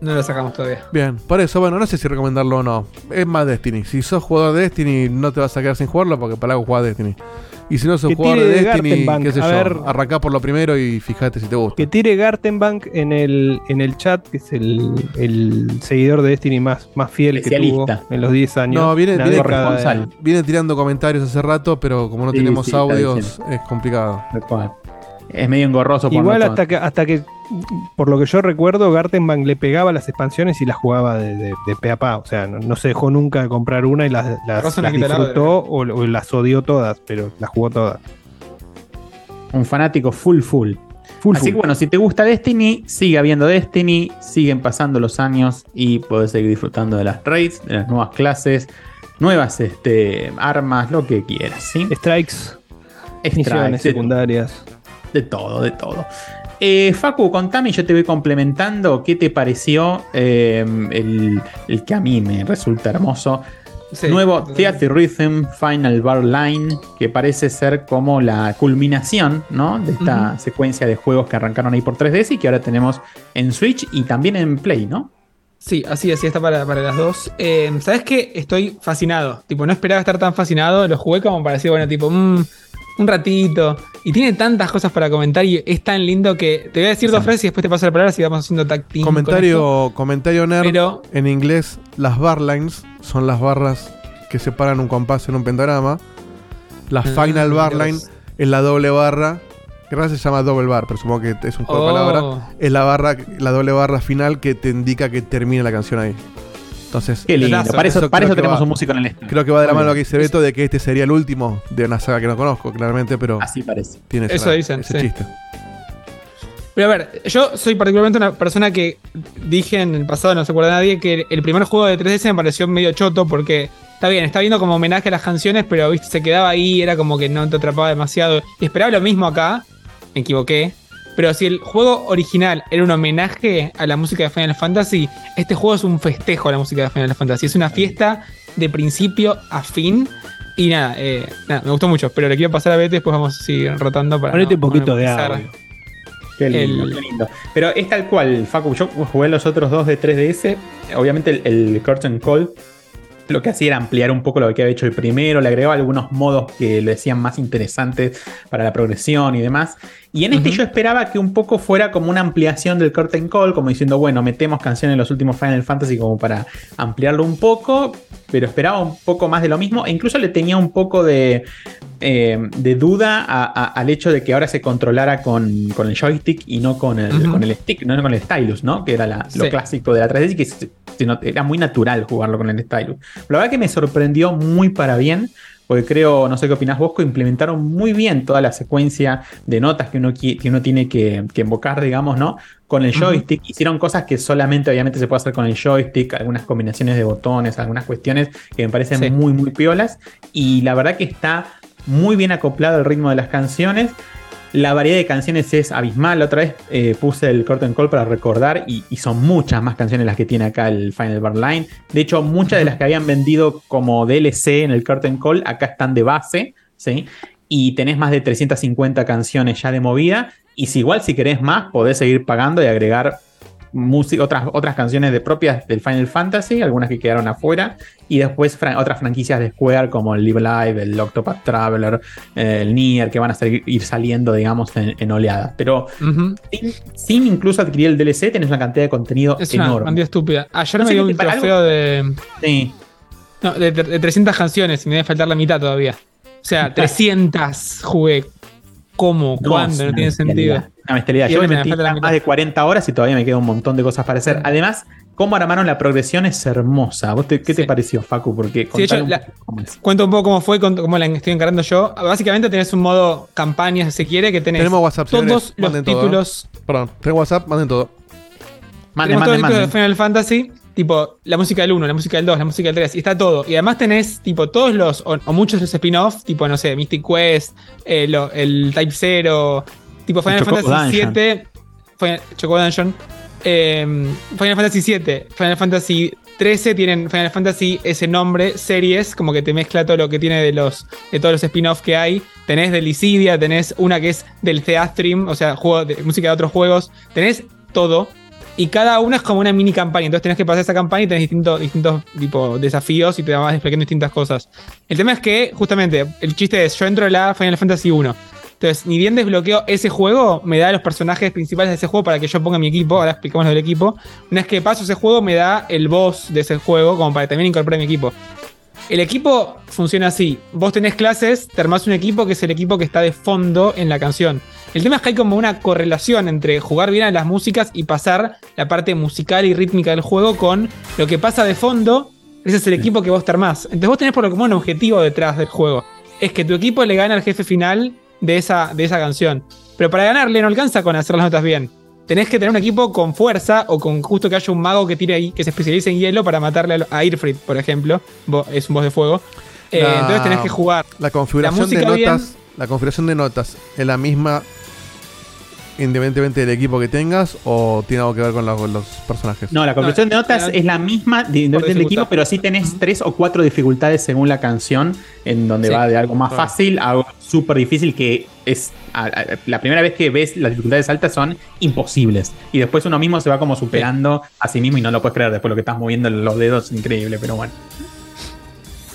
no lo sacamos todavía. Bien, por eso, bueno, no sé si recomendarlo o no. Es más Destiny. Si sos jugador de Destiny, no te vas a quedar sin jugarlo porque para algo jugás Destiny. Y si no sos Que jugador de Destiny, Gartenbank, qué sé a yo, ver. arrancá por lo primero y fíjate si te gusta. Que tire Gartenbank en el, en el chat, que es el, el seguidor de Destiny más, más fiel que tuvo Especialista. en los 10 años. No, viene- viene. Viene tirando comentarios hace rato, pero como no Sí, tenemos sí, audios, es complicado. Es medio engorroso. por Igual hasta que, hasta que, por lo que yo recuerdo, Gartenbank le pegaba las expansiones y las jugaba de, de, de pe a pa. O sea, no, no se dejó nunca de comprar una y las, las, disfrutó o, o las odió todas, pero las jugó todas. Un fanático full full. Full, Así full. que bueno, si te gusta Destiny, sigue habiendo Destiny, siguen pasando los años y podés seguir disfrutando de las raids, de las nuevas clases, nuevas este, armas, lo que quieras, ¿sí? Strikes, misiones Strikes, de, secundarias. De todo, de todo. Eh, Facu, contame, yo te voy complementando. ¿Qué te pareció eh, el, el que a mí me resulta hermoso? Sí. Nuevo Theater Rhythm Final Bar Line, que parece ser como la culminación ¿no? de esta secuencia de juegos que arrancaron ahí por 3DS y que ahora tenemos en Switch y también en Play, ¿no? Sí, así, así está para, para las dos. Eh, ¿Sabes qué? Estoy fascinado. Tipo, no esperaba estar tan fascinado. Lo jugué como para decir, bueno, tipo, mm, un ratito. Y tiene tantas cosas para comentar y es tan lindo que te voy a decir dos frases y después te paso la palabra si vamos haciendo tag team con esto. Comentario, comentario nerd. Pero En inglés, las bar lines son las barras que separan un compás en un pentagrama. La Ah, final bar Dios. line es la doble barra. Que en realidad se llama double bar, pero supongo que es un juego de Oh. palabras. Es la barra, la doble barra final que te indica que termina la canción ahí. Entonces, Qué lindo. Para eso, Eso para creo eso que tenemos va. un músico en el estudio. creo que va de la mano lo que dice Beto de que este sería el último de una saga que no conozco, claramente, pero Así parece. tiene Eso esa- dicen, ese sí. chiste. Pero a ver, yo soy particularmente una persona que dije en el pasado, no se acuerda nadie, que el primer juego de 3DS me pareció medio choto porque está bien, está viendo como homenaje a las canciones, pero viste, se quedaba ahí, era como que no te atrapaba demasiado. Y esperaba lo mismo acá, me equivoqué. Pero si el juego original era un homenaje a la música de Final Fantasy, este juego es un festejo a la música de Final Fantasy. Es una fiesta de principio a fin. Y nada, eh, nada, me gustó mucho, pero le quiero pasar a Bete, después vamos a seguir rotando para. Ponete no- un poquito de audio. Qué lindo, El- qué lindo. Pero es tal cual, Facu. Yo jugué los otros dos de 3DS. Obviamente el, el Curtain Call lo que hacía era ampliar un poco lo que había hecho el primero, le agregaba algunos modos que lo decían más interesantes para la progresión y demás. Y en este yo esperaba que un poco fuera como una ampliación del Curtain Call, como diciendo, bueno, metemos canciones en los últimos Final Fantasy como para ampliarlo un poco, pero esperaba un poco más de lo mismo. E incluso le tenía un poco de, eh, de duda a- a- al hecho de que ahora se controlara con, con el joystick y no con el, con el stick, no con el stylus, ¿no? Que era la- lo Sí. clásico de la 3DS y que se- se not- era muy natural jugarlo con el stylus. La verdad que me sorprendió muy para bien. Porque creo, no sé qué opinás vos, que implementaron muy bien toda la secuencia de notas que uno, que uno tiene que, que invocar, digamos, ¿no? Con el joystick. Hicieron cosas que solamente, obviamente, se puede hacer con el joystick, algunas combinaciones de botones, algunas cuestiones que me parecen Sí. muy, muy piolas. Y la verdad que está muy bien acoplado el ritmo de las canciones. La variedad de canciones es abismal. La otra vez eh, puse el Curtain Call para recordar y, y son muchas más canciones las que tiene acá el Final Bar Line. De hecho, muchas de las que habían vendido como DLC en el Curtain Call acá están de base, ¿sí? Y tenés más de 350 canciones ya de movida. Y si igual si querés más, podés seguir pagando y agregar música, otras, otras canciones de propias del Final Fantasy, algunas que quedaron afuera, y después fran- otras franquicias de Square como el Live Live, el Octopath Traveler, eh, el Nier, que van a seguir, ir saliendo, digamos, en, en oleadas. Pero sin, sin incluso adquirir el DLC, tenés una cantidad de contenido Es una enorme. cantidad estúpida. Ayer No me dio un trofeo de, Sí. no, de, de 300 canciones y me debe faltar la mitad todavía. O sea, 300 jugué. ¿Cómo? ¿Cuándo? No una tiene sentido. Una bestialidad. Yo me metí más de 40 horas y todavía me queda un montón de cosas para hacer. Además, cómo armaron la progresión es hermosa. ¿Vos te- ¿Qué te pareció, Facu? Porque Sí, un la- poco cómo es. Cuento un poco cómo fue, cómo la estoy encarando yo. Básicamente tenés un modo campaña, si se quiere, que tenés Tenemos WhatsApp, todos señores. los Manden todo, ¿eh? títulos. Perdón, tengo WhatsApp, manden todo. Mande, tenemos todos mande, los títulos de. Final Fantasy, tipo la música del 1, la música del 2, la música del 3, y está todo. Y además tenés tipo todos los, o, o muchos de los spin-off, tipo, no sé, Mystic Quest, eh, lo- el Type 0, tipo Final Chocobo Fantasy Dungeon. 7, Final, Chocobo Dungeon, eh, Final Fantasy 7, Final Fantasy 13 tienen Final Fantasy ese nombre, series, como que te mezcla todo lo que tiene de los de todos los spin-off que hay. Tenés de Licidia, tenés una que es del Theastream, o sea, juego de música de otros juegos. Tenés todo. Y cada una es como una mini campaña. Entonces tenés que pasar esa campaña y tenés distintos, distintos tipo, desafíos y te vas explicando distintas cosas. El tema es que, justamente, el chiste es: yo entro a la Final Fantasy 1. Entonces, ni bien desbloqueo ese juego, me da los personajes principales de ese juego para que yo ponga mi equipo. Ahora explicamos lo del equipo. Una vez que paso ese juego, me da el boss de ese juego, como para también incorporar mi equipo. El equipo funciona así. Vos tenés clases, te armás un equipo que es el equipo que está de fondo en la canción. El tema es que hay como una correlación entre jugar bien a las músicas y pasar la parte musical y rítmica del juego con lo que pasa de fondo. Ese es el equipo que vos te armás. Entonces vos tenés por lo común un objetivo detrás del juego. Es que tu equipo le gane al jefe final de esa, de esa canción. Pero para ganarle no alcanza con hacer las notas bien. Tenés que tener un equipo con fuerza o con justo que haya un mago que tire ahí, que se especialice en hielo para matarle a- Irfrit, por ejemplo. Es un boss de fuego. Eh, La- Entonces tenés que jugar. La configuración La de bien. notas, la configuración de notas es la misma independientemente del equipo que tengas o tiene algo que ver con los, con los personajes. No, la conversión No, de notas no, es la misma de- del equipo, pero sí tenés tres o cuatro dificultades según la canción, en donde Sí. va de algo más Claro. fácil a algo súper difícil que es a- a- la primera vez que ves las dificultades altas son imposibles. Y después uno mismo se va como superando a sí mismo y no lo puedes creer después lo que estás moviendo los dedos, increíble, pero bueno.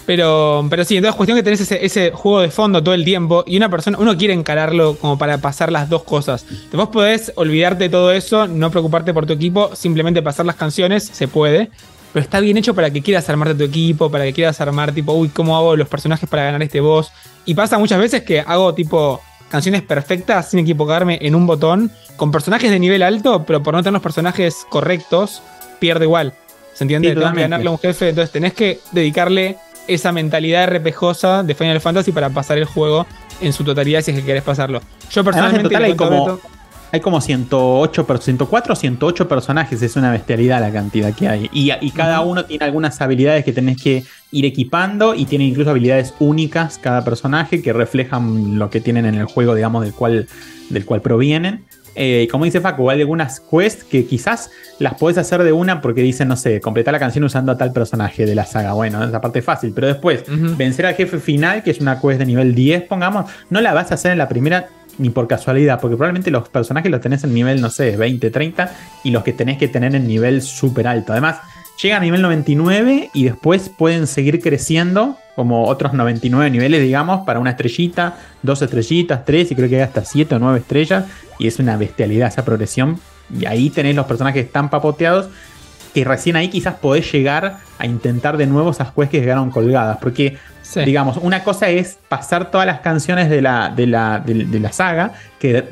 Pero, pero sí, entonces cuestión que tenés ese, ese juego de fondo todo el tiempo y una persona, uno quiere encararlo como para pasar las dos cosas. Vos podés olvidarte de todo eso, no preocuparte por tu equipo, simplemente pasar las canciones, se puede. Pero está bien hecho para que quieras armarte tu equipo, para que quieras armar tipo, uy, ¿cómo hago los personajes para ganar este boss? Y pasa muchas veces que hago tipo canciones perfectas sin equivocarme en un botón, con personajes de nivel alto, pero por no tener los personajes correctos, pierde igual. ¿Se entiende? Sí, Tengo que ganarle a un jefe, entonces tenés que dedicarle esa mentalidad RPGosa de Final Fantasy para pasar el juego en su totalidad si es que querés pasarlo. Yo Además, en personalmente total hay como, Beto- hay como 108, per- 104 o 108 personajes, es una bestialidad la cantidad que hay. Y, y cada uno tiene algunas habilidades que tenés que ir equipando y tiene incluso habilidades únicas cada personaje que reflejan lo que tienen en el juego, digamos, del cual, del cual provienen. Eh, como dice Facu, hay algunas quests que quizás las podés hacer de una porque dicen, no sé, completar la canción usando a tal personaje de la saga. Bueno, esa parte es fácil, pero después, vencer al jefe final, que es una quest de nivel 10, pongamos, no la vas a hacer en la primera ni por casualidad, porque probablemente los personajes los tenés en nivel, no sé, 20, 30, y los que tenés que tener en nivel súper alto. Además, llega a nivel 99 y después pueden seguir creciendo como otros 99 niveles, digamos, para una estrellita, dos estrellitas, tres, y creo que hay hasta 7 o 9 estrellas, y es una bestialidad esa progresión. Y ahí tenés los personajes tan papoteados que recién ahí quizás podés llegar a intentar de nuevo esas quests que quedaron colgadas, porque Sí. digamos, una cosa es pasar todas las canciones de la, de la, de, de la saga, que,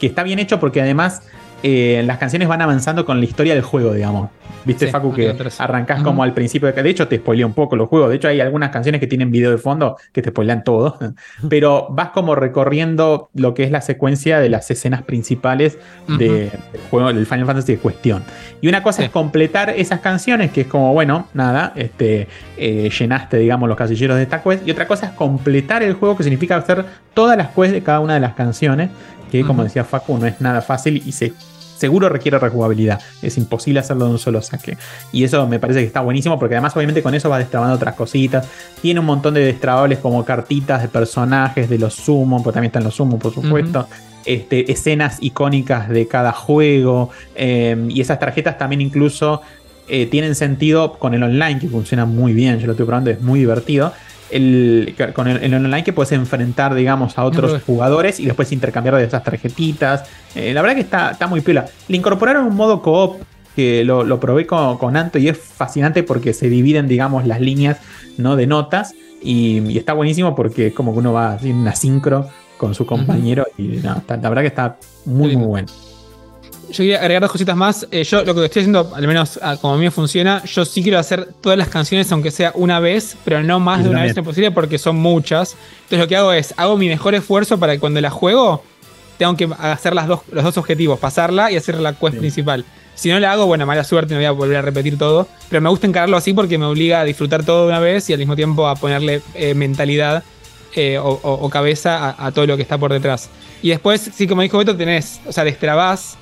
que está bien hecho porque además eh, las canciones van avanzando con la historia del juego, digamos. Viste, Sí, Facu, que arrancás como al principio. De, de hecho, te spoilea un poco los juegos. De hecho, hay algunas canciones que tienen video de fondo que te spoilean todo. Pero vas como recorriendo lo que es la secuencia de las escenas principales de- del juego del Final Fantasy de cuestión. Y una cosa Sí. es completar esas canciones, que es como, bueno, nada, este, eh, llenaste, digamos, los casilleros de esta quest. Y otra cosa es completar el juego, que significa hacer todas las quests de cada una de las canciones, que como decía Facu, no es nada fácil y se, seguro requiere rejugabilidad. Es imposible hacerlo de un solo saque. Y eso me parece que está buenísimo, porque además, obviamente, con eso va destrabando otras cositas. Tiene un montón de destrabables como cartitas de personajes, de los summon, porque también están los summon, por supuesto este, escenas icónicas de cada juego. eh, y esas tarjetas también incluso eh, tienen sentido con el online, que funciona muy bien. Yo lo estoy probando, es muy divertido. El, con el, el online que puedes enfrentar, digamos, a otros jugadores y después intercambiar de esas tarjetitas. Eh, la verdad que está, está muy piola. Le incorporaron un modo co-op que lo, lo probé con, con Anto y es fascinante porque se dividen, digamos, las líneas ¿no? de notas. Y, y está buenísimo porque es como que uno va en una sincro con su compañero. Y no, la verdad que está muy, muy bueno. Yo quería agregar dos cositas más. Eh, yo lo que estoy haciendo, al menos ah, como a mí me funciona, yo sí quiero hacer todas las canciones, aunque sea una vez, pero no más de una vez posible porque son muchas. Entonces lo que hago es, hago mi mejor esfuerzo para que cuando la juego, tengo que hacer las dos, los dos objetivos, pasarla y hacer la quest Sí. principal. Si no la hago, bueno, mala suerte, no voy a volver a repetir todo. Pero me gusta encararlo así porque me obliga a disfrutar todo de una vez y al mismo tiempo a ponerle eh, mentalidad eh, o, o- o cabeza a, a todo lo que está por detrás. Y después, sí, como dijo Beto, tenés, o sea, destrabás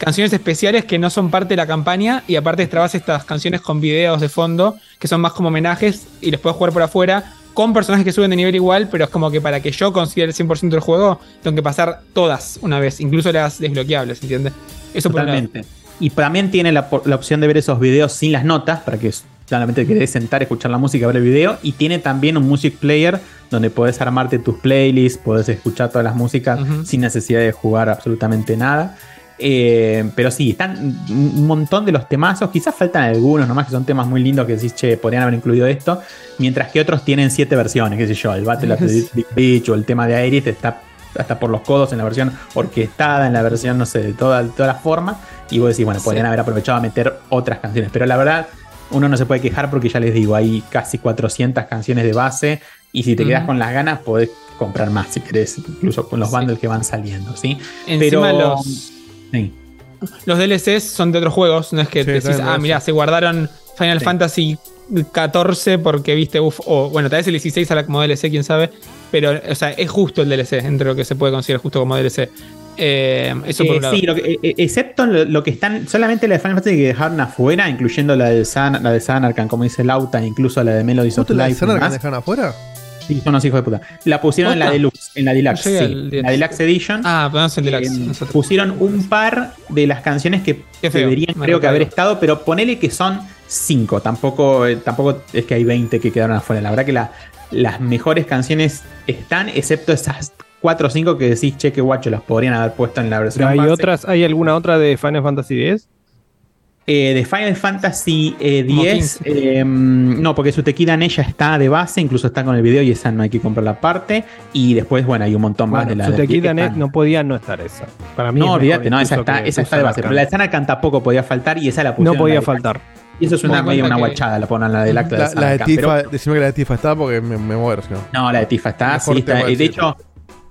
canciones especiales que no son parte de la campaña y aparte destrabás estas canciones con videos de fondo que son más como homenajes y los puedes jugar por afuera con personajes que suben de nivel igual, pero es como que para que yo consiga el 100% del juego, tengo que pasar todas una vez, incluso las desbloqueables, ¿entiendes? Eso por. Totalmente. Y también tiene la, opción de ver esos videos sin las notas, para que solamente querés sentar, escuchar la música, ver el video. Y tiene también un music player donde podés armarte tus playlists, podés escuchar todas las músicas sin necesidad de jugar absolutamente nada. Eh, pero sí, están un montón de los temazos. Quizás faltan algunos nomás que son temas muy lindos que decís, che, podrían haber incluido esto. Mientras que otros tienen siete versiones, qué sé yo, el Battle of the. Big Beach o el tema de Iris está hasta por los codos en la versión orquestada, en la versión, no sé, de toda- todas las formas. Y vos decís, bueno, podrían Sí. haber aprovechado a meter otras canciones. Pero la verdad, uno no se puede quejar porque ya les digo, hay casi 400 canciones de base. Y si te quedas con las ganas, podés comprar más si querés, incluso con los Sí. bundles que van saliendo, ¿sí? Encima Pero- los, Sí. los DLCs son de otros juegos, no es que Sí, decís, ah, mira, se guardaron Final Sí. Fantasy 14 porque viste, uff, o bueno, tal vez el 16 a la como DLC, quién sabe, pero, o sea, es justo el DLC, entre lo que se puede considerar justo como DLC. Eh, eso por Eh, un lado. sí, lo que- eh, excepto lo, lo que están, solamente la de Final Fantasy que dejaron afuera, incluyendo la de San, la de Sanarkand, como dice Lauta, incluso la de Melodies of ¿Justo la de Life. y Sanar que demás. dejaron afuera? Sí, son unos hijos de puta. La pusieron en la ¿Posta? Deluxe, en la Deluxe, No sí, en la Deluxe Edition. Ah, ponemos el deluxe. Eh, pusieron un par de las canciones que deberían creo que haber estado, pero ponele que son cinco. Tampoco, eh, tampoco es que hay 20 que quedaron afuera. La verdad que la- las mejores canciones están, excepto esas cuatro o cinco que decís, che, que guacho, las podrían haber puesto en la versión. Pero hay base. otras, ¿hay alguna otra de Final Fantasy X? Eh, de Final Fantasy eh, Como 10, 15. eh, no, porque su Tequidan ella está de base, incluso está con el video y esa no hay que comprarla aparte. Y después, bueno, hay un montón más Bueno, de la su Tequila están- no podía no estar esa. Para mí No, olvídate, no, esa está, esa está de base. Pero la de Sanarkand tampoco podía faltar y esa la pusieron. No en podía la faltar. Y eso es una en medio una guachada, la ponen la del acto de La, la de Sanarkand, pero- Tifa, decime que la de Tifa está porque me, me muero, si no. No, la de Tifa está, sí, está. Eh, De hecho,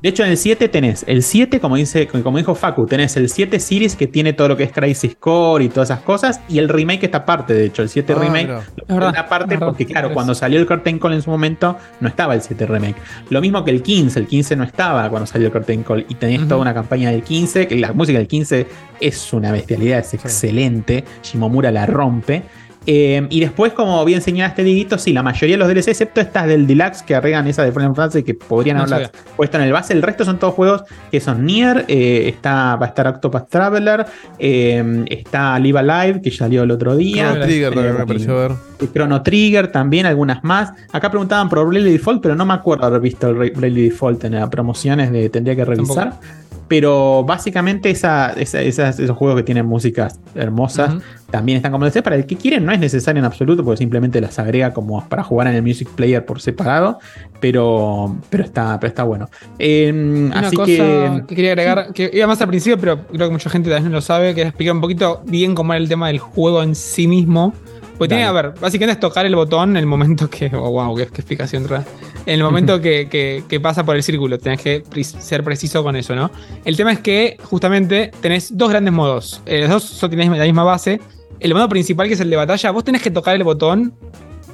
De hecho, en el 7 tenés el 7, como, dice, como dijo Facu, tenés el 7 Series que tiene todo lo que es Crisis Core y todas esas cosas, y el remake está aparte, de hecho, el 7 Ah, remake mira. lo pone aparte porque, claro, cuando salió el Curtain Call en su momento, no estaba el 7 remake. Lo mismo que el 15, el 15 no estaba cuando salió el Curtain Call, y tenías Ujú. toda una campaña del 15, que la música del 15 es una bestialidad, es excelente, Shimomura la rompe. Eh, y después, como bien señalaste, Diguito, sí, la mayoría de los DLC, excepto estas del Deluxe que arreglan esa de Final Fantasy que podrían No haberlas sabía. puesto en el base, el resto son todos juegos que son Nier, eh, está, va a estar Octopath Traveler, eh, está Live Alive, que salió el otro día. Chrono Trigger también me Eh, pareció ver. Chrono Trigger también, algunas más. Acá preguntaban por Bravely Default, pero no me acuerdo haber visto el Ra- Bravely Default en las promociones, de, tendría que revisar. Pero básicamente esa- esa- esas- esos juegos que tienen músicas hermosas también están como. Para el que quieren no es necesario en absoluto, porque simplemente las agrega como para jugar en el Music Player por separado. Pero, pero, está, pero está bueno. Eh, Una así cosa que... que, quería agregar, que iba más al principio, pero creo que mucha gente tal vez no lo sabe, que explicar un poquito bien cómo era el tema del juego en sí mismo. Porque tiene, a ver, básicamente es tocar el botón en el momento que. Oh, wow, qué, qué explicación rara. En el momento que, que- que pasa por el círculo, tenés que ser preciso con eso, ¿no? El tema es que justamente tenés dos grandes modos. Eh, los dos son, tienen la misma base. El modo principal, que es el de batalla, vos tenés que tocar el botón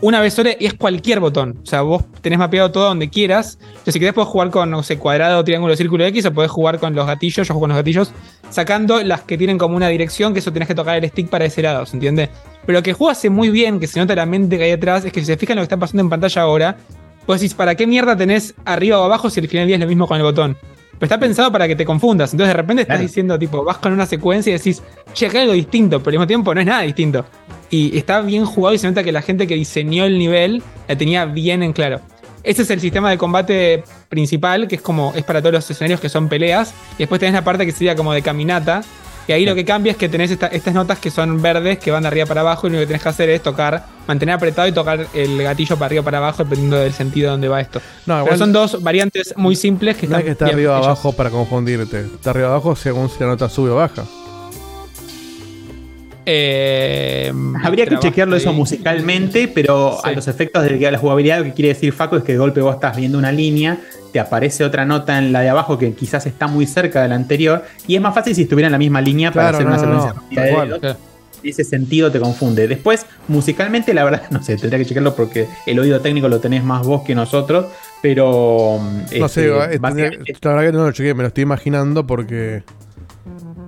una vez sola y es cualquier botón. O sea, vos tenés mapeado todo donde quieras. Yo, si querés, podés jugar con, no sé, cuadrado, triángulo, círculo X, o podés jugar con los gatillos. Yo juego con los gatillos, sacando las que tienen como una dirección, que eso tenés que tocar el stick para ese lado, ¿se entiende? Pero lo que juego hace muy bien, que se nota la mente que hay atrás, es que si se fijan lo que está pasando en pantalla ahora, vos decís, ¿para qué mierda tenés arriba o abajo si al final día es lo mismo con el botón? Pero está pensado para que te confundas. Entonces de repente estás Claro. diciendo, tipo, vas con una secuencia y decís, che, acá hay algo distinto, pero al mismo tiempo no es nada distinto. Y está bien jugado y se nota que la gente que diseñó el nivel la tenía bien en claro. Ese es el sistema de combate principal, que es como es para todos los escenarios que son peleas. Y después tenés la parte que sería como de caminata. Y ahí lo que cambia es que tenés esta- estas notas que son verdes, que van de arriba para abajo, y lo que tenés que hacer es tocar, mantener apretado y tocar el gatillo para arriba para abajo, dependiendo del sentido donde va esto. No, Pero son dos variantes muy simples que no están es que está arriba abajo para confundirte. Está arriba abajo según si la nota sube o baja. Eh, Habría que chequearlo eso musicalmente, pero a los efectos de la jugabilidad, lo que quiere decir Facu es que de golpe vos estás viendo una línea, te aparece otra nota en la de abajo que quizás está muy cerca de la anterior, y es más fácil si estuviera en la misma línea para hacer no, una no, secuencia no. Claro. En ese sentido te confunde. Después, musicalmente, la verdad, no sé, tendría que checarlo porque el oído técnico lo tenés más vos que nosotros, pero. No sé, este, eh, la verdad que no lo chequeé, me lo estoy imaginando porque No,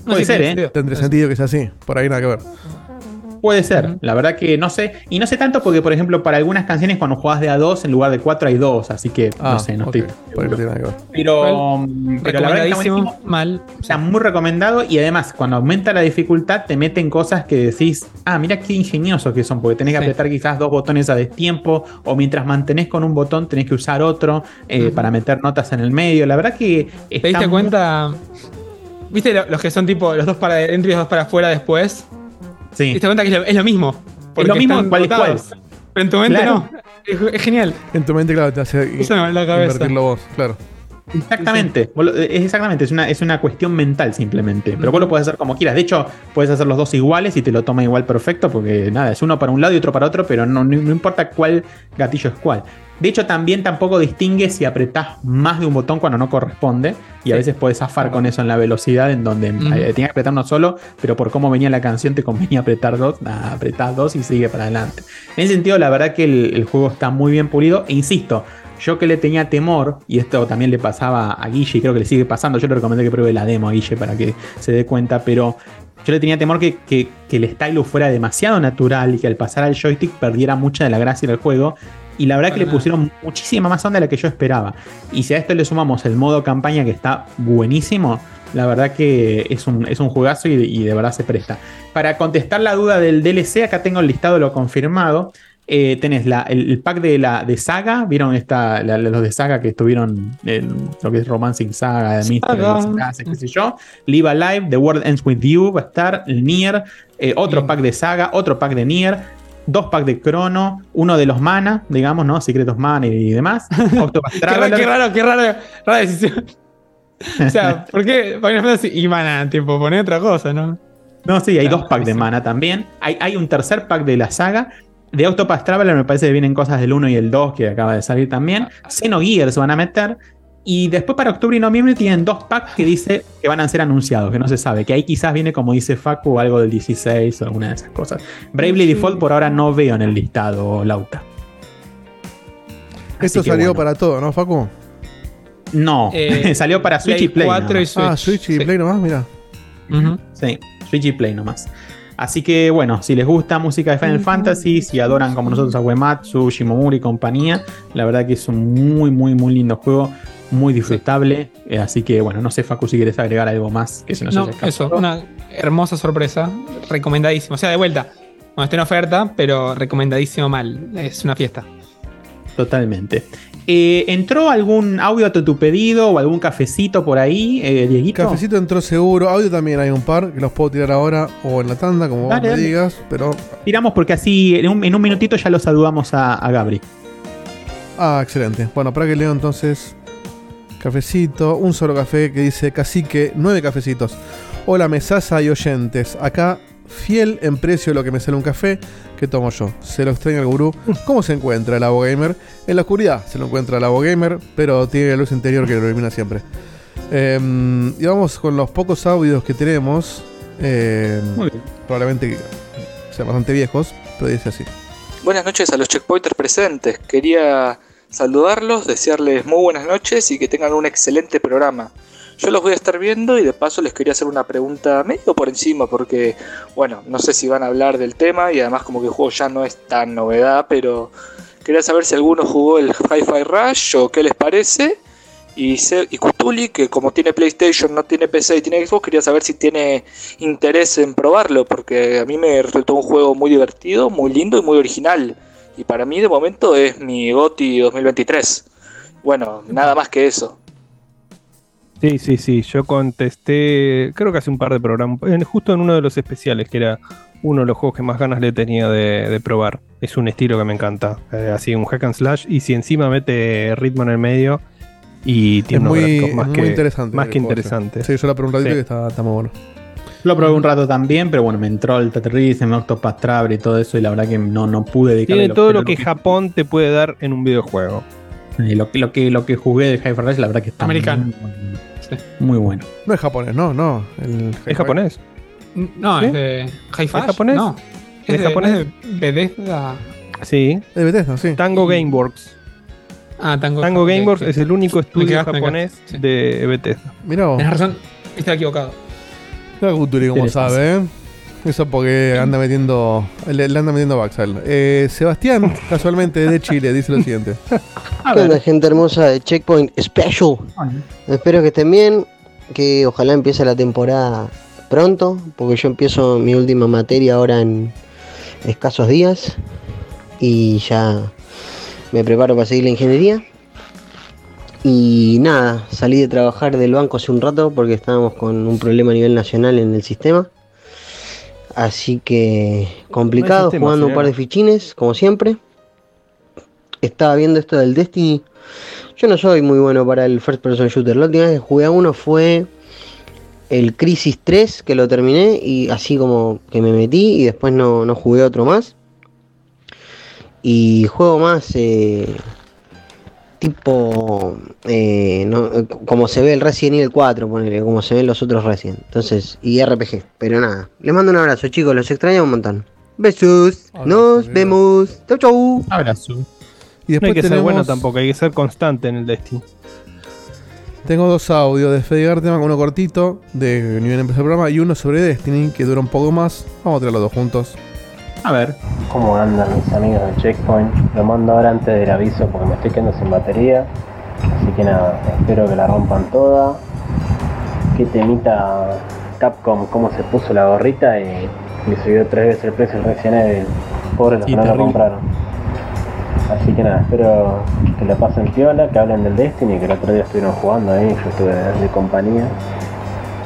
Puede ser, ¿eh? sentido. tendría sentido que sea así. Por ahí nada que ver. Puede ser, la verdad que no sé. Y no sé tanto porque, por ejemplo, para algunas canciones cuando jugás de a dos en lugar de cuatro hay dos, así que Ah, no sé, no ok. estoy. Por ahí no seguro. tiene nada que ver. Pero, mm, pero la verdad que está buenísimo. mal. Está muy recomendado y además cuando aumenta la dificultad te meten cosas que decís, ah, mira qué ingeniosos que son, porque tenés que Sí. apretar quizás dos botones a destiempo o mientras mantenés con un botón tenés que usar otro eh, para meter notas en el medio. La verdad que... ¿Te diste muy- cuenta? ¿Viste lo- los que son tipo los dos para adentro y los dos para afuera después? ¿Te Sí. diste cuenta que es lo, es lo mismo? Es lo mismo están cuál es cuál. botados. Pero en tu mente Claro. no. Es, es genial. En tu mente, claro, te hace Eso en la cabeza. invertirlo vos, claro. Exactamente, es exactamente, es una, es una cuestión mental simplemente, pero vos lo puedes hacer como quieras. De hecho, puedes hacer los dos iguales y te lo toma igual perfecto, porque nada, es uno para un lado y otro para otro, pero no, no, no importa cuál gatillo es cuál. De hecho, también tampoco distingue si apretás más de un botón cuando no corresponde, y a veces puedes zafar con eso en la velocidad, en donde eh, tenías que apretar uno solo, pero por cómo venía la canción te convenía apretar dos, apretás dos y sigue para adelante. En ese sentido, la verdad que el, el juego está muy bien pulido, e insisto, yo que le tenía temor, y esto también le pasaba a Guille, y creo que le sigue pasando, yo le recomendé que pruebe la demo a Guille para que se dé cuenta, pero yo le tenía temor que, que- que el stylus fuera demasiado natural y que al pasar al joystick perdiera mucha de la gracia del juego. Y la verdad que le pusieron muchísima más onda de la que yo esperaba. Y si a esto le sumamos el modo campaña que está buenísimo, la verdad que es un, es un juegazo y, y de verdad se presta. Para contestar la duda del DLC, acá tengo el listado de lo confirmado. Eh, tenés la- el, el pack de la de Saga, vieron esta, la- los de Saga que estuvieron en lo que es Romancing Saga, de Mystery, qué sé yo. Live Alive, The World Ends With You va a estar, el Nier, eh, otro Bien. pack de Saga, otro pack de Nier, dos packs de Chrono, uno de los Mana, digamos, ¿no? Secretos Mana y demás. Octopath Qué raro, Traveler. qué raro, qué raro, rara decisión. o sea, ¿por qué Final Fantasy y mana? Tipo, poner otra cosa, ¿no? No, sí, hay Claro, dos packs de mana también. Hay, hay un tercer pack de la saga. De Octopath Traveler me parece que vienen cosas del 1 y el 2 que acaba de salir también. Xenogears van a meter. Y después para octubre y noviembre tienen dos packs que dice que van a ser anunciados, que no se sabe. Que ahí quizás viene, como dice Facu, algo del 16 o alguna de esas cosas. Bravely Default por ahora no veo en el listado, Lauta. Esto salió bueno. para todo, ¿no, Facu? No, Eh, salió para Switch y Play. 4 y. Switch. ah, Switch y sí. Play nomás, mira. Sí, Switch y Play nomás. Así que bueno, si les gusta música de Final Fantasy, si adoran como nosotros a Uematsu, Shimomura y compañía, la verdad que es un muy, muy, muy lindo juego, muy disfrutable. Eh, así que bueno, no sé, Facu, si quieres agregar algo más que se nos No, haya escapado. eso, una hermosa sorpresa, recomendadísimo. O sea, de vuelta, no está en oferta, pero recomendadísimo mal. Es una fiesta. Totalmente. Eh, ¿Entró algún audio a tu pedido o algún cafecito por ahí, eh, Dieguito? Cafecito entró seguro. Audio también hay un par que los puedo tirar ahora o en la tanda, como vos me dale. digas. Pero. Tiramos porque así en un, en un minutito ya lo saludamos a, a Gabri. Ah, excelente. Bueno, para que leo entonces. Cafecito, un solo café que dice cacique, nueve cafecitos. Hola, mesaza y oyentes. Acá, fiel en precio lo que me sale un café que tomo yo. Se lo extraña el gurú. ¿Cómo se encuentra el Abo Gamer? En la oscuridad se lo encuentra el Abo Gamer, pero tiene la luz interior que lo ilumina siempre. Em, y vamos con los pocos audios que tenemos. Em, bien. probablemente sean bastante viejos, pero dice así. Buenas noches a los checkpointers presentes. Quería saludarlos, desearles muy buenas noches y que tengan un excelente programa. Yo los voy a estar viendo y de paso les quería hacer una pregunta medio por encima porque, bueno, no sé si van a hablar del tema y además como que el juego ya no es tan novedad, pero quería saber si alguno jugó el Hi-Fi Rush o qué les parece. Y, Se- y Cthulhu, que como tiene PlayStation, no tiene PC y tiene Xbox, quería saber si tiene interés en probarlo, porque a mí me resultó un juego muy divertido, muy lindo y muy original. Y para mí de momento es mi GOTY 2023. Bueno, nada más que eso. Sí, sí, sí. Yo contesté, creo que hace un par de programas, en- justo en uno de los especiales, que era uno de los juegos que más ganas le tenía de, de probar. Es un estilo que me encanta. eh, así, un hack and slash. Y si encima mete ritmo en el medio y Es tiene unos muy, gráficos es más muy que, interesante. más que interesante. Sí, yo la pregunté Sí. que está, está muy bueno. Lo probé un rato también, pero bueno, me entró el Tetris, Octopath Traveler y todo eso, y la verdad que no, no pude dedicarle Tiene todo lo que Japón te puede dar en un videojuego. Y lo, que- lo, que, lo que jugué de Hyper Rush, la verdad que está Americano. Muy, bueno. Sí. Muy bueno. No es japonés, no, no. El ¿Es japonés? No, ¿Sí? es de Hi-Fi. ¿Es japonés? No. ¿Es Es de, japonés? es de Bethesda. Sí. Es de Bethesda, sí. Tango Gameworks. Ah, Tango, Tango Gameworks es el único estudio quedaste, japonés de Bethesda. Mirá vos. Tenés razón, estaba equivocado. Mira Guturi como sabe, ¿eh? Eso porque anda metiendo. Le, le anda metiendo Baxal. Eh, Sebastián, casualmente de Chile, dice lo siguiente. A ¿Qué onda, ver. gente hermosa de Checkpoint Special? Espero que estén bien, que ojalá empiece la temporada pronto, porque yo empiezo mi última materia ahora en escasos días y ya me preparo para seguir la ingeniería. Y nada, salí de trabajar del banco hace un rato porque estábamos con un problema a nivel nacional en el sistema. Así que complicado, sistema, jugando un par de fichines, como siempre. Estaba viendo esto del Destiny. Yo no soy muy bueno para el first person shooter. La última vez que jugué a uno fue el Crisis 3, que lo terminé y así como que me metí y después no, no jugué otro más. Y juego más eh, tipo eh, no, eh, como se ve el Resident Evil 4, ponele, como se ven los otros Resident. Entonces, y RPG. Pero nada, les mando un abrazo chicos, los extraño un montón. Besos, Abrazo, nos amigo. vemos. Chau chau. Abrazo. Y No después hay que ser bueno tampoco, hay que ser constante en el Destiny. Tengo dos audios de Fede Garteman, uno cortito, de nivel empezar el programa, y uno sobre Destiny, que dura un poco más. Vamos a tirar los dos juntos. A ver. ¿Cómo andan mis amigos de Checkpoint? Lo mando ahora antes del aviso porque me estoy quedando sin batería. Así que nada, espero que la rompan toda. Qué temita Capcom, cómo se puso la gorrita y le subió tres veces el precio el Resident Evil. Pobres los que no lo terrible. compraron. Así que nada, espero que la pasen piola, que hablen del Destiny, que el otro día estuvieron jugando ahí, yo estuve de compañía.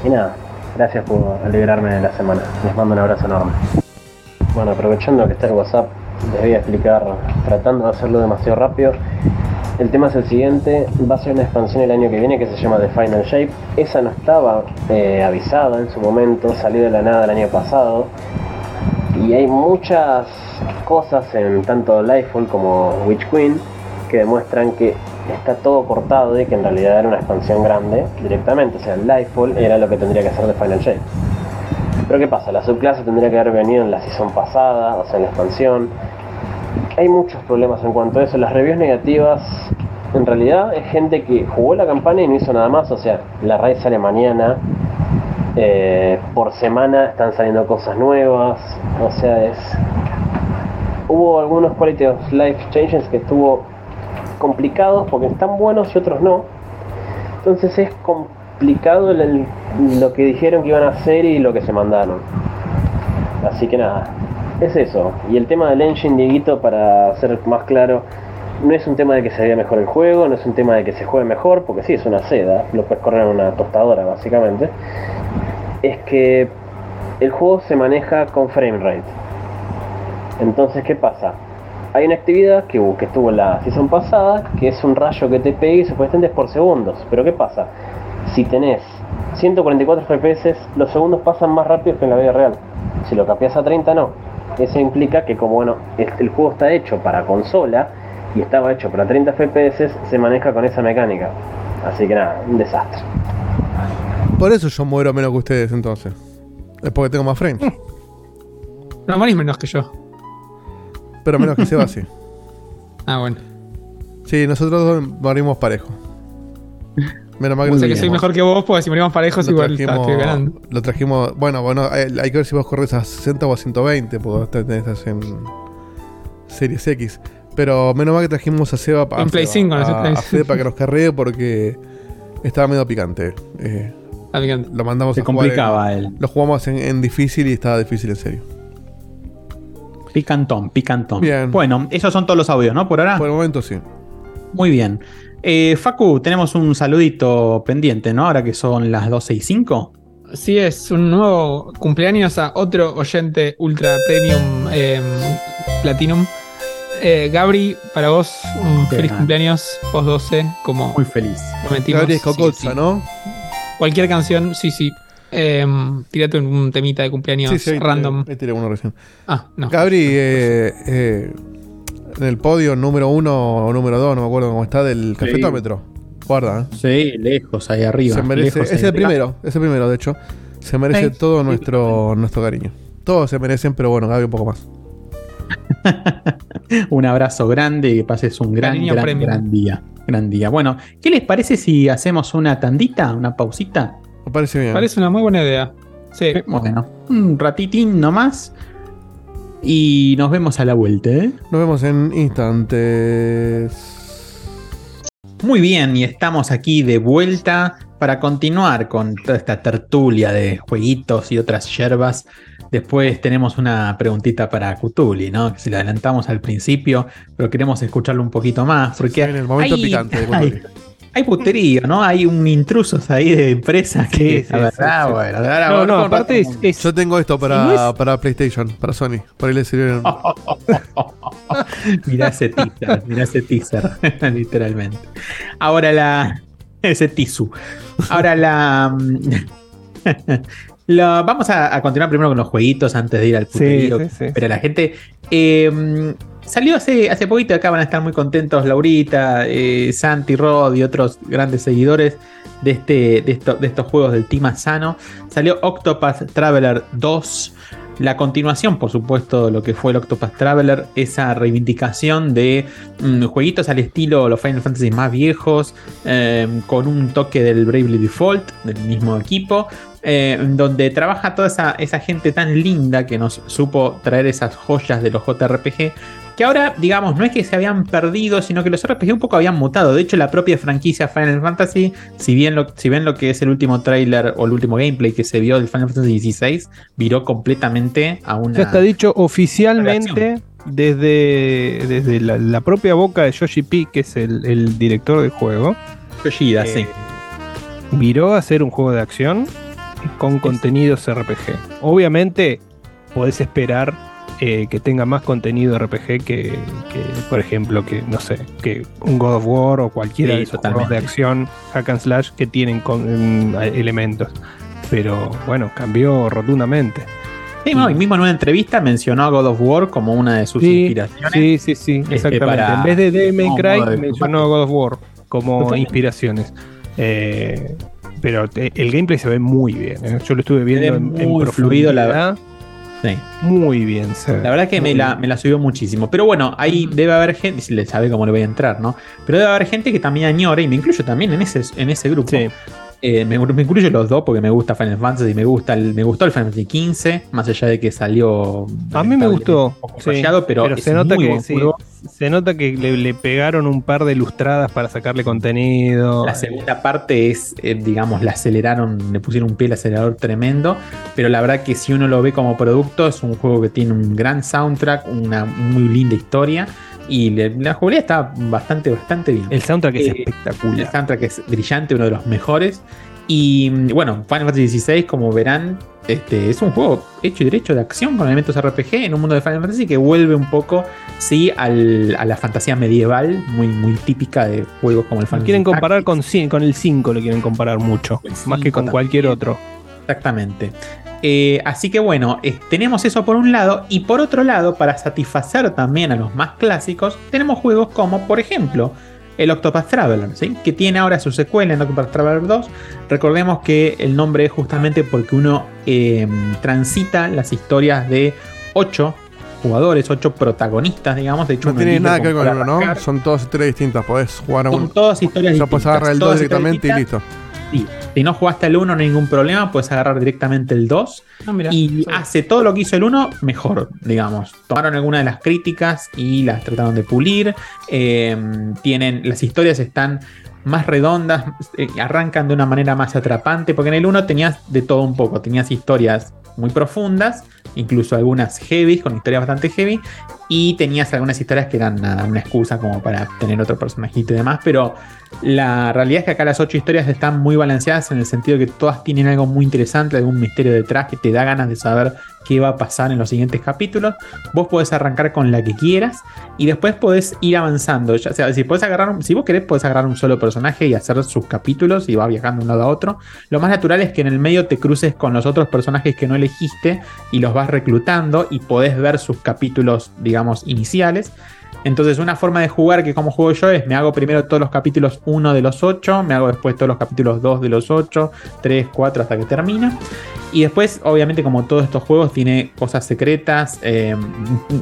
Y nada, gracias por alegrarme de la semana. Les mando un abrazo enorme. Bueno, aprovechando que está el WhatsApp, les voy a explicar, tratando de hacerlo demasiado rápido. El tema es el siguiente, va a ser una expansión el año que viene que se llama The Final Shape. Esa no estaba eh, avisada en su momento, salió de la nada el año pasado. Y hay muchas cosas en tanto Lightfall como Witch Queen que demuestran que está todo cortado y que en realidad era una expansión grande directamente. O sea, Lightfall era lo que tendría que hacer de Final Shape. Pero ¿qué pasa? La subclase tendría que haber venido en la season pasada, o sea, en la expansión. Hay muchos problemas en cuanto a eso. Las reviews negativas, en realidad, es gente que jugó la campaña y no hizo nada más. O sea, la raid sale mañana. eh, por semana están saliendo cosas nuevas. O sea, es. Hubo algunos quality of life changes que estuvo complicados porque están buenos y otros no. Entonces es complicado el- lo que dijeron que iban a hacer y lo que se mandaron. Así que nada, es eso. Y el tema del engine, Dieguito, para ser más claro, no es un tema de que se vea mejor el juego, no es un tema de que se juegue mejor, porque sí, es una seda, lo puedes correr en una tostadora básicamente. Es que el juego se maneja con frame rate. Entonces, ¿qué pasa? Hay una actividad que, hubo- que estuvo en la season pasada, que es un rayo que te pega y supuestamente es por segundos. Pero ¿qué pasa? Si tenés 144 FPS, los segundos pasan más rápido que en la vida real. Si lo capeas a 30, no. Eso implica que como bueno, el, juego está hecho para consola y estaba hecho para 30 FPS, se maneja con esa mecánica. Así que nada, un desastre. Por eso yo muero menos que ustedes entonces. Es porque tengo más frames. No, morís menos que yo. Pero menos que Seba sí. Ah, bueno. Sí, nosotros dos morimos parejo. Menos mal que O lo sea que soy mejor que vos, porque si morimos parejos, Lo igual está- trajimos- estoy ganando. Lo trajimos. Bueno, bueno, hay, hay que ver si vos corres a 60 o a 120, porque vos estás en Series X. Pero menos mal que trajimos a Seba a, En Play Seba, 5, no sé, a, Play a Fede para que nos carree porque estaba medio picante. Eh, picante. lo mandamos Se a jugar en- él. Lo jugamos en, en difícil y estaba difícil en serio. Picantón, picantón. Bien. Bueno, esos son todos los audios, ¿no? Por ahora. Por el momento sí. Muy bien. Eh, Facu, tenemos un saludito pendiente, ¿no? Ahora que son las 12 y 5. Sí, es un nuevo cumpleaños a otro oyente Ultra Premium eh, Platinum. Eh, Gabri, para vos, un Qué feliz cumpleaños, post 12, como Muy feliz. prometimos. Gabriel Sí, Cocotza, sí. ¿no? Cualquier canción, sí, sí. Eh, tírate un, temita de cumpleaños Sí, random. ahí tiré uno recién. Ah, no. Gabri, eh, eh, en el podio número uno o número dos, no me acuerdo cómo está, del cafetómetro. Guarda, ¿eh? Sí, lejos, ahí arriba. Se merece, lejos, es ahí el arriba. primero, es el primero, de hecho. Se merece Sí. todo nuestro, nuestro cariño. Todos se merecen, pero bueno, Gaby un poco más. Un abrazo grande y que pases un gran, gran, gran día. Gran día. Bueno, ¿qué les parece si hacemos una tandita, una pausita? Me parece bien. Parece una muy buena idea. Sí. Bueno, un ratitín nomás. Y nos vemos a la vuelta, ¿eh? Nos vemos en instantes. Muy bien, y estamos aquí de vuelta para continuar con toda esta tertulia de jueguitos y otras yerbas. Después tenemos una preguntita para Cutuli, ¿no? Que se la adelantamos al principio, pero queremos escucharlo un poquito más. Porque En el momento hay, picante de hay, puterío, ¿no? Hay un intrusos ahí de empresas que. Sí, sí, la verdad, sí, sí. bueno, ahora- No, no, aparte es, es- Yo tengo esto para, no es- para PlayStation, para Sony. Por ahí le sirvieron. mirá ese teaser, mirá ese teaser, literalmente. Ahora la. Ese tisu. Ahora la. la- vamos a, a continuar primero con los jueguitos antes de ir al Sí, puterío sí, que sí. espera la gente. Eh, salió hace, poquito, acá van a estar muy contentos Laurita, eh, Santi, Rod y otros grandes seguidores de, este, de, esto- de estos juegos del Team Asano. Salió Octopath Traveler 2. La continuación, por supuesto, de lo que fue el Octopath Traveler, esa reivindicación de mm, jueguitos al estilo los Final Fantasy más viejos, eh, con un toque del Bravely Default, del mismo equipo, eh, donde trabaja toda esa gente tan linda que nos supo traer esas joyas de los JRPG, que ahora, digamos, no es que se habían perdido, sino que los RPG un poco habían mutado. De hecho, la propia franquicia Final Fantasy, si bien lo, si ven lo que es el último tráiler o el último gameplay que se vio del Final Fantasy XVI, viró completamente a una... ya está dicho oficialmente desde, desde la, la propia boca de Yoshi P, que es el, el director del juego. Yoshida, sí. eh, viró a ser un juego de acción con contenidos RPG. Obviamente, podés esperar eh, que tenga más contenido RPG que, que, por ejemplo, que no sé, que un God of War o cualquiera Sí, de esos juegos de acción hack and slash que tienen con- mm, elementos. Pero bueno, cambió rotundamente. Sí, no, y mismo en una entrevista mencionó a God of War como una de sus Sí, inspiraciones. sí, sí, sí, Este, exactamente. En vez de May como Cry, de mencionó a God of War. como Totalmente. inspiraciones. Eh, pero te- el gameplay se ve muy bien. ¿eh? Yo lo estuve viendo en, en muy fluido, la profundidad. Sí. Muy bien. ve. La verdad que me la, me la subió muchísimo. Pero bueno, ahí debe haber gente, si le sabe cómo le voy a entrar, ¿no? Pero debe haber gente que también añora, y me incluyo también en ese, en ese grupo. Sí. Eh, me, me incluyo los dos porque me gusta Final Fantasy, me gusta el, me gustó el Final Fantasy XV, más allá de que salió. A mí me gustó. Sí, fallado, pero, es se nota que sí, se nota que le, le pegaron un par de lustradas para sacarle contenido. La segunda parte es, eh, digamos, la aceleraron, le pusieron un pie al acelerador tremendo, pero la verdad que si uno lo ve como producto, es un juego que tiene un gran soundtrack, una muy linda historia y la jugabilidad está bastante, bastante bien. El soundtrack es Eh, El espectacular. soundtrack es brillante, uno de los mejores. Y mm, bueno, Final Fantasy XVI, como verán, este, es un juego hecho y derecho de acción con elementos RPG en un mundo de Final Fantasy que vuelve un poco, sí, al- a la fantasía medieval, muy, muy típica de juegos como el Final Lo quieren Fantasy comparar Tactics. con, con el 5, lo quieren comparar mucho. El más que 5 con cualquier otro. Exactamente. Eh, así que bueno, eh, tenemos eso por un lado y por otro lado, para satisfacer también a los más clásicos, tenemos juegos como, por ejemplo, el Octopath Traveler, ¿sí? que tiene ahora su secuela en Octopath Traveler 2. Recordemos que el nombre es justamente porque uno eh, transita las historias de 8 jugadores, 8 protagonistas, digamos. De hecho, No tiene nada que ver con uno, ¿no? Son todas historias distintas. Podés jugar a Son uno. todas historias Ya puedes distintas, agarrar el 2 todas historias directamente y distintas. listo. Sí. Si no jugaste el 1, no hay ningún problema, puedes agarrar directamente el 2 Ah, y hace todo lo que hizo el 1 mejor, digamos. Tomaron algunas de las críticas y las trataron de pulir. Eh, tienen, las historias están más redondas, eh, arrancan de una manera más atrapante, porque en el 1 tenías de todo un poco, tenías historias muy profundas, incluso algunas heavy, con historias bastante heavy, y tenías algunas historias que eran nada, una excusa como para tener otro personajito y demás, pero la realidad es que acá las ocho historias están muy balanceadas en el sentido que todas tienen algo muy interesante, algún misterio detrás que te da ganas de saber qué va a pasar en los siguientes capítulos. Vos podés arrancar con la que quieras y después podés ir avanzando. Ya sea, si podés agarrar, si vos querés, podés agarrar un solo personaje y hacer sus capítulos y va viajando de un lado a otro. Lo más natural es que en el medio te cruces con los otros personajes que no elegiste y los vas reclutando y podés ver sus capítulos, digamos, iniciales. Entonces, una forma de jugar que como juego yo es, me hago primero todos los capítulos 1 de los 8, me hago después todos los capítulos 2 de los 8, 3, 4 hasta que termina. Y después, obviamente, como todos estos juegos, tiene cosas secretas, eh,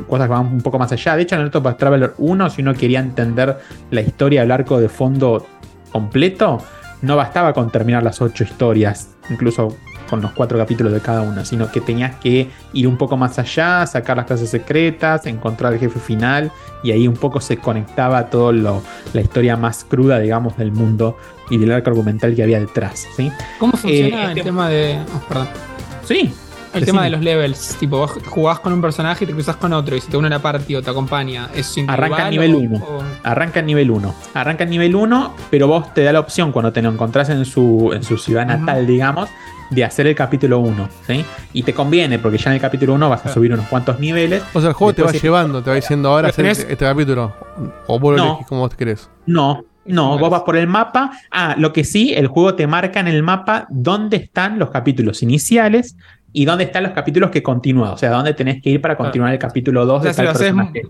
cosas que van un poco más allá. De hecho, en el Octopath Traveler 1, si uno quería entender la historia del arco de fondo completo, no bastaba con terminar las 8 historias, incluso con los cuatro capítulos de cada una, sino que tenías que ir un poco más allá, sacar las clases secretas, encontrar el jefe final, y ahí un poco se conectaba todo lo, la historia más cruda, digamos, del mundo y del arco argumental que había detrás, ¿sí? ¿Cómo funciona este- el tema de. oh, perdón. Sí. El tema de los levels. Tipo, vos jugás con un personaje y te cruzas con otro. Y si te une una party o te acompaña, ¿es Arranca en nivel o- 1. o- Arranca en nivel 1. Arranca en nivel 1, pero vos te da la opción cuando te lo encontrás en su, en su ciudad natal, digamos, de hacer el capítulo 1. ¿sí? Y te conviene, porque ya en el capítulo 1 vas a subir unos cuantos niveles. O sea, el juego te va llevando, te va diciendo ahora hacer Pero este, tenés- este capítulo. O vos lo No. elegís como vos querés. No, no, vos vas por el mapa. Ah, lo que sí, el juego te marca en el mapa dónde están los capítulos iniciales y dónde están los capítulos que continúan. O sea, dónde tenés que ir para continuar el capítulo 2 O sea, de si tal lo haces personaje.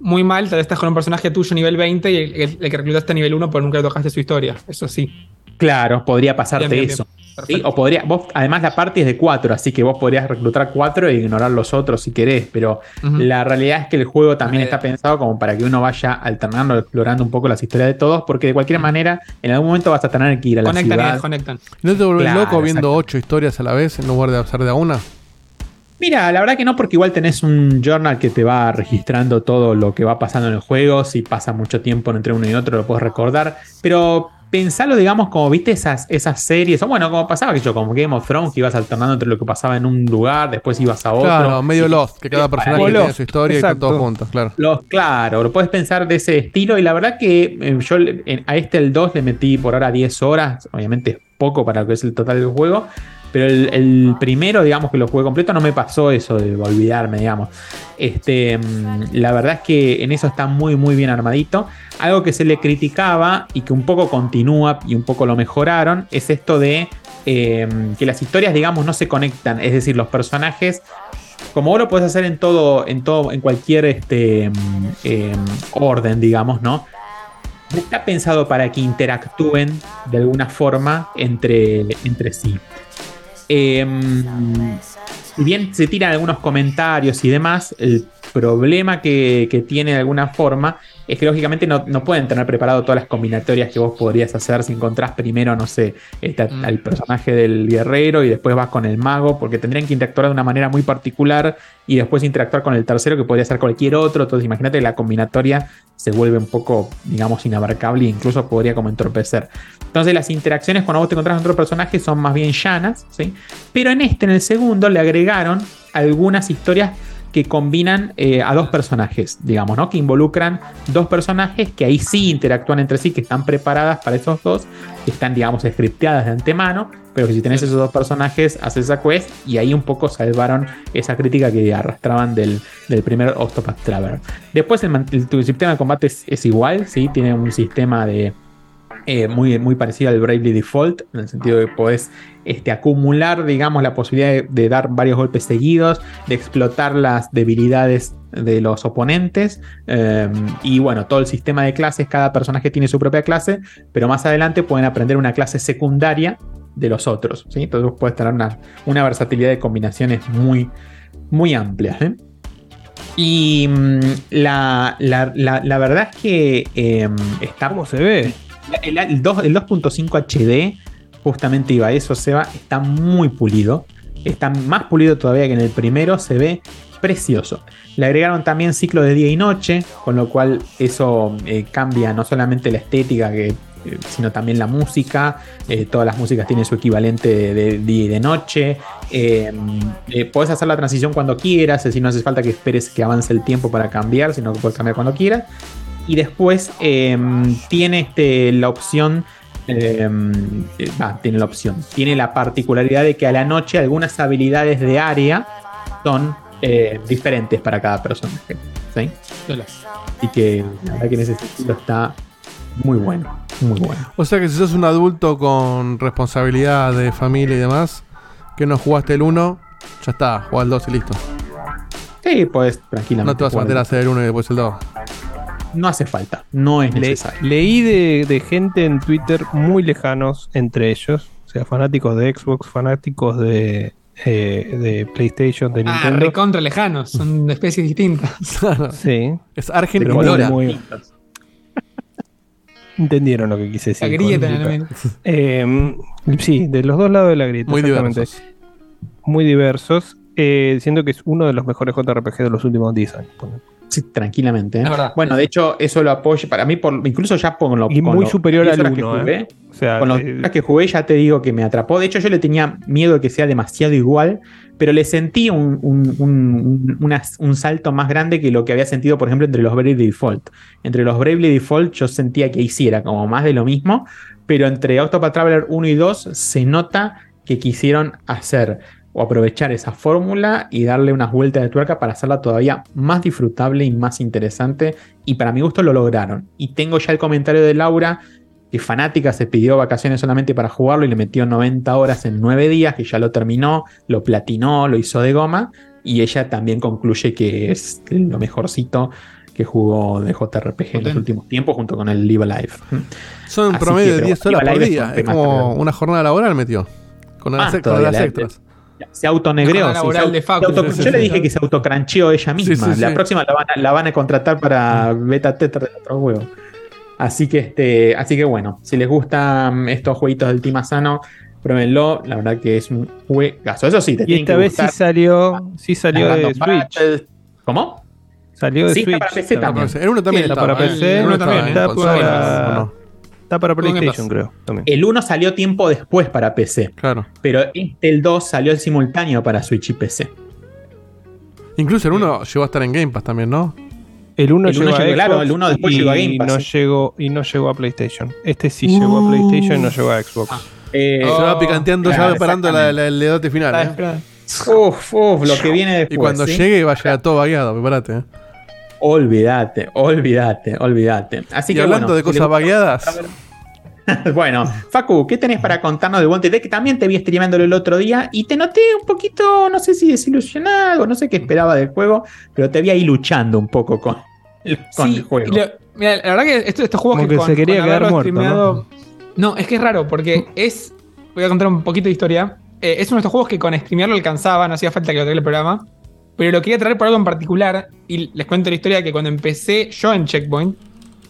muy mal, tal vez estás con un personaje tuyo nivel 20 y el, el- el que reclutaste a nivel 1 porque nunca tocaste su historia. Eso sí. Claro, podría pasarte Bien, bien, eso. bien. ¿Sí? O podría, vos, además la parte es de 4, así que vos podrías reclutar 4 e ignorar los otros si querés, pero la realidad es que el juego también Eh. está pensado como para que uno vaya alternando, explorando un poco las historias de todos, porque de cualquier manera, en algún momento vas a tener que ir a la Conectan y ciudad. desconectan. ¿No te volvés Claro, loco viendo ocho historias a la vez en lugar de hacer de a una? Mira, la verdad que no, porque igual tenés un journal que te va registrando todo lo que va pasando en el juego. Si pasa mucho tiempo entre uno y otro, lo puedes recordar. Pero pensalo, digamos, como viste esas, esas series, o bueno, como pasaba que yo, como Game of Thrones, que ibas alternando entre lo que pasaba en un lugar, después ibas a otro. Claro, medio Lost, que cada personaje tiene Lost, su historia y están exacto. todos juntos, claro. Los, claro, lo puedes pensar de ese estilo. Y la verdad que eh, yo en- a este, el 2, le metí por ahora 10 horas. Obviamente es poco para lo que es el total del juego. Pero el, primero, digamos que lo jugué completo, no me pasó eso de olvidarme, digamos. Este, mm, la verdad es que en eso está muy, muy bien armadito. Algo que se le criticaba y que un poco continúa y un poco lo mejoraron es esto de eh, que las historias, digamos, no se conectan. Es decir, los personajes como vos lo puedes hacer en todo, en todo, en cualquier este, mm, eh, orden, digamos, ¿no? está pensado para que interactúen de alguna forma entre, entre sí. Em, si bien se tiran algunos comentarios y demás, el problema que, que tiene de alguna forma es que lógicamente no, no pueden tener preparado todas las combinatorias que vos podrías hacer si encontrás primero, no sé, este, Mm. al personaje del guerrero y después vas con el mago, porque tendrían que interactuar de una manera muy particular y después interactuar con el tercero que podría ser cualquier otro. Entonces imagínate que la combinatoria se vuelve un poco, digamos, inabarcable e incluso podría como entorpecer. Entonces las interacciones cuando vos te encontrás con otro personaje son más bien llanas, ¿sí? Pero en este, en el segundo, le agregaron algunas historias que combinan eh, a dos personajes, digamos, ¿no? Que involucran dos personajes que ahí sí interactúan entre sí, que están preparadas para esos dos, que están, digamos, scripteadas de antemano, pero que si tenés esos dos personajes, haces esa quest y ahí un poco salvaron esa crítica que arrastraban del, del primer Octopath Traveler. Después el, tu sistema de combate es, es igual, ¿sí? Tiene un sistema de... eh, muy, muy parecido al Bravely Default, en el sentido de que podés este, acumular, digamos, la posibilidad de, dar varios golpes seguidos, de explotar las debilidades de los oponentes. eh, y bueno, todo el sistema de clases, cada personaje tiene su propia clase, pero más adelante pueden aprender una clase secundaria de los otros. ¿sí? Entonces puedes tener una, una versatilidad de combinaciones muy, muy amplias. ¿eh? Y mm, la, la- la- la verdad es que eh, está. ¿Cómo se ve? El, el dos- el 2.5 HD, justamente iba a eso, Seba, está muy pulido. Está más pulido todavía que en el primero, se ve precioso. Le agregaron también ciclo de día y noche, con lo cual eso eh, cambia no solamente la estética, eh, sino también la música. Eh, todas las músicas tienen su equivalente de, día y de noche. Podés hacer la transición cuando quieras, decir, no hace falta que esperes que avance el tiempo para cambiar, sino que puedes cambiar cuando quieras. Y después eh, tiene este, la opción. eh, eh, tiene la opción. Tiene la particularidad de que a la noche algunas habilidades de área son eh, diferentes para cada personaje. ¿sí? Así que la verdad que en ese sentido está muy bueno. Muy bueno. O sea que si sos un adulto con responsabilidad de familia y demás, que no jugaste el 1, ya está, jugá el 2 y listo. Sí, puedes tranquilamente. No te vas a meter a hacer el 1 y después el 2. No hace falta. No es Le- necesario. leí de, de gente en Twitter muy lejanos entre ellos, o sea, fanáticos de Xbox, fanáticos de, eh, de PlayStation, de Ah, Nintendo. recontra lejanos, son de especies distintas. sí, Es pero Argentina. muy, entendieron lo que quise decir. La grieta puta. Eh, sí, de los dos lados de la grieta, Muy exactamente. diversos. Muy diversos, eh, siendo que es uno de los mejores JRPG de los últimos 10 años. Sí, tranquilamente. ¿eh? Bueno, de hecho, eso lo apoyo. Para mí, por, incluso ya con lo Y con muy lo- superior 10 al horas que uno, jugué, ¿eh? O sea, Con las eh, que jugué ya te digo que me atrapó. De hecho, yo le tenía miedo de que sea demasiado igual, pero le sentí un, un- un- una- un salto más grande que lo que había sentido, por ejemplo, entre los Bravely Default. Entre los Bravely Default yo sentía que hiciera como más de lo mismo, pero entre Octopath Traveler 1 y 2 se nota que quisieron hacer o aprovechar esa fórmula y darle unas vueltas de tuerca para hacerla todavía más disfrutable y más interesante. Y para mi gusto lo lograron. Y tengo ya el comentario de Laura que fanática se pidió vacaciones solamente para jugarlo y le metió 90 horas en 9 días, que ya lo terminó, lo platinó, lo hizo de goma, y ella también concluye que es lo mejorcito que jugó de JRPG en los últimos tiempos junto con el Live Alive. Son un promedio de pero 10 horas por día. Es como una jornada laboral metió. Con Ah, las, con todavía las extras. Se autonegreó. Sí, laboral se au- de Facu. se auto- Sí, yo le dije que se autocrancheó ella misma. Sí, sí, la sí. próxima la van, a, la van a contratar para beta tester de otro juego. Así que este, así que bueno, si les gustan estos jueguitos del Team Asano, pruébenlo. La verdad que es un juegazo. Eso sí, te y esta que vez gustar sí salió, sí salió de Switch. ¿Cómo? Salió de Sí, está Switch. para PC también. El 1 también Sí, Está está. para el- PC, el uno también, en está para, ¿o no? Está para PlayStation, creo. También. El 1 salió tiempo después para PC, Claro. pero este, el 2 salió en simultáneo para Switch y PC. Incluso el 1 llegó a estar en Game Pass también, ¿no? El 1 El llegó, uno a llegó, claro, Xbox el uno después y llegó a Game Pass, No sí. llegó, y no llegó a PlayStation. Este sí llegó a PlayStation y no llegó a Xbox. Eh, Se va picanteando ya claro, esperando la, la- el dedote final. ¿eh? Uf, uf, lo que viene después. Y cuando ¿sí? llegue va a llegar todo vagueado, prepárate. ¿eh? Olvídate, olvídate, olvídate. Así Y que hablando bueno, de cosas vagueadas, bueno, Facu, ¿qué tenés para contarnos de Wanted Dead? Que también te vi streamándolo el otro día y te noté un poquito, no sé si desilusionado, no sé qué esperaba del juego, pero te vi ahí luchando un poco con, con Sí, el juego. lo- Mira, la verdad que esto- estos juegos Como que, que con, se quería con quedar muerto, streameado- ¿no? es que es raro, porque es. Voy a contar un poquito de historia. Eh, es uno de estos juegos que con streamearlo alcanzaba, no hacía falta que lo traiga el programa. Pero lo quería traer por algo en particular. Y les cuento la historia que cuando empecé yo en Checkpoint,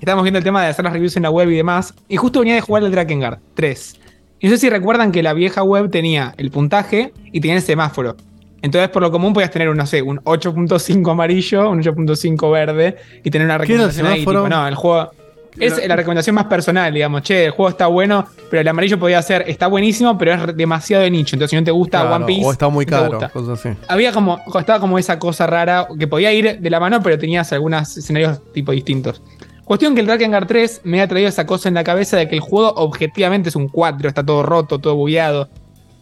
estábamos viendo el tema de hacer las reviews en la web y demás. Y justo venía de jugar el Drakengard 3. Y no sé si recuerdan que la vieja web tenía el puntaje y tenía el semáforo. Entonces, por lo común, podías tener un, no sé, un 8.5 amarillo, un 8.5 verde y tener una ¿Qué era el recomendación ahí. semáforo? Tipo, no, el juego. Es la recomendación más personal, digamos. Che, el juego está bueno, pero el amarillo podía ser, está buenísimo, pero es demasiado de nicho. Entonces, si no te gusta Claro, One Piece. o está muy no caro, gusta. cosas así. Había como, estaba como esa cosa rara que podía ir de la mano, pero tenías algunos escenarios tipo distintos. Cuestión que el Drakengard 3 me ha traído esa cosa en la cabeza de que el juego objetivamente es un 4, está todo roto, todo bugueado.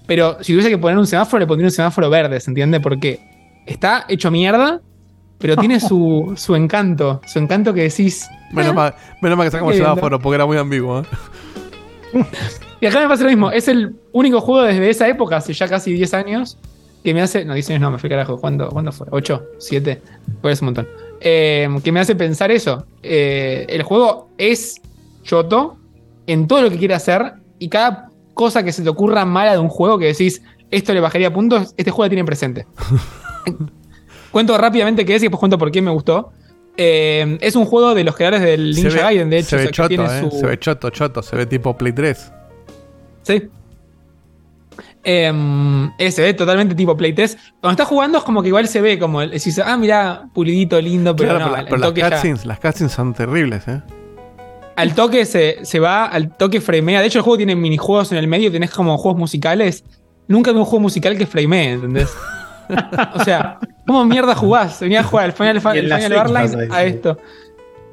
Pero si tuviese que poner un semáforo, le pondría un semáforo verde, ¿se entiende? Porque está hecho mierda, pero tiene su, su encanto. Su encanto que decís. Menos "Eh". mal, menos mal que sacamos lindo. semáforo porque era muy ambiguo. ¿eh? Y acá me pasa lo mismo. Es el único juego desde esa época, hace ya casi 10 años, que me hace. No, 10 años no, me fui carajo. ¿Cuándo, ¿cuándo fue? ¿8? ¿7? Pues un montón. Eh, que me hace pensar eso. Eh, el juego es choto en todo lo que quiere hacer y cada cosa que se te ocurra mala de un juego que decís, esto le bajaría puntos, este juego la tiene presente. cuento rápidamente qué es y después cuento por qué me gustó. Eh, es un juego de los creadores del Ninja ve- Gaiden, de hecho. Se o ve sea, que choto, tiene ¿eh? su- Se ve choto, choto. Se ve tipo Play 3. Sí. Eh, se ve totalmente tipo playtest. Cuando estás jugando es como que igual se ve como el- ah, mira, pulidito, lindo, pero Claro, no, pero, las ya- cutscenes, las cutscenes son terribles, ¿eh? al toque se, se va, al toque framea. De hecho, el juego tiene minijuegos en el medio, tenés como juegos musicales. Nunca vi un juego musical que framee, ¿entendés? o sea, ¿cómo mierda jugás? Venía a jugar el Final, el Final a esto.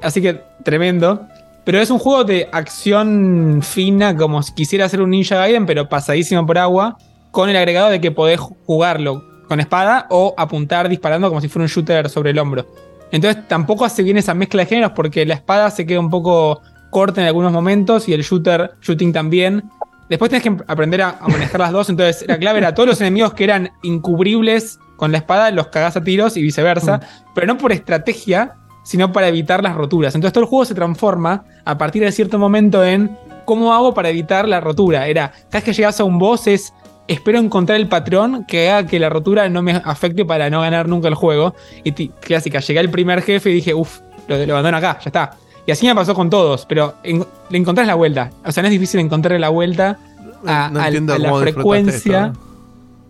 Así que tremendo. Pero es un juego de acción fina, como si quisiera ser un Ninja Gaiden, pero pasadísimo por agua, con el agregado de que podés jugarlo con espada o apuntar disparando como si fuera un shooter sobre el hombro. Entonces tampoco hace bien esa mezcla de géneros porque la espada se queda un poco corta en algunos momentos y el shooter, shooting también. Después tenés que aprender a, a manejar las dos. Entonces la clave era todos los enemigos que eran incubribles con la espada los cagás a tiros y viceversa. Pero no por estrategia, sino para evitar las roturas. Entonces todo el juego se transforma a partir de cierto momento en cómo hago para evitar la rotura. Era, cada vez que llegas a un boss es espero encontrar el patrón que haga que la rotura no me afecte para no ganar nunca el juego. Y clásica, llegué al primer jefe y dije, uff, lo, lo abandono acá, ya está. Y así me pasó con todos, pero en- le encontrás la vuelta. O sea, no es difícil encontrarle la vuelta a, No entiendo a la frecuencia. esto,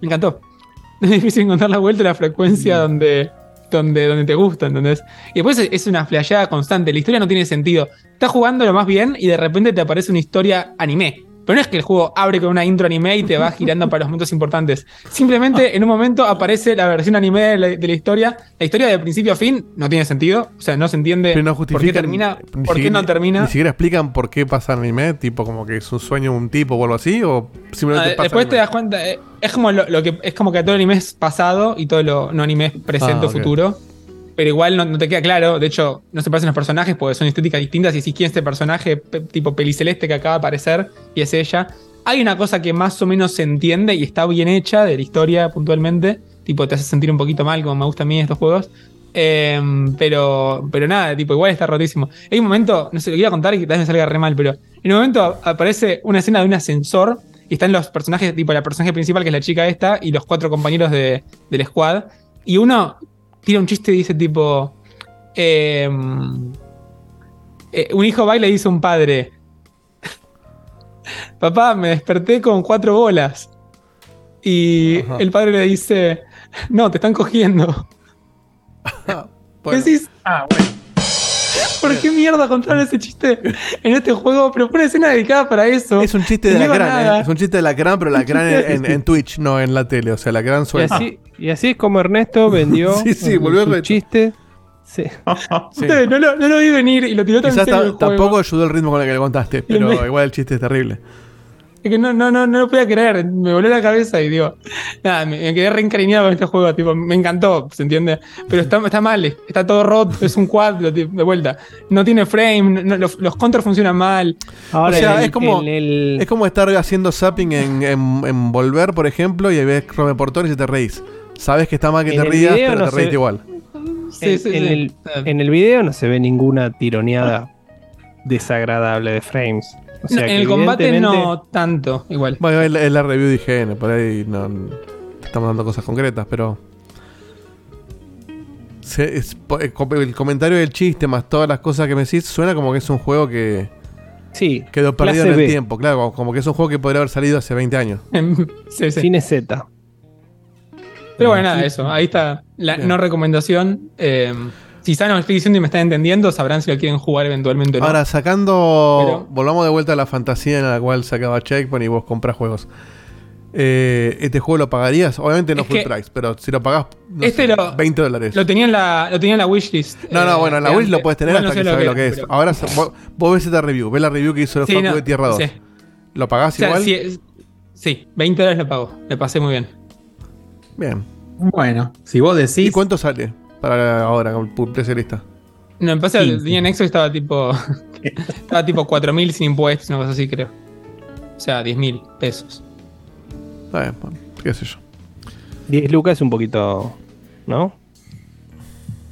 Me encantó. Es difícil encontrar la vuelta a la frecuencia donde, donde, donde te gusta, ¿entendés? Y después es- es una flasheada constante. La historia no tiene sentido. Estás jugando lo más bien y de repente te aparece una historia anime. Pero no es que el juego abre con una intro anime y te va girando para los momentos importantes. Simplemente en un momento aparece la versión anime de la, de la historia. La historia de principio a fin no tiene sentido. O sea, no se entiende no por qué termina, ni por qué siquiera- no termina. Ni siquiera explican por qué pasa anime, tipo como que es un sueño de un tipo o algo así, o simplemente Ah, pasa. después te das cuenta, eh, es como lo, lo que es como que todo el anime es pasado y todo lo no anime es presente Ah, o ok. futuro. Pero igual no, te queda claro. De hecho, no se parecen los personajes porque son estéticas distintas. Y si quién es este personaje pe- tipo peliceleste que acaba de aparecer y es ella. Hay una cosa que más o menos se entiende y está bien hecha de la historia puntualmente. Tipo, te hace sentir un poquito mal, como me gusta a mí estos juegos. Em, pero, pero nada, tipo, igual está rotísimo. Hay un momento, no sé, lo que iba a contar y que tal vez me salga re mal, pero en un momento aparece una escena de un ascensor y están los personajes, tipo la personaje principal, que es la chica esta, y los cuatro compañeros de, del squad. Y uno tira un chiste y dice tipo... em, eh, un hijo va y le dice a un padre, papá, me desperté con cuatro bolas. Y Ajá. el padre le dice, no, te están cogiendo. Bueno, Decís, Ah, bueno. ¿Por qué mierda contaron ese chiste en este juego? Pero fue una escena dedicada para eso. es un chiste de la gran. ¿eh? Es un chiste de la gran, pero la gran en, en- en Twitch, no en la tele. O sea, la gran Y así, y así es como Ernesto vendió Sí, sí, volvió su chiste. Sí. Sí. Ustedes no, lo, no lo vi venir y lo tiró tan Quizás serio ta- el juego. tampoco ayudó el ritmo con el que le contaste, pero igual el chiste es terrible. Es que no, no, no, no lo podía creer. Me voló la cabeza y digo, nada, me, me quedé reencariñado con este juego. Tipo, me encantó, ¿se entiende? Pero está, está mal, está todo roto, es un quad de vuelta. No tiene frame, no- los, los controls funcionan mal. Ahora, O sea, el- es como- el- el- Es como estar haciendo zapping en, en, en Volver, por ejemplo, y ahí ves Rome Portores y te reís. Sabes que está mal que te rías, pero no te reís igual. Sí, en, sí, en sí. el, en el video no se ve ninguna tironeada desagradable de frames. O sea No, que en el combate no tanto, igual. Bueno, es la, es la review de IGN, por ahí no, estamos dando cosas concretas, pero. se- es- po- el, com- el comentario del chiste más todas las cosas que me decís suena como que es un juego que Sí, quedó perdido en el B. tiempo, claro, como, como que es un juego que podría haber salido hace 20 años. sí, sí. Cine Z. Pero bueno, nada, eso. Ahí está la Bien. no recomendación. Eh, si saben lo que estoy diciendo y me están entendiendo, sabrán si lo quieren jugar eventualmente o no. Ahora, sacando. Pero- volvamos de vuelta a la fantasía en la cual sacaba Checkpoint y vos compras juegos. Eh, ¿Este juego lo pagarías? Obviamente no Es full que- price, pero si lo pagás no Este sé, lo- 20 dólares. Lo tenía en la, lo tenía en la wishlist. No, no, eh, bueno, en la Wish lo puedes tener no hasta sé que sabes lo que es. pero- Ahora vos, vos ves esta review, ves la review que hizo el Sí, Facu no, de Tierra 2. sí. ¿Lo pagás O sea, igual? sí, 20 dólares lo pago. Le pasé muy bien. Bien. Bueno, si vos decís. ¿Y cuánto sale para ahora con el? No, que 15. tenía en Xbox estaba tipo. estaba tipo 4.000 sin impuestos, una cosa así, creo. O sea, 10.000 pesos. Está bien, bueno, qué sé yo. 10 lucas es un poquito. ¿No?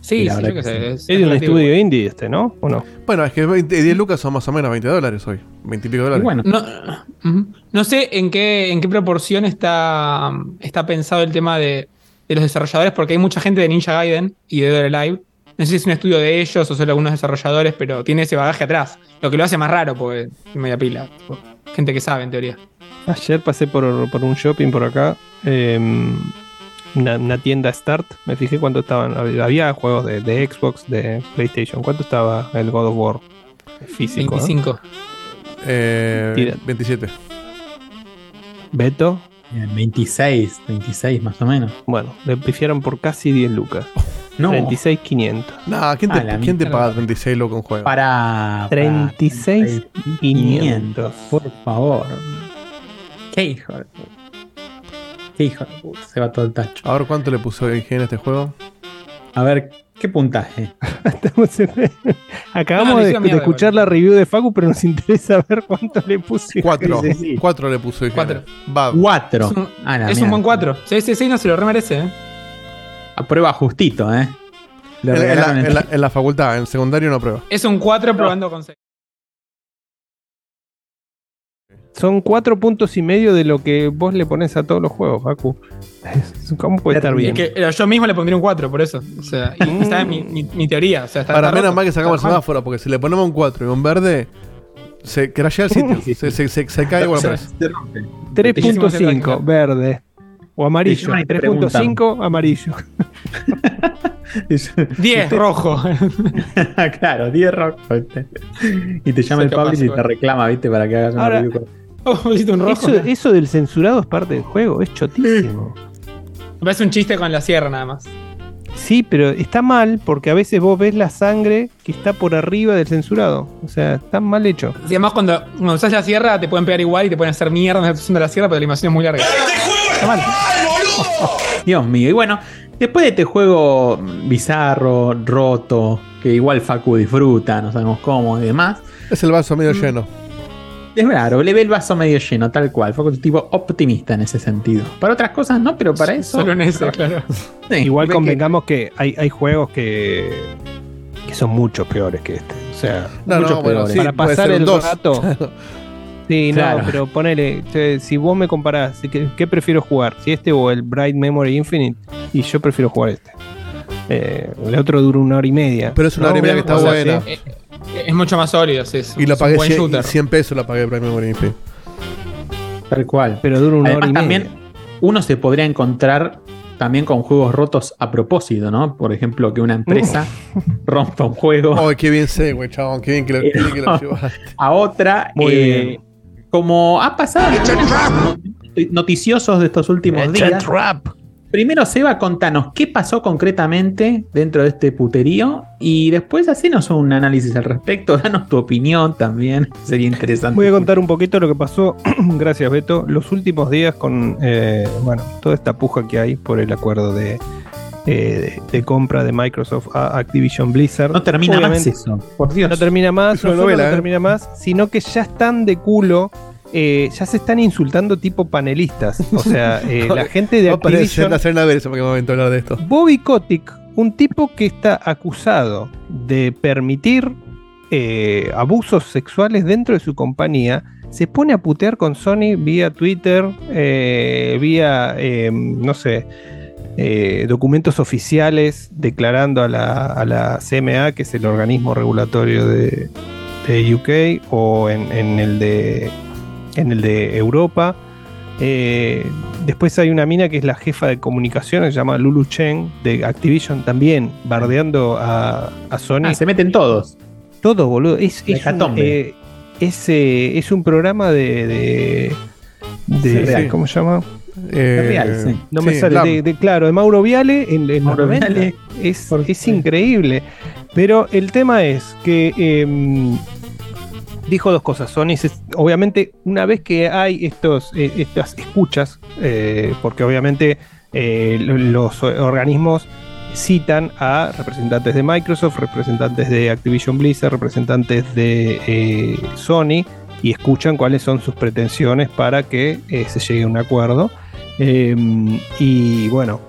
Sí, sí, yo qué que sé. sí. Es, Es de un estudio indie este, ¿no? ¿O no? Bueno, es que 20 10 lucas son más o menos 20 dólares hoy. 20 y pico y dólares. bueno, No, ujú. no sé en qué, en qué proporción está, está pensado el tema de, de los desarrolladores, porque hay mucha gente de Ninja Gaiden y de Dead or Alive. No sé si es un estudio de ellos o solo algunos desarrolladores, pero tiene ese bagaje atrás. Lo que lo hace más raro, porque es media pila. tipo, gente que sabe, en teoría. Ayer pasé por, por un shopping por acá. eh, una, una tienda Start. Me fijé cuánto estaban. Había juegos de, de Xbox, de PlayStation. ¿Cuánto estaba el God of War físico? eh? 25. Eh, Tira. 27. Beto. Bien, 26, 26 más o menos. Bueno, le pifiaron por casi 10 lucas. No, 36.500. No, ¿quién te, ¿quién te paga 36 lucas un juego? para. 36, 500. Por favor. Qué hijo de puta. Qué hijo de puta. Se va todo el tacho. A ver cuánto le puso IGN a este juego. A ver, ¿qué puntaje? Estamos en- Acabamos No, de, hicieron de mierda, escuchar la review de Facu, pero nos interesa ver cuánto le puse. 4. Sí, sí, sí. 4 le puso. Cuatro. Va. Cuatro. Es un, Ah, es buen 4. Sí, sí, sí, no se lo remerece, ¿eh? A prueba justito, ¿eh? Le En, la, en la- en la facultad, en secundario no prueba. Es un 4 probando con 6. Son cuatro puntos y medio de lo que vos le pones a todos los juegos, Facu. Es- ¿Cómo puede estar bien? Es que eh, yo mismo le pondría un 4, por eso. O sea, y está en mi, mi, mi teoría. O sea, está, Ahora, está menos mal que sacamos el semáforo, porque si le ponemos un 4 y un verde, se crashea el sitio. se, se, se, se cae rompe. 3.5, verde. O amarillo. llaman y te preguntan. 3.5, amarillo. 10, rojo. claro, 10 rock. Y te llama el pasa, y te igual. reclama, ¿viste? Para que hagas una Ahora- review. Oh, hiciste un rojo. Eso, eso del censurado es parte del juego, es chotísimo. Me parece un chiste con la sierra nada más. Sí, pero está mal porque a veces vos ves la sangre que está por arriba del censurado. O sea, está mal hecho. Y además, cuando, cuando usas la sierra, te pueden pegar igual y te pueden hacer mierda en la de la sierra, pero la animación es muy larga. Está mal. Dios mío. Y bueno, después de este juego bizarro, roto, que igual Facu disfruta, no sabemos cómo y demás. Es el vaso medio lleno. Es raro, le ve el vaso medio lleno, tal cual. Facu es un tipo optimista en ese sentido. Para otras cosas no, pero para eso. Solo en ese, claro. Sí, Igual que- convengamos que hay, hay juegos que, que son mucho peores que este. O sea, No, Muchos no, bueno, peores. sí, para pasar el dos. rato. Sí, Claro. no, pero ponele, si vos me comparás, ¿qué, qué prefiero jugar? Si este o el Bright Memory Infinite, y yo prefiero jugar este. Eh, el otro dura una hora y media. Pero es una hora y media que está sea, buena. sí. Eh, Es mucho más sólido, sí. Es, Y lo pagué buen 100, shooter. 100 pesos, la pagué Prime Memory Infinite. Tal cual. Pero dura una Además, hora y también media. uno se podría encontrar también con juegos rotos a propósito, ¿no? Por ejemplo, que una empresa rompa un juego Oh, qué bien sé, güey, chabón. Qué bien que lo, que lo llevaste. a otra. Muy eh, bien. Como ha pasado noticiosos de estos últimos días. Trap. Primero, Seba, contanos qué pasó concretamente dentro de este puterío y después hacenos un análisis al respecto, danos tu opinión también, sería interesante. Voy a contar un poquito lo que pasó, gracias Beto, los últimos días con eh, bueno, toda esta puja que hay por el acuerdo de, eh, de, de compra de Microsoft a Activision Blizzard. No termina Obviamente, más eso, por Dios. No termina más, novela, no ¿eh? termina más, sino que ya están de culo. Eh, ya se están insultando tipo panelistas. O sea, eh, la gente de Activision. en cualquier momento hablar de esto. Bobby Kotick, un tipo que está acusado de permitir eh, abusos sexuales dentro de su compañía, se pone a putear con Sony vía Twitter, vía, eh, no sé, eh, documentos oficiales declarando a la, a la CMA, que es el organismo regulatorio de, de UK, o en, en el de, en el de Europa. Eh, después hay una mina que es la jefa de comunicaciones, se llama Lulu Chen, de Activision, también bardeando a, a Sony. Ah, se meten todos. Todo, boludo. Es, un, eh, es, eh, es un programa de. de, de- Sí, sí. ¿Cómo se llama? Eh, real, sí. No me sí, sale. Lam. De, de- claro, de Mauro Viale en, Mauro 90. Viale. Es, es increíble. Pero el tema es que. Em, dijo dos cosas. Sony, obviamente, una vez que hay estos, eh, estas escuchas, eh, porque obviamente eh, lo- los organismos citan a representantes de Microsoft, representantes de Activision Blizzard, representantes de Sony y escuchan cuáles son sus pretensiones para que se llegue a un acuerdo. Eh, y bueno,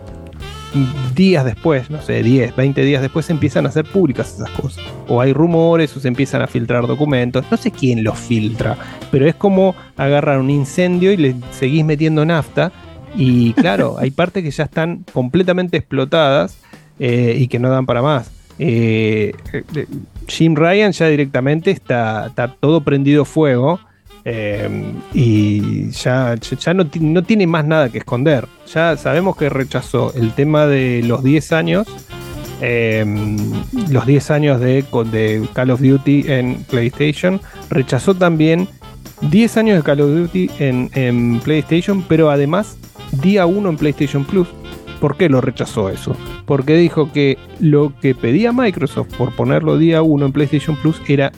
días después, no sé, 10, 20 días después empiezan a ser públicas esas cosas. O hay rumores o se empiezan a filtrar documentos. No sé quién los filtra, pero es como agarrar un incendio y le seguís metiendo nafta. Y claro, hay partes que ya están completamente explotadas eh, y que no dan para más. Eh, eh, Jim Ryan ya directamente está, está todo prendido fuego. Eh, y ya, ya- no, no tiene más nada que esconder. Ya sabemos que rechazó el tema de los 10 años. eh, los 10 años de Call of Duty en PlayStation. Rechazó también 10 años de Call of Duty en, en PlayStation, pero además día 1 en PlayStation Plus. ¿Por qué lo rechazó eso? Porque dijo que lo que pedía Microsoft por ponerlo día 1 en PlayStation Plus era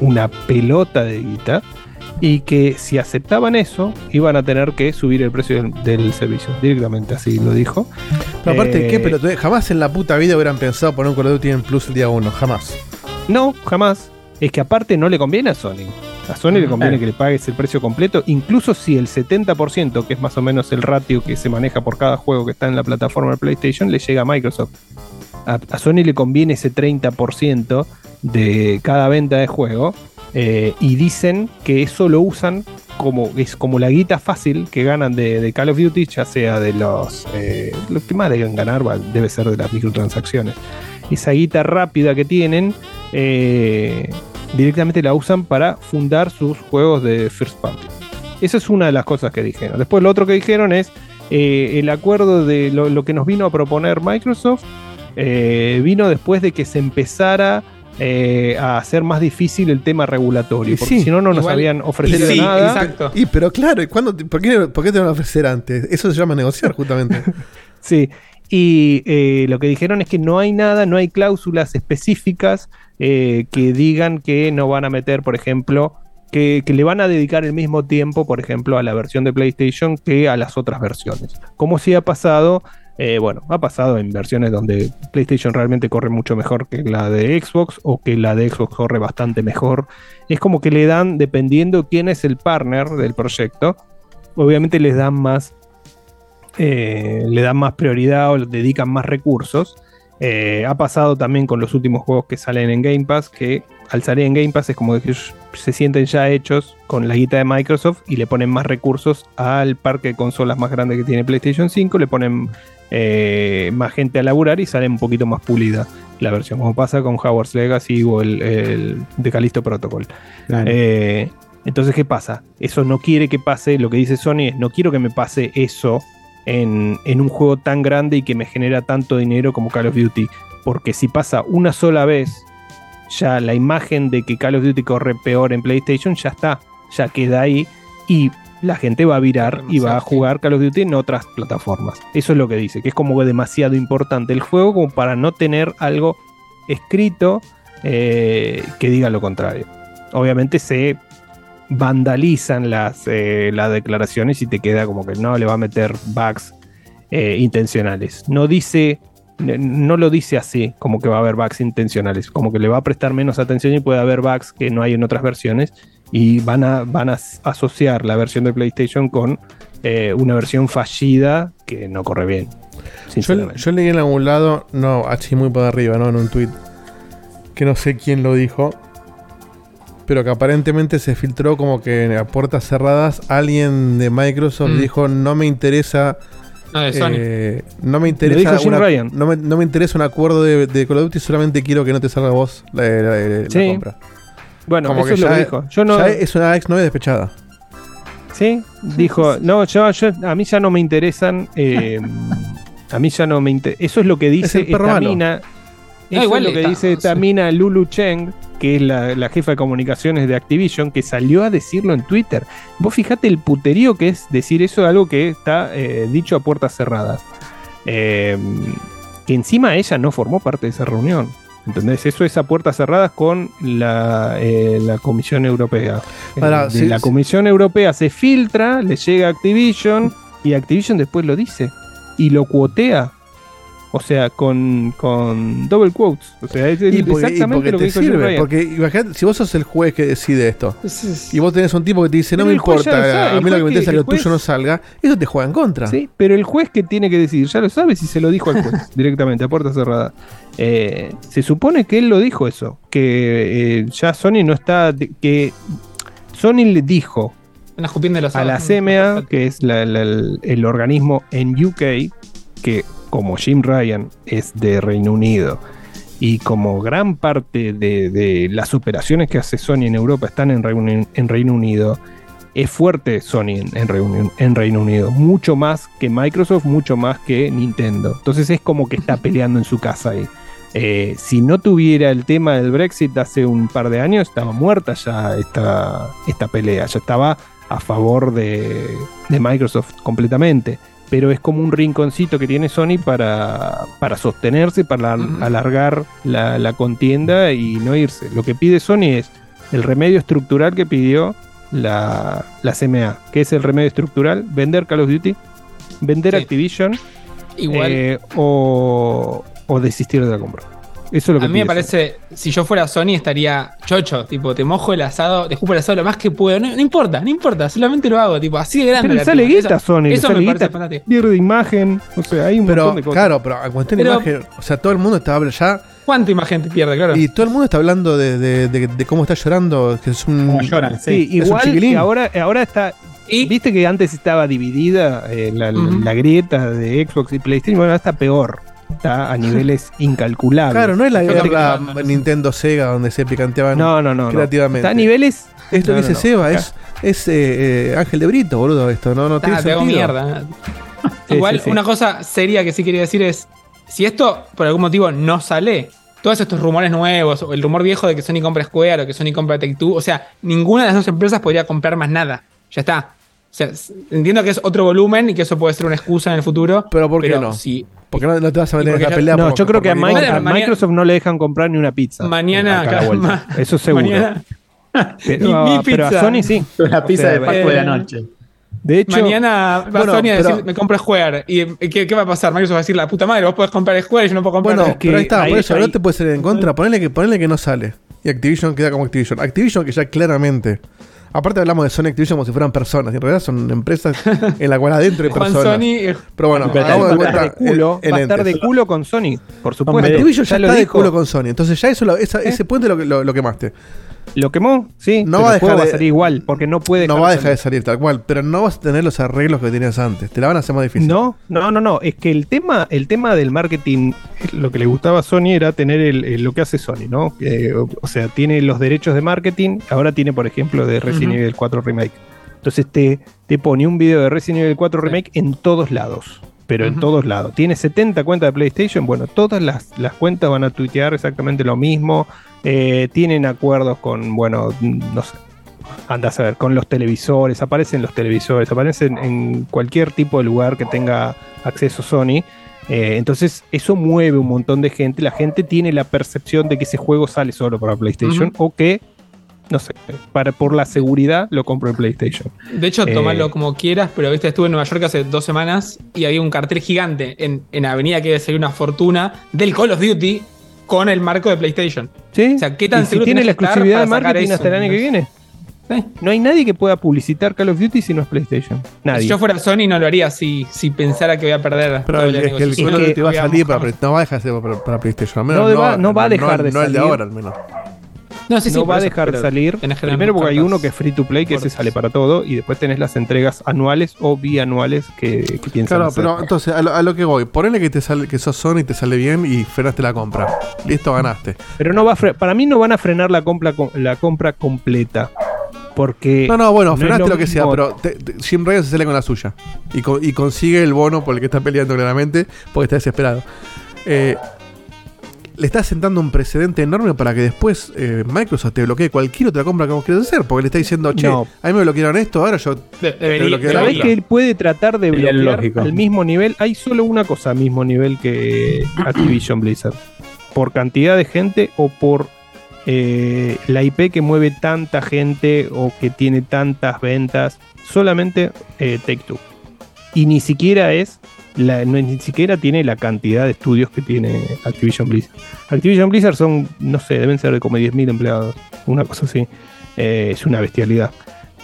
una pelota de guita y que si aceptaban eso iban a tener que subir el precio del, del servicio. Directamente así lo dijo. Pero aparte, Eh, ¿qué pelotudez? Jamás en la puta vida hubieran pensado poner un Call of Duty en Plus el día 1. Jamás. No, jamás. Es que aparte no le conviene a Sony. A Sony le conviene Claro. que le pagues el precio completo, incluso si el 70%, que es más o menos el ratio que se maneja por cada juego que está en la plataforma de PlayStation, le llega a Microsoft. A, a Sony le conviene ese 30% de cada venta de juego eh, y dicen que eso lo usan como, es como la guita fácil que ganan de, Call of Duty, ya sea de los... eh, lo que más deben ganar debe ser de las microtransacciones. Esa guita rápida que tienen eh, directamente la usan para fundar sus juegos de first party. Esa es una de las cosas que dijeron. Después lo otro que dijeron es eh, el acuerdo de lo, que nos vino a proponer Microsoft vino después de que se empezara eh, a hacer más difícil el tema regulatorio. Porque sí, si no, no nos igual- habían ofrecido Sí, nada. exacto. Y pero claro, ¿y cuándo te- por, qué, por qué te van a ofrecer antes? Eso se llama negociar, justamente. Sí, y eh, lo que dijeron es que no hay nada, no hay cláusulas específicas eh, que digan que no van a meter, por ejemplo, que, que le van a dedicar el mismo tiempo, por ejemplo, a la versión de PlayStation que a las otras versiones. Como si ha pasado, eh, bueno, ha pasado en versiones donde PlayStation realmente corre mucho mejor que la de Xbox o que la de Xbox corre bastante mejor. Es como que le dan, dependiendo quién es el partner del proyecto, obviamente les dan más eh, le dan más prioridad o le dedican más recursos. Eh, ha pasado también con los últimos juegos que salen en Game Pass, que al salir en Game Pass es como que se sienten ya hechos con la guita de Microsoft y le ponen más recursos al parque de consolas más grande que tiene PlayStation 5, le ponen eh, más gente a laburar y sale un poquito más pulida la versión, como pasa con Howard's Legacy o el, el de Callisto Protocol. Claro. Eh, entonces, ¿qué pasa? Eso no quiere que pase, lo que dice Sony es, no quiero que me pase eso en, en un juego tan grande y que me genera tanto dinero como Call of Duty. Porque si pasa una sola vez, ya la imagen de que Call of Duty corre peor en PlayStation ya está, ya queda ahí y la gente va a virar y va a jugar Call of Duty en otras plataformas. Eso es lo que dice, que es como demasiado importante el juego como para no tener algo escrito eh, que diga lo contrario. Obviamente se vandalizan las, eh, las declaraciones y te queda como que no le va a meter bugs eh, intencionales. No dice, no lo dice así, como que va a haber bugs intencionales, como que le va a prestar menos atención y puede haber bugs que no hay en otras versiones y van a, van a asociar la versión de PlayStation con eh, una versión fallida que no corre bien. Yo, Sinceramente. yo leí en algún lado, no, así muy por arriba, ¿no? En un tweet, que no sé quién lo dijo, pero que aparentemente se filtró como que a puertas cerradas alguien de Microsoft Mm. dijo no me interesa Sony. eh, no me interesa una- no, me, no me interesa un acuerdo de, de Call of Duty solamente quiero que no te salga a vos la, la- la- compra Bueno, Como eso que es lo ya- que dijo. Yo no. Ya es una ex novia despechada Sí, dijo, no, yo, yo- a mí ya no me interesan. eh, a mí ya no me interesa. Eso es lo que dice el perro esta malo. mina. No, Eso igual es lo que está- dice esta sí. mina Lulu Cheng, que es la, la jefa de comunicaciones de Activision, que salió a decirlo en Twitter. Vos fijate el puterío que es decir eso, algo que está eh, dicho a puertas cerradas. Eh, que encima ella no formó parte de esa reunión. ¿Entendés? Eso es a puertas cerradas con la, eh, la Comisión Europea. Ahora, de sí, la sí. Comisión Europea se filtra, le llega a Activision y Activision después lo dice y lo cuotea. O sea, con, con double quotes. O sea, es y porque, y exactamente porque lo que te dijo sirve porque imagínate, si vos sos el juez que decide esto Es- y vos tenés un tipo que te dice no Pero me importa sabe, a mí lo que me interesa que- es que lo juez- tuyo no salga eso te juega en contra Sí, pero el juez que tiene que decir, ya lo sabe si se lo dijo al juez directamente, a puerta cerrada. Eh, se supone que él lo dijo eso, que eh, ya Sony no está, que Sony le dijo escupín de los a la. CMA, que es la- la- el, el organismo en UK, que como Jim Ryan es de Reino Unido y como gran parte de, de las operaciones que hace Sony en Europa están en Reino, en Reino Unido, es fuerte Sony en, Reino, en Reino Unido, mucho más que Microsoft, mucho más que Nintendo. Entonces es como que está peleando en su casa ahí. Eh, si no tuviera el tema del Brexit hace un par de años, estaba muerta ya esta, esta pelea, ya estaba a favor de, de Microsoft completamente. Pero es como un rinconcito que tiene Sony para, para sostenerse, para alargar la, la contienda y no irse. Lo que pide Sony es el remedio estructural que pidió la, la CMA. que es el remedio estructural? Vender Call of Duty, vender Sí. Activision Igual. eh, o, o desistir de la compra. Eso es lo que A mí me parece, si yo fuera Sony estaría chocho, tipo, te mojo el asado, te escupo el asado lo más que puedo. No, no importa, no importa, solamente lo hago, tipo, así de grande. Pero la sale guita a Sony, Eso sale me parece guita, fantástico. pierde imagen, o sea, hay un montón pero de cosas. claro pero a cuestión de imagen o sea todo el mundo está hablando ya ¿Cuánta imagen te pierde, claro? y todo el mundo está hablando de, de- de- de cómo está llorando que es un Como lloran, Sí, sí. es un igual que ahora, ahora está. Y Viste que antes estaba dividida eh, la, la grieta de Xbox y PlayStation. Bueno, ahora está peor. Está a niveles incalculables. claro no es la no, no, no. Nintendo Sega donde se picanteaban No, no, no. no. creativamente. Está a niveles. esto no, que no, dice no. Seba es es eh, eh, Ángel de Brito boludo esto no no tiene Ah, te hago sentido mierda. Sí, Igual, sí, sí. una cosa seria que sí quería decir es: si esto por algún motivo no sale, todos estos rumores nuevos, o el rumor viejo de que Sony compra Square o que Sony compra Take Two, o sea, ninguna de las dos empresas podría comprar más nada. Ya está. O sea, s- entiendo que es otro volumen y que eso puede ser una excusa en el futuro. Pero ¿por qué no? Si porque no, no te vas a meter en ya- pelea No, por- yo creo que a, Microsoft no le dejan comprar ni una pizza. mañana, Acá la ma- Eso seguro. mañana, Pero, Mi- mi pero a pizza. Sony sí. La pizza O sea, de Pascua de la eh, noche. De hecho, mañana va Bueno, Sony a decir: pero- Me compro Square. ¿Y ¿qué, qué va a pasar? Microsoft va a decir: La puta madre, vos podés comprar Square y yo no puedo comprar. Bueno, nada". que pero ahí está, ahí- por eso ahí- no te puede salir en contra. Ponele que, ponele que no sale. Y Activision queda como Activision. Activision que ya claramente. Aparte hablamos de Sony Activision como si fueran personas. y En realidad son empresas en la cual adentro hay Juan personas. Sony. eh, Pero bueno, hagamos de cuenta de culo, el- el va a estar de culo con Sony, por supuesto. Activision ya, lo está de dijo. culo con Sony. Entonces ya eso, lo- esa- ese puente lo, lo, lo quemaste. Lo quemó, sí. No pero va a el juego dejar va a de- salir igual, porque no puede No va a dejar de salir. tal cual. Pero no vas a tener los arreglos que tenías antes. Te la van a hacer más difícil. No, no, no, no. Es que el tema, el tema del marketing, lo que le gustaba a Sony era tener el, el- lo que hace Sony, ¿no? Eh, o, o sea, tiene los derechos de marketing. Ahora tiene, por ejemplo, de Resident. Evil 4 Remake. Entonces te, te pone un video de Resident Evil 4 Sí. Remake en todos lados. Pero en todos lados. Tiene 70 cuentas de PlayStation. Bueno, todas las, las cuentas van a tuitear exactamente lo mismo. Eh, tienen acuerdos con, bueno, no sé. Anda a saber, con los televisores, aparecen los televisores, aparecen en cualquier tipo de lugar que tenga acceso Sony. Eh, entonces, eso mueve un montón de gente. La gente tiene la percepción de que ese juego sale solo para PlayStation o que, no sé, para, por la seguridad lo compro en PlayStation. De hecho, Eh, tomarlo como quieras, pero viste, estuve en Nueva York hace dos semanas y había un cartel gigante en, en Avenida que debe ser una fortuna del Call of Duty con el marco de PlayStation. ¿Sí? O sea, ¿qué tan y si seguro tiene la tenés que estar exclusividad de para sacar marketing eso? hasta el año que viene. Sí. No hay nadie que pueda publicitar Call of Duty si no es PlayStation. Nadie. Si yo fuera Sony no lo haría si, si pensara que voy a perder. Pero todo el, es que el. Call of Duty va a salir para, no va a dejar de ser para, para PlayStation. Al menos No va- no va a dejar de no el de salir. ahora, al menos. No, sí, va a eso, dejar de salir. Primero porque hay uno que es free to play, que ese fuertes. sale para todo, y después tenés las entregas anuales o bianuales que, que piensan Claro, hacer. pero entonces, a lo, a lo que voy, ponele que te sale, que sos Sony y te sale bien y frenaste la compra. Listo, ganaste. Pero no va a fre- para mí no van a frenar la compra, co- la compra completa. Porque. No, no, bueno, no frenaste lo, que sea, pero te- te- Jim Ryan se sale con la suya. Y, co- y consigue el bono por el que está peleando claramente, porque está desesperado. Eh, le estás sentando un precedente enorme para que después eh, Microsoft te bloquee cualquier otra compra que vos quieras hacer, porque le está diciendo, che, No. a mí me bloquearon esto, ahora yo De- te debería- bloqueo la ¿Sabés otra. que él puede tratar de bloquear lógico. al mismo nivel? Hay solo una cosa al mismo nivel que Activision Blizzard. Por cantidad de gente o por eh, la IP que mueve tanta gente o que tiene tantas ventas. Solamente eh, Take Two. Y ni siquiera es. La, no, ni siquiera tiene la cantidad de estudios que tiene Activision Blizzard. Activision Blizzard son, no sé, deben ser de como 10.000 empleados. Una cosa así. Eh, es una bestialidad.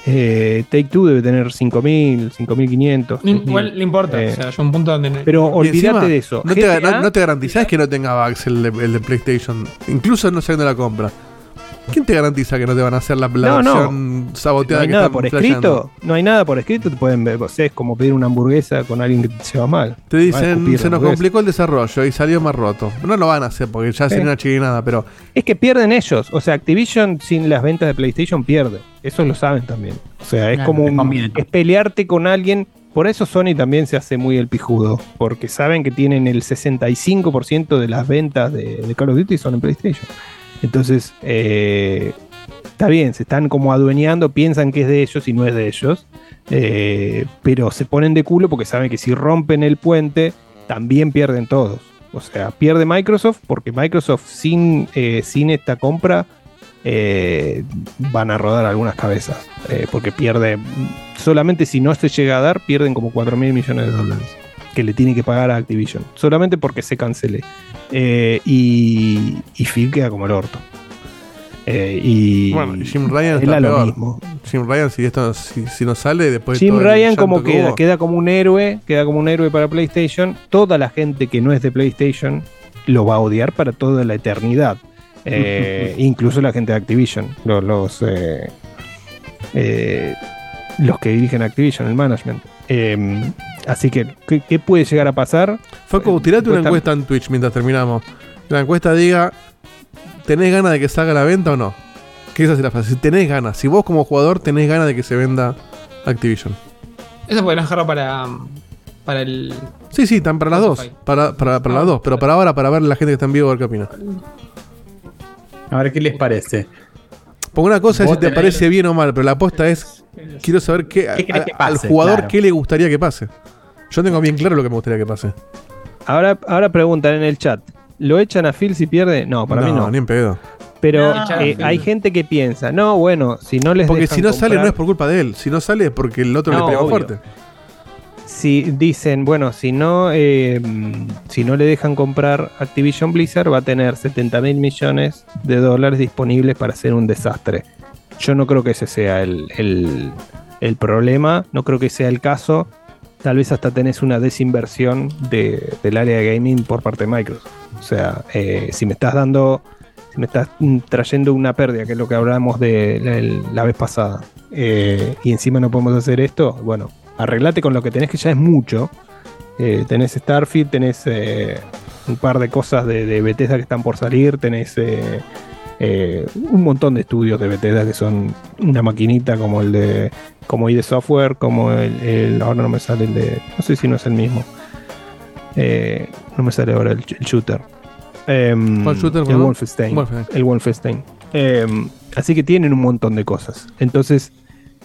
Eh, Take Two debe tener 5.000, 5.500. No, 6.000. Igual le importa. Eh, o sea, yo un punto donde. pero olvídate de eso. No te, no, no te garantizás que no tenga bugs el de, el de PlayStation, incluso no saliendo la compra. ¿Quién te garantiza que no te van a hacer la, la No, no. versión no saboteada hay que nada por flasheando? escrito. No hay nada por escrito. Te pueden ver. o sea, es como pedir una hamburguesa con alguien que te lleva mal. Te Va dicen, se nos complicó el desarrollo y salió más roto. No lo van a hacer porque ya sería una chiquinada, pero Es que pierden ellos. O sea, Activision sin las ventas de PlayStation pierde. Eso lo saben también. O sea, es Claro, como un- es pelearte con alguien. Por eso Sony también se hace muy el pijudo. Porque saben que tienen el 65% de las ventas de, de Call of Duty son en PlayStation. Entonces, eh, está bien, se están como adueñando, piensan que es de ellos y no es de ellos. eh, pero se ponen de culo porque saben que si rompen el puente, también pierden todos. O sea, pierde Microsoft porque Microsoft sin, eh, sin esta compra eh, van a rodar algunas cabezas. porque pierde, solamente si no se llega a dar, pierden como 4 mil millones de dólares que le tiene que pagar a Activision. Solamente porque se cancele. Eh, y, y Phil queda como el orto. Eh, y bueno, Jim Ryan está lo peor. mismo. Jim Ryan, si esto si, si no sale después de Jim Ryan como que queda, hubo, queda como un héroe, queda como un héroe para PlayStation. Toda la gente que no es de PlayStation lo va a odiar para toda la eternidad. Eh, incluso la gente de Activision, los los, eh, los que dirigen Activision, el management. Eh, así que, ¿qué, qué puede llegar a pasar? Facu, tirate una Encuesta- en Twitch mientras terminamos. La encuesta diga, ¿tenés ganas de que salga a la venta o no? Que esa es la frase. Si tenés ganas, si vos como jugador tenés ganas de que se venda Activision. Eso podemos dejarlo para. Para el. Sí, sí, están para las dos. Para, para, para Ah, las dos. Pero para ahora, para ver la gente que está en vivo, a ver qué opina. A ver qué les parece. Porque una cosa es si te parece bien o mal, pero la aposta es, quiero saber qué, ¿Qué a- que al pase? jugador Claro. qué le gustaría que pase. Yo tengo bien claro lo que me gustaría que pase. Ahora, ahora preguntan en el chat. ¿Lo echan a Phil si pierde? No, para mí no. ni en pedo. Pero No, eh, hay gente que piensa, no, bueno, si no les Porque dejan si no sale no es por culpa de él. Si no sale es porque el otro No, le pega obvio. fuerte. si dicen, bueno, si no, eh, si no le dejan comprar Activision Blizzard, va a tener 70 mil millones de dólares disponibles para hacer un desastre. Yo no creo que ese sea el, el- el problema, no creo que sea el caso. Tal vez hasta tenés una desinversión de- del área de gaming por parte de Microsoft. O sea, eh, si me estás dando, si me estás mm, trayendo una pérdida, que es lo que hablamos de la, vez pasada, eh, y encima no podemos hacer esto, bueno, arreglate con lo que tenés, que ya es mucho. Eh, tenés Starfield, tenés eh, un par de cosas de, de Bethesda que están por salir, tenés eh, un montón de estudios de Bethesda que son una maquinita como el de como ID Software, como el, el- ahora no me sale el de, no sé si no es el mismo. Eh, no me sale ahora el, el shooter. Em, ¿Cuál shooter, el? Wolfenstein. Wolfenstein. El Wolfenstein. Em, así que tienen un montón de cosas. Entonces,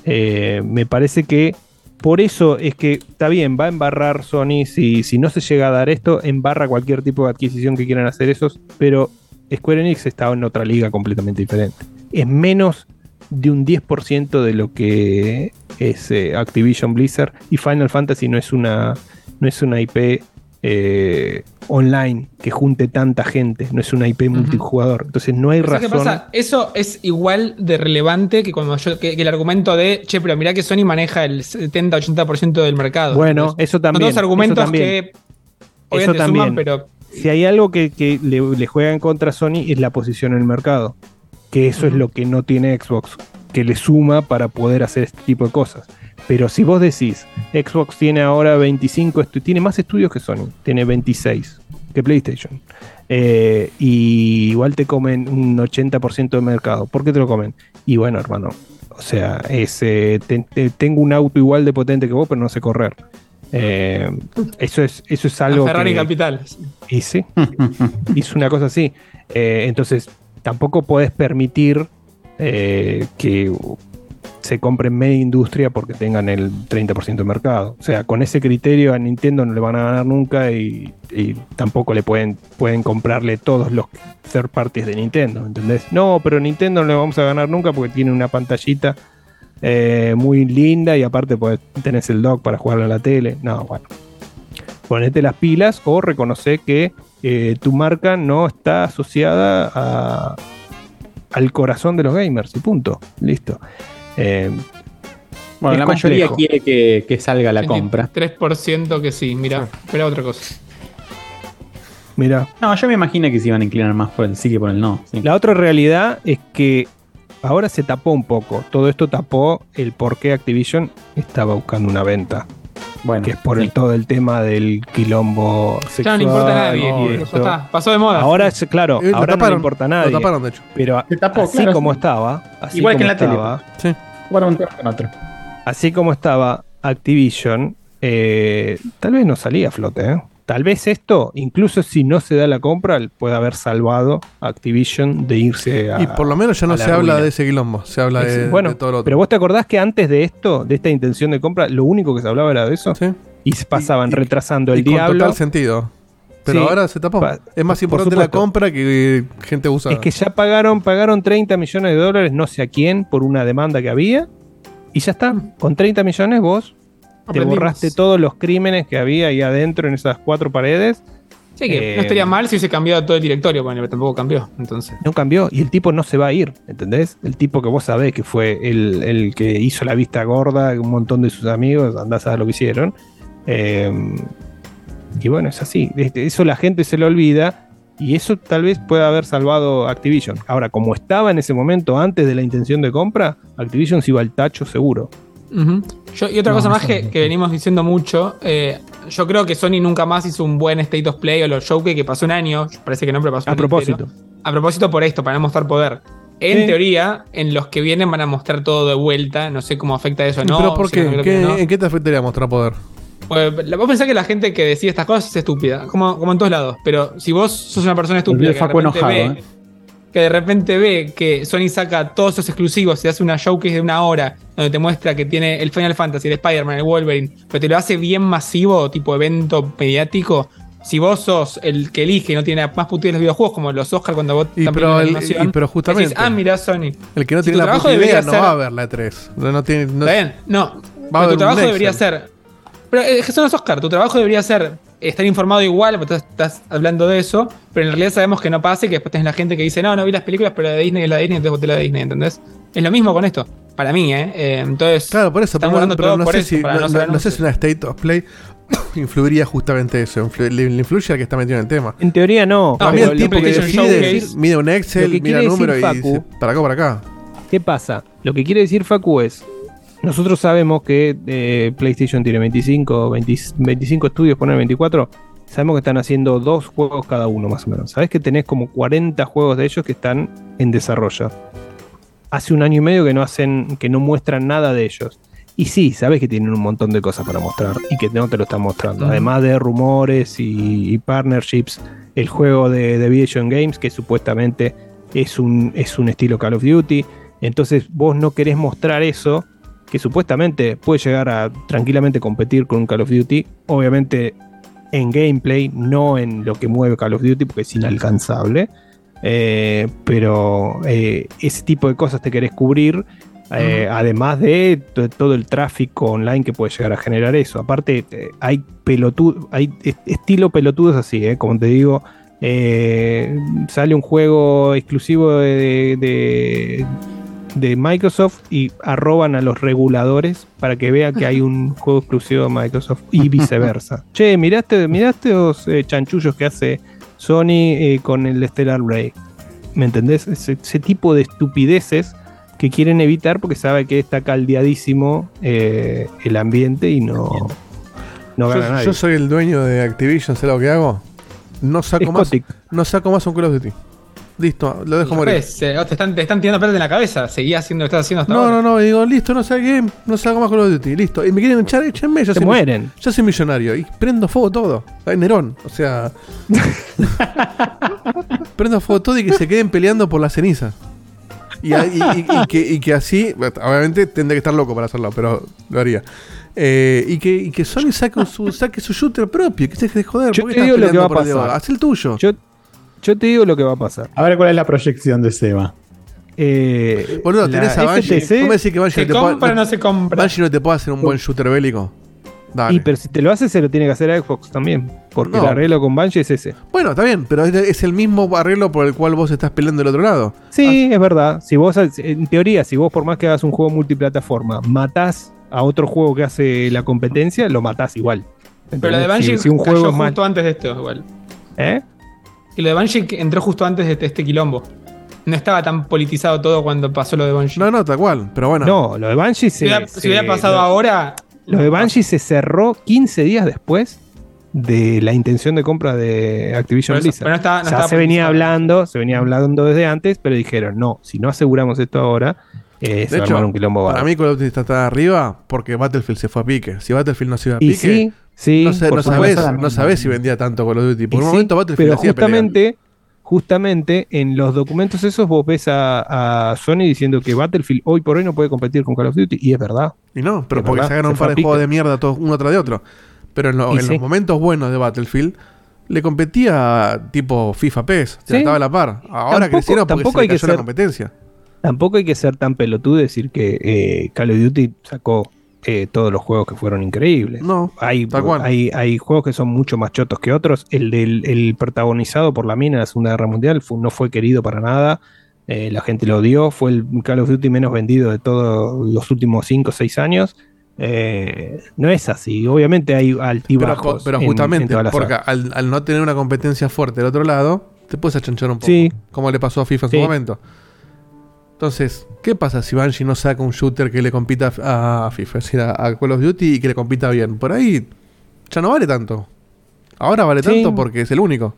eh, me parece que por eso es que está bien, va a embarrar Sony. Si, si no se llega a dar esto, embarra cualquier tipo de adquisición que quieran hacer esos. Pero Square Enix está en otra liga completamente diferente. Es menos de un 10% de lo que es eh, Activision Blizzard. Y Final Fantasy no es una, no es una IP eh, online que junte tanta gente. No es una IP multijugador. Entonces no hay ¿Sabes qué razón. pasa? Eso es igual de relevante que cuando yo que, que el argumento de, che, pero mirá que Sony maneja el 70-80% del mercado. Bueno, Entonces, eso también. Son dos argumentos eso también. que obviamente también. suman, pero Si hay algo que, que le, le juega en contra a Sony es la posición en el mercado. que eso es lo que no tiene Xbox, que le suma para poder hacer este tipo de cosas. Pero si vos decís, Xbox tiene ahora 25, estu- tiene más estudios que Sony, tiene 26 que PlayStation. Eh, y igual te comen un 80% del mercado. ¿Por qué te lo comen? Y bueno, hermano, o sea, es, eh, te- te- tengo un auto igual de potente que vos, pero no sé correr. Eh, eso es, eso es algo La Ferrari que, Capital. y sí, hizo una cosa así. Eh, entonces, tampoco podés permitir eh, que se compre media industria porque tengan el 30% de mercado. O sea, con ese criterio a Nintendo no le van a ganar nunca y, y tampoco le pueden, pueden comprarle todos los third parties de Nintendo, ¿entendés? No, pero Nintendo no le vamos a ganar nunca porque tiene una pantallita eh, muy linda y aparte pues, tenés el dock para jugarlo en la tele. No, bueno. Ponete las pilas o reconoce que eh, tu marca no está asociada a- al corazón de los gamers y punto. Listo. Eh, Bueno, la mayoría quiere que, que salga la compra. 3% que sí, mira, espera otra cosa. mira, No, yo me imagino que se iban a inclinar más por el sí que por el no. sí. La otra realidad es que ahora se tapó un poco. Todo esto tapó el por qué Activision estaba buscando una venta. Bueno, Que es por sí. el, todo el tema del quilombo Ya sexual. no le importa a nadie. ya está, pasó de moda. Ahora, es- claro, Eh, lo ahora no le importa a Lo nadie. taparon, de hecho. Pero Se tapó, así claro, como sí. estaba, así Igual que en como la tele. estaba, Sí. Jugaron un tema con otro. así como estaba Activision, eh, tal vez no salía a flote. ¿eh? Tal vez esto, incluso si no se da la compra, puede haber salvado a Activision de irse a. Y por lo menos ya no se habla de ese quilombo, se habla de, bueno, de todo lo otro. pero vos te acordás que antes de esto, de esta intención de compra, lo único que se hablaba era de eso. Sí. Y se pasaban Y- y- retrasando y el con diablo. total sentido. Pero Sí. ahora se tapó. Es más por importante la compra que gente usa. Es que ya pagaron, pagaron 30 millones de dólares, no sé a quién, por una demanda que había. Y ya está. Con 30 millones vos te borraste todos los crímenes que había ahí adentro en esas cuatro paredes. Sí, que Eh, no estaría mal si hubiese cambiado todo el directorio, bueno, pero tampoco cambió. Entonces. No cambió. Y el tipo no se va a ir, ¿entendés? El tipo que vos sabés que fue el, el que hizo la vista gorda, un montón de sus amigos, andás a lo que hicieron. Eh, y bueno, es así. Este, Eso la gente se lo olvida. Y eso tal vez pueda haber salvado Activision. Ahora, como estaba en ese momento antes de la intención de compra, Activision se iba al tacho seguro. Yo- y otra No, cosa más que, venimos diciendo mucho, eh, yo creo que Sony nunca más hizo un buen State of Play o los showcase que pasó un año, parece que no, pero pasó A un propósito. entero. A propósito por esto, para no mostrar poder. En teoría, en los que vienen van a mostrar todo de vuelta, no sé cómo afecta eso no. ¿Pero por si qué? no creo ¿Qué- que no. ¿En qué te afectaría mostrar poder? Pues, vos pensás que la gente que decide estas cosas es estúpida, como, como en todos lados. Pero si vos sos una persona estúpida El que de, Facu repente enojado, ve, ¿eh? Que de repente ve que Sony saca todos esos exclusivos y hace una showcase de una hora donde te muestra que tiene el Final Fantasy, el Spider-Man, el Wolverine, pero te lo hace bien masivo, tipo evento mediático. Si vos sos el que elige y no tiene más putillas los videojuegos, como los Oscar cuando vos Y pero, el- animación, y pero justamente. decís, ah, mira Sony. el que no si tiene la puta idea debería no ser- va a ver la 3. No, no tiene, no- Está bien, no. Va a Pero haber tu trabajo debería ser. Pero que son los Oscar. Tu trabajo debería ser estar informado igual, porque estás, estás hablando de eso. Pero en realidad sabemos que no pasa y que después tenés la gente que dice, no, no vi las películas, pero la de Disney es la de Disney, entonces voté la de Disney, ¿entendés? Es lo mismo con esto. Para mí, ¿eh? Eh, entonces. Claro, por eso. están Pero, pero todo no, por sé eso, si, no, no hacer no- no sé si una State of Play influiría justamente eso. influ- le, le influye al que está metido en el tema. En teoría no. No, Para mí pero el tipo que decide mide un Excel, mira número y dice, Facu- para acá, para acá. ¿Qué pasa? Lo que quiere decir Facu es, nosotros sabemos que eh, PlayStation tiene 25, 20 25 estudios, poner 24. Sabemos que están haciendo dos juegos cada uno, más o menos. Sabes que tenés como 40 juegos de ellos que están en desarrollo. Hace un año y medio que no hacen, que no muestran nada de ellos. Y sí, sabes que tienen un montón de cosas para mostrar y que no te lo están mostrando. Además de rumores y, y partnerships, el juego de Deviation Games, que supuestamente es un, es un estilo Call of Duty. Entonces vos no querés mostrar eso, que supuestamente puede llegar a tranquilamente competir con un Call of Duty. Obviamente en gameplay, no en lo que mueve Call of Duty, porque es inalcanzable. Eh, pero eh, ese tipo de cosas te querés cubrir. eh, Además de to- todo el tráfico online que puede llegar a generar eso. Aparte, hay hay est- estilo pelotudos así, eh, como te digo. sale un juego exclusivo de, de- de Microsoft y arroban a los reguladores para que vean que hay un juego exclusivo de Microsoft y viceversa. che, miraste, miraste los eh, chanchullos que hace Sony eh, con el Stellar Blade. ¿Me entendés? Ese, ese tipo de estupideces que quieren evitar porque sabe que está caldeadísimo eh, el ambiente y no, no gana yo, nadie. yo soy el dueño de Activision, ¿sabes lo que hago? No saco, Es más, no saco más un Call of Duty. Listo, lo dejo morir. Pues, eh, te, están, te están tirando pelota en la cabeza. Seguí haciendo lo que estás haciendo hasta No, ahora. no, no, digo, listo, no sé qué, no saco más Call of Duty, listo. Y me quieren echar, échenme, yo Se soy, mueren. yo soy millonario y prendo fuego todo. Ay, Nerón, o sea. prendo fuego todo y que se queden peleando por las cenizas. Y, y- y- y que, y que así, obviamente tendré que estar loco para hacerlo, pero lo haría. Eh, y, que, y que Sony saque su, saque su shooter propio, que se deje de joder. Yo ¿por qué te estás digo lo que peleando va a pasar. Haz el tuyo. Yo, yo te digo lo que va a pasar. A ver cuál es la proyección de Seba. Eh, Boludo, tenés a Banshee. FTC ¿Cómo decís que Banshee ¿Se no te puede- compra o no se compra? Banshee no te puede hacer un buen shooter bélico? Dale. Y pero si te lo hace, se lo tiene que hacer a Xbox también. Porque No. el arreglo con Banshee es ese. Bueno, está bien, pero es, es el mismo arreglo por el cual vos estás peleando del otro lado. Sí, es verdad. Si vos, en teoría, si vos por más que hagas un juego multiplataforma, matás a otro juego que hace la competencia, lo matás igual. Pero la de. Banshee si, si un cayó juego es más. justo antes de esto, igual. ¿Eh? Lo de Banshee que entró justo antes de este, este quilombo. No estaba tan politizado todo cuando pasó lo de Banshee. No, no, tal cual, pero bueno. No, lo de Banshee se. si, hubiera, se- si hubiera pasado lo- ahora. Lo de Banshee se cerró 15 días después de la intención de compra de Activision eso, Blizzard. no estaba- no o sea, estaba se venía hablando, se venía hablando desde antes, pero dijeron, no, si no aseguramos esto ahora, eh, se de va a hecho, un quilombo para mí Call of Duty está arriba porque Battlefield se fue a pique. Si Battlefield no se iba a Y pique, sí, sí, no, sé- no supuesto. sabés, no sabés si vendía tanto Call of Duty. Por Y un sí, momento Battlefield pero justamente, justamente en los documentos esos vos ves a, a Sony diciendo que Battlefield hoy por hoy no puede competir con Call of Duty, y es verdad. Y no, pero porque sacaron un par de juegos de mierda todos uno tras de otro. Pero en, lo- Y en sí. los momentos buenos de Battlefield le competía tipo FIFA PES, se Sí. estaba a la par. Ahora Tampoco- crecieron porque tampoco se le hay que cayó la ser- competencia. Tampoco hay que ser tan pelotudo y decir que eh, Call of Duty sacó eh, todos los juegos que fueron increíbles. No, Hay, hay, hay juegos que son mucho más chotos que otros. El del el protagonizado por la mina en la Segunda Guerra Mundial no fue querido para nada. Eh, la gente lo odió. Fue el Call of Duty menos vendido de todos los últimos 5 o 6 años. Eh, no es así. Obviamente hay Pero, altibajos. pero en- en justamente, porque al, al no tener una competencia fuerte del otro lado, te puedes achanchar un poco. Sí. Como le pasó a FIFA en Sí. su momento. Entonces, ¿qué pasa si Bungie no saca un shooter que le compita a, FIFA? Es decir, a, Call of Duty y que le compita bien. Por ahí ya no vale tanto. Ahora vale Sí. tanto porque es el único.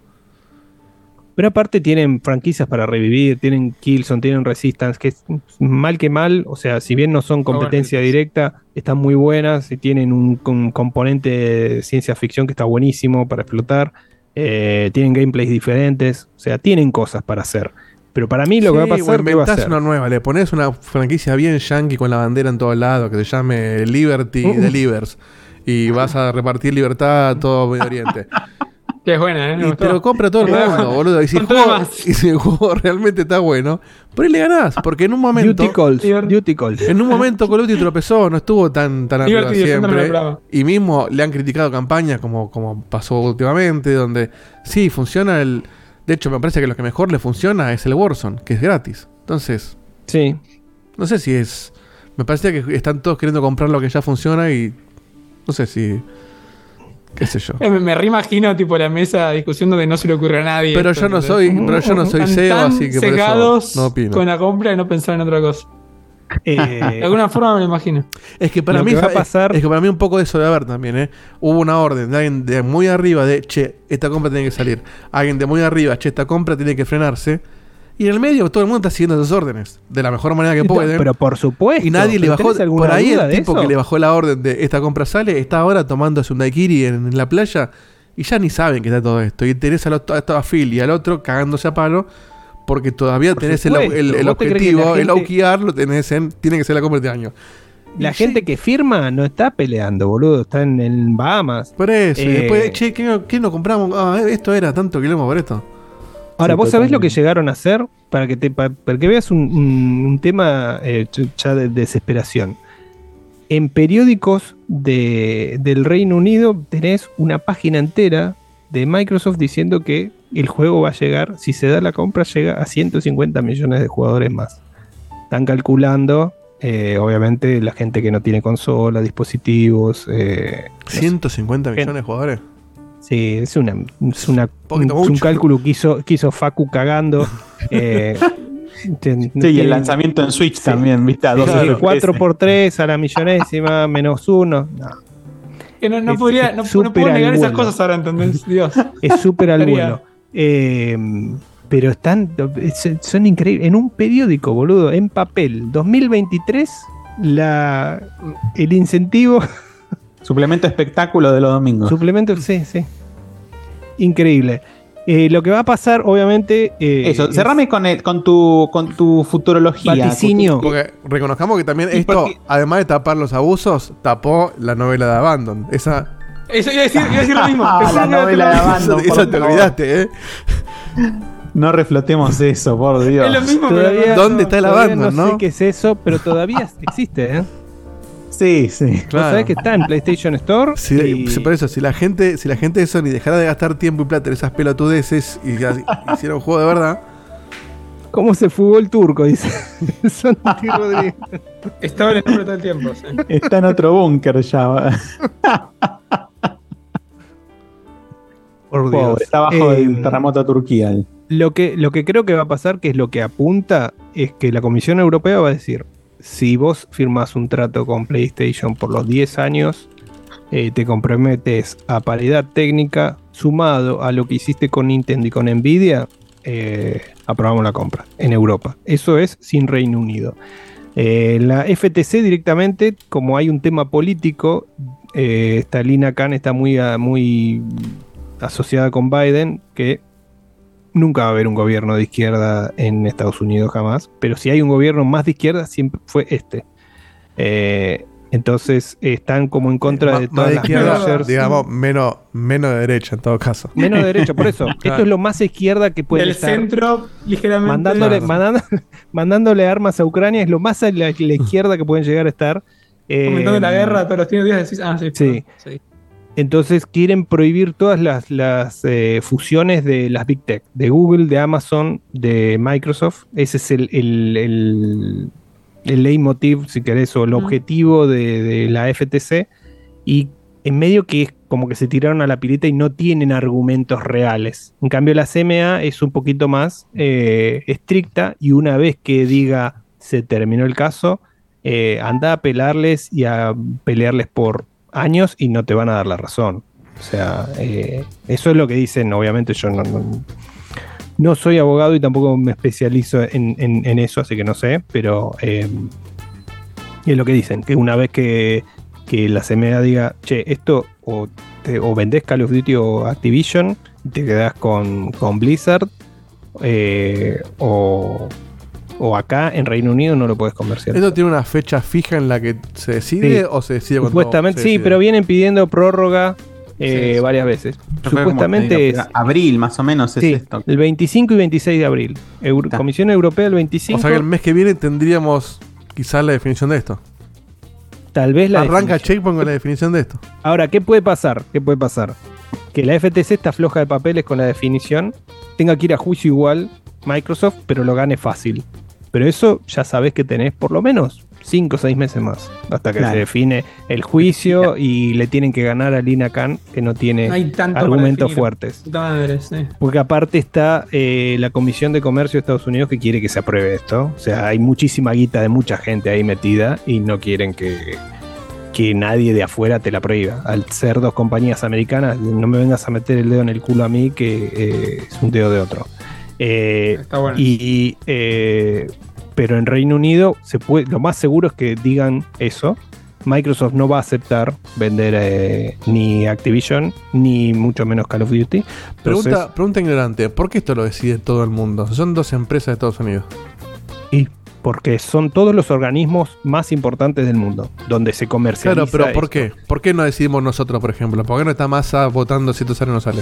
Pero aparte tienen franquicias para revivir, tienen Killzone, tienen Resistance, que es mal que mal, o sea, si bien no son competencia directa, están muy buenas y tienen un, un componente de ciencia ficción que está buenísimo para explotar, eh, tienen gameplays diferentes, o sea, tienen cosas para hacer. Pero para mí lo que va a Sí, pasar, o ¿qué va a ser? una nueva, le pones una franquicia bien yankee con la bandera en todos lados que se llame Liberty Uh. Delivers. Y vas a repartir libertad a todo Medio Oriente. Que es buena, ¿eh? Me Y gustó. te lo compra todo el mundo, boludo. Y si, el juego, demás. y si el juego realmente está bueno, por ahí le ganás. Porque en un momento. Duty calls, duty calls. En un momento Call of Duty tropezó, no estuvo tan, tan arriba siempre. Y mismo le han criticado campañas como, como pasó últimamente, donde sí, funciona el... De hecho, me parece que lo que mejor le funciona es el Warzone, que es gratis. Entonces, Sí, no sé si es... Me parece que están todos queriendo comprar lo que ya funciona y... No sé si... qué sé yo. Me, me reimagino tipo la mesa de discusión donde no se le ocurre a nadie. Pero esto, yo no soy- pero yo no soy CEO, así que por eso no opino. con la compra y no pensar en otra cosa. Eh, De alguna forma me lo imagino. Es que para Lo mí que va a es- pasar- es que para mí un poco de eso debe haber también, ¿eh? Hubo una orden de alguien de muy arriba de, che, esta compra tiene que salir. Alguien de muy arriba, che, esta compra tiene que frenarse. Y en el medio todo el mundo está siguiendo esas órdenes de la mejor manera que pueden. pero por supuesto. y nadie le ¿pero bajó. Por ahí el tipo eso? que le bajó la orden de esta compra sale, está ahora tomándose un daiquiri en, en la playa y ya ni saben que está todo esto. Y tenés al otro, a Phil y al otro cagándose a palo porque todavía Por tenés el, supuesto. el- el ¿Vos te crees que objetivo, el OKR lo tenés en. Tiene que ser la compra de año. La Y gente sí, que firma no está peleando, boludo, está en, en Bahamas. Por eso, y Eh, después, che, ¿qué, no- qué no compramos? Ah, esto era tanto quilombo por esto. Ahora, Sí, ¿vos sabés lo que llegaron a hacer? Para que, te, pa- para que veas un, un- un tema eh, ya de desesperación. En periódicos de- del Reino Unido tenés una página entera de Microsoft diciendo que el juego va a llegar, si se da la compra, llega a 150 millones de jugadores más. Están calculando, eh, obviamente, la gente que no tiene consola, dispositivos. eh, no sé. 150 Bien. millones de jugadores. Sí, es una, es una Poquito es un cálculo que hizo, que hizo Facu cagando. eh, Sí, y el lanzamiento en Switch también, viste, a 12 FPS. 4 por 3 a la millonésima, menos 1. Que no, no Es podría, no, no puedo negar esas cosas ahora, ¿entendés? Dios. Es súper al vuelo. Eh, pero están, es- son increíbles. En un periódico, boludo, en papel, 2023, la, el incentivo, Suplemento espectáculo de los domingos. suplemento, sí, sí. Increíble. Eh, lo que va a pasar, obviamente. eh, Eso, es cerrame con, el- con, tu, con tu futurología. Vaticinio. Porque reconozcamos que también ¿Y esto, además de tapar los abusos, tapó la novela de Abandon. Esa, Eso iba a decir, iba a decir lo mismo. Ah, la novela de. Abandon. esa te olvidaste, ¿eh? No reflotemos eso, por Dios. Es lo mismo, Todavía, pero. ¿Dónde está el todavía Abandon, no? sé no? qué es eso, pero todavía existe, ¿eh? Sí, sí. Claro. sabés que está en PlayStation Store. Y- si- por eso, si la gente, si la gente de Sony dejara de gastar tiempo y plata en esas pelotudeces y ya hiciera un juego de verdad, ¿Cómo se fugó el turco? Dice Santi Rodríguez. Estaba en el todo el tiempo. sí. Está en otro búnker ya. Por Dios. Pobre, está abajo Eh, del terremoto de Turquía. Lo que, lo que creo que va a pasar, que es lo que apunta, es que la Comisión Europea va a decir, si vos firmás un trato con PlayStation por los 10 años, eh, te comprometes a paridad técnica sumado a lo que hiciste con Nintendo y con Nvidia, eh, aprobamos la compra en Europa. Eso es sin Reino Unido. Eh, la FTC directamente, como hay un tema político, eh, esta Lina Khan está muy, muy asociada con Biden, que nunca va a haber un gobierno de izquierda en Estados Unidos jamás, pero si hay un gobierno más de izquierda, siempre fue este. Eh, entonces están como en contra de más todas de las izquierda, mergers. digamos, menos, menos de derecha en todo caso. Menos de derecha, por eso. Esto es lo más izquierda que puede Del estar. centro, ligeramente. Mandándole, Claro. mandando- mandándole armas a Ucrania es lo más a la, la izquierda que pueden llegar a estar. Eh, Comentando la guerra todos los días, decís, ah, sí. Sí. sí. Entonces quieren prohibir todas las, las, eh, fusiones de las Big Tech, de Google, de Amazon, de Microsoft. Ese es el, el, el, el leitmotiv, si querés, o el objetivo de, de la FTC. Y en medio que es como que se tiraron a la pileta y no tienen argumentos reales. En cambio, la CMA es un poquito más eh, estricta y una vez que diga se terminó el caso, eh, anda a pelarles y a pelearles por años y no te van a dar la razón. O sea, eh, eso es lo que dicen, obviamente yo no, soy abogado y tampoco me especializo en eso, así que no sé, pero eh, es lo que dicen, que una vez que, que la CMA diga, che, esto o, te- o vendés Call of Duty o Activision, y te quedás con, con Blizzard, eh, o, o acá en Reino Unido no lo puedes comercializar. ¿Esto tiene una fecha fija en la que se decide Sí. o se decide cuando Supuestamente se sí, decide? pero vienen pidiendo prórroga eh, Sí, sí. varias veces. Yo Supuestamente digo, es Abril, más o menos, es sí, esto. el 25 y 26 de abril. Euro-. Comisión Europea el 25. O sea que el mes que viene tendríamos quizás la definición de esto. tal vez la Arranca. Checkpoint con la definición de esto. Ahora, ¿qué puede pasar? ¿Qué puede pasar? Que la FTC está floja de papeles con la definición, tenga que ir a juicio igual Microsoft, pero lo gane fácil. Pero eso ya sabés que tenés por lo menos 5 o 6 meses más, hasta que Claro. se define el juicio y le tienen que ganar a Lina Khan, que no tiene No hay tanto para argumentos fuertes. Madre, sí. Porque aparte está eh, la Comisión de Comercio de Estados Unidos que quiere que se apruebe esto. O sea, hay muchísima guita de mucha gente ahí metida y no quieren que, que nadie de afuera te la prohíba. Al ser dos compañías americanas, no me vengas a meter el dedo en el culo a mí que eh, es un dedo de otro. Eh, Está bueno. y, y, eh, pero en Reino Unido se puede, lo más seguro es que digan eso. Microsoft no va a aceptar vender eh, ni Activision ni mucho menos Call of Duty. Pregunta, Entonces, pregunta ignorante, ¿por qué esto lo decide todo el mundo? Son dos empresas de Estados Unidos. y porque son todos los organismos más importantes del mundo donde se comercializa. Claro, pero ¿por esto. qué? ¿Por qué no decidimos nosotros, por ejemplo? ¿Por qué no está Massa votando si esto sale o no sale?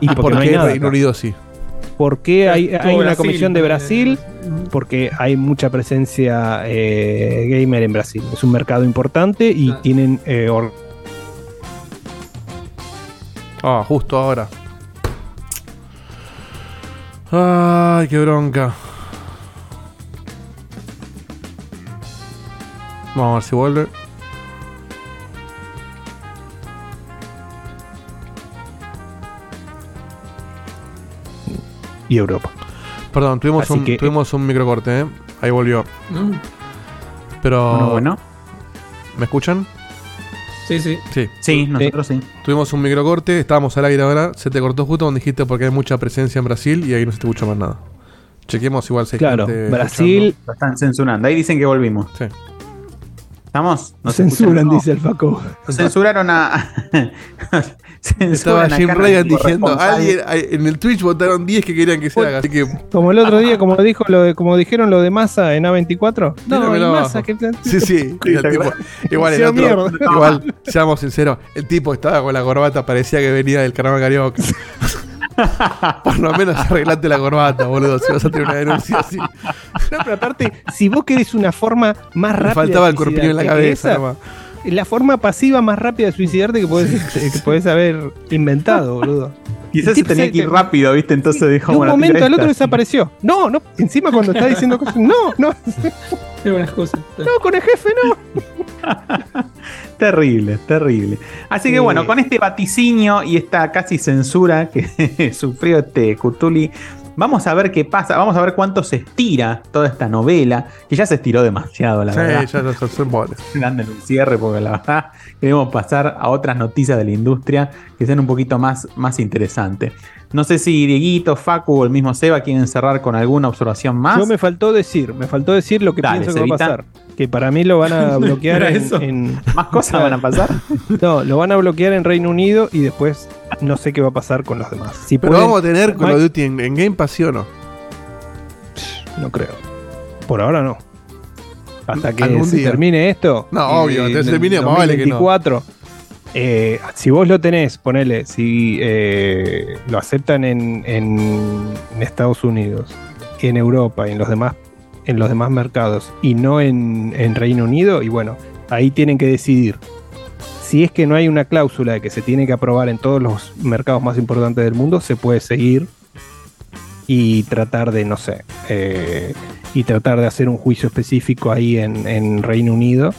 Y ¿Y porque por no qué Reino. Unido sí? Porque hay, Estuvo hay una Brasil, comisión de Brasil, porque hay mucha presencia eh, gamer en Brasil. Es un mercado importante y Ah. tienen eh, or- Ah, justo ahora. Ay, qué bronca. Vamos a ver si vuelve. Y Europa. Perdón, tuvimos, Así un, que- tuvimos un microcorte, ¿eh? Ahí volvió. Mm, Pero. Bueno, bueno. ¿Me escuchan? Sí, sí. Sí. Sí, nosotros sí. Tuvimos un microcorte, estábamos al aire ahora, se te cortó justo donde dijiste porque hay mucha presencia en Brasil y ahí no se te escucha más nada. Chequemos igual si hay Claro, gente Brasil Lo están censurando. Ahí dicen que volvimos. Sí. ¿Estamos? ¿Nos censuran, escuchan? No. dice el Faco. Nos censuraron a. Estaba Jim como diciendo, alguien, en el Twitch votaron 10 que querían que se haga, así que Como el otro día, como dijo lo de, como dijeron lo de masa en A24. No, abajo. masa que Sí, sí. El ¿te tipo- igual el otro. mierda. Igual, seamos sinceros, el tipo estaba con la corbata, parecía que venía del carnaval carioca. Por lo menos arreglate la corbata, boludo, si vas a tener una denuncia así. No, pero aparte, si vos querés una forma más Me rápida. faltaba el corpiño en la cabeza, esa, nomás. La forma pasiva más rápida de suicidarte que podés, que podés haber inventado, boludo. Quizás El se tenía que ir rápido, ¿viste? Entonces dijo, De un momento al otro desapareció. No, no, encima cuando está diciendo cosas. No, no, Qué buenas cosas. no, con el jefe no. Terrible, terrible. Así que bueno, con este vaticinio y esta casi censura que sufrió este Cutuli, vamos a ver qué pasa, vamos a ver cuánto se estira toda esta novela, que ya se estiró demasiado, la Sí, verdad. ya ya- son pobres. Dándole un cierre, porque la verdad queremos pasar a otras noticias de la industria que sean un poquito más, más interesantes. No sé si Dieguito, Facu o el mismo Seba quieren cerrar con alguna observación más. Yo me faltó decir, me faltó decir lo que Dale, pienso que va a pasar. Que para mí lo van a bloquear en- ¿Más cosas van a pasar? No, lo van a bloquear en Reino Unido y después no sé qué va a pasar con los demás. Si Pero pueden- vamos a tener Call of Duty en, en Game Pass, ¿sí o no? No creo. Por ahora no. Hasta que se día. termine esto. No, obvio, el termine, más vale que no. 2024, eh, si vos lo tenés, ponele, si eh, lo aceptan en, en- en Estados Unidos, en Europa y en los demás, en los demás mercados y no en, en Reino Unido, y bueno, ahí tienen que decidir. Si es que no hay una cláusula de que se tiene que aprobar en todos los mercados más importantes del mundo, se puede seguir y tratar de, no sé, eh, y tratar de hacer un juicio específico ahí en, en Reino Unido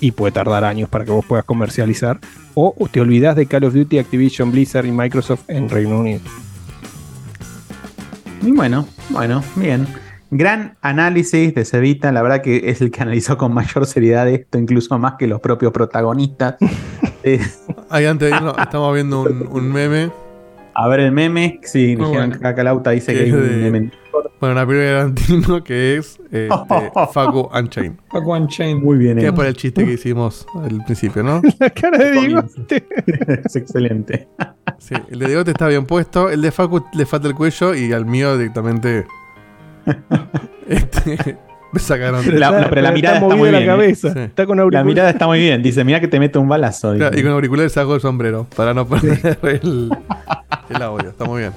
y puede tardar años para que vos puedas comercializar. O te olvidas de Call of Duty, Activision, Blizzard y Microsoft en Reino Unido. Y bueno, bueno, bien. Gran análisis de Cevita, la verdad que es el que analizó con mayor seriedad esto, incluso más que los propios protagonistas. Eh, Ahí antes de irnos, estamos viendo un, un meme. a ver el meme, sí, bueno. que Cacalauta dice Que hay es un de- meme. Bueno, una película de Tarantino que es este, Facu Unchained. Fuck One Chain. Muy bien, Que es hecho. por el chiste que hicimos al principio, ¿no? La cara de Diego. es excelente. Sí, el de Diegote está bien puesto, el de Facu le falta el cuello y al mío directamente. Este, me sacaron. La- está- la- pero la mirada está muy la bien, ¿eh? cabeza. Sí. Está con La mirada está muy bien, dice, mira que te mete un balazo. Claro, y con auriculares sacó el sombrero para no perder el, el audio. Está muy bien.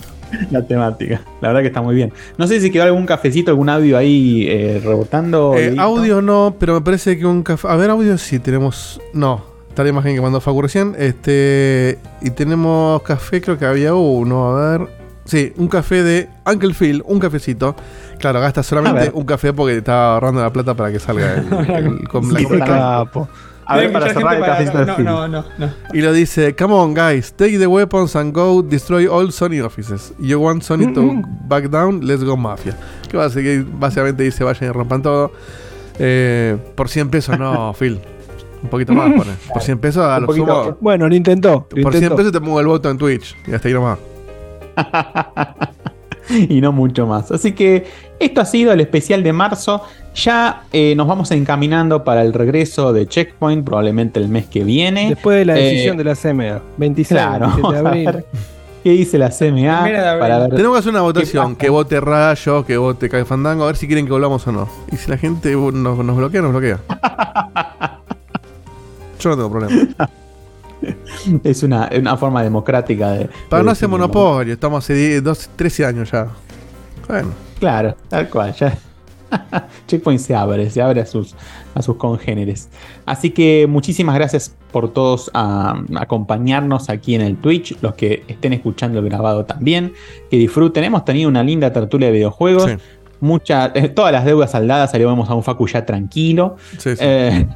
La temática. La verdad que está muy bien. No sé si quedó algún cafecito, algún audio ahí eh, rebotando. Eh, audio no, pero me parece que un café. A ver, audio sí tenemos. No, está la imagen que mandó Facu recién. Este. Y tenemos café, creo que había uno. A ver. Sí, un café de Uncle Phil, un cafecito. Claro, gasta solamente un café porque estaba ahorrando la plata para que salga el, el- con la Sí, capo. A ver, para cerrar el no, no, no, no. Y lo dice, come on guys, take the weapons and go destroy all Sony offices. You want Sony to Mm. back down, let's go Mafia. Que que básicamente dice, vayan y rompan todo. Eh, por 100 pesos, no, Phil. Un poquito más, pone. Por 100 pesos, a lo sumo. Bueno, lo intentó. Lo Por 100 intentó. pesos te pongo el voto en Twitch. Y hasta ahí nomás. y no mucho más. Así que esto ha sido el especial de marzo. Ya eh, nos vamos encaminando para el regreso de Checkpoint, probablemente el mes que viene. Después de la Eh, decisión de la CMA. 26 Claro, 27 de a abril. ver qué dice la CMA para ver. Tenemos que hacer una votación. Que vote Rayo, que vote Kai Fandango. A ver si quieren que volvamos o no. Y si la gente uh, nos, nos bloquea, nos bloquea. Yo no tengo problema. Es una, una forma democrática de. Para de no hacer monopolio. Estamos hace 10, 12, 13 años ya. Bueno. Claro, tal cual. Ya. Checkpoint se abre, se abre a sus, a sus congéneres. Así que muchísimas gracias por todos a, acompañarnos aquí en el Twitch, los que estén escuchando el grabado también, que disfruten. Hemos tenido una linda tertulia de videojuegos. Sí, Mucha, eh, todas las deudas saldadas, salíamos a un Facu ya tranquilo. sí, sí. Eh,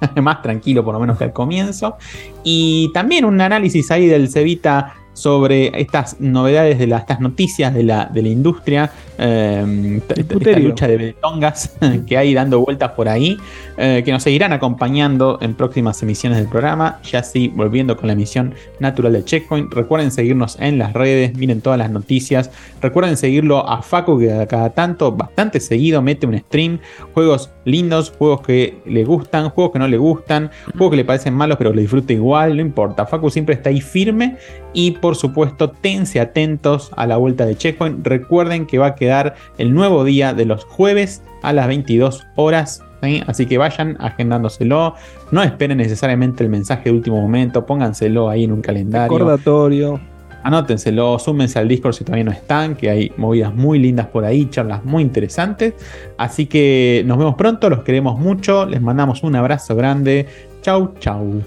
más tranquilo por lo menos que al comienzo. Y también un análisis ahí del Cevita sobre estas novedades de la, estas noticias de la, de la industria, eh, esta- lucha de betongas que hay dando vueltas por ahí, eh, que nos seguirán acompañando en próximas emisiones del programa, ya así volviendo con la emisión natural de Checkpoint. Recuerden seguirnos en las redes, miren todas las noticias. Recuerden seguirlo a Facu que cada tanto, bastante seguido, mete un stream, juegos lindos, juegos que le gustan, juegos que no le gustan, juegos que le parecen malos pero le disfruta igual, no importa. Facu siempre está ahí firme y por supuesto tense atentos a la vuelta de Checkpoint. Recuerden que va a quedar el nuevo día de los jueves a las 22 horas. ¿sí? Así que vayan agendándoselo. No esperen necesariamente el mensaje de último momento. Pónganselo ahí en un calendario. Recordatorio. Anótenselo, súmense al Discord si todavía no están, que hay movidas muy lindas por ahí, charlas muy interesantes. Así que nos vemos pronto, los queremos mucho, les mandamos un abrazo grande. Chau, chau.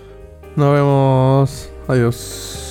Nos vemos. Adiós.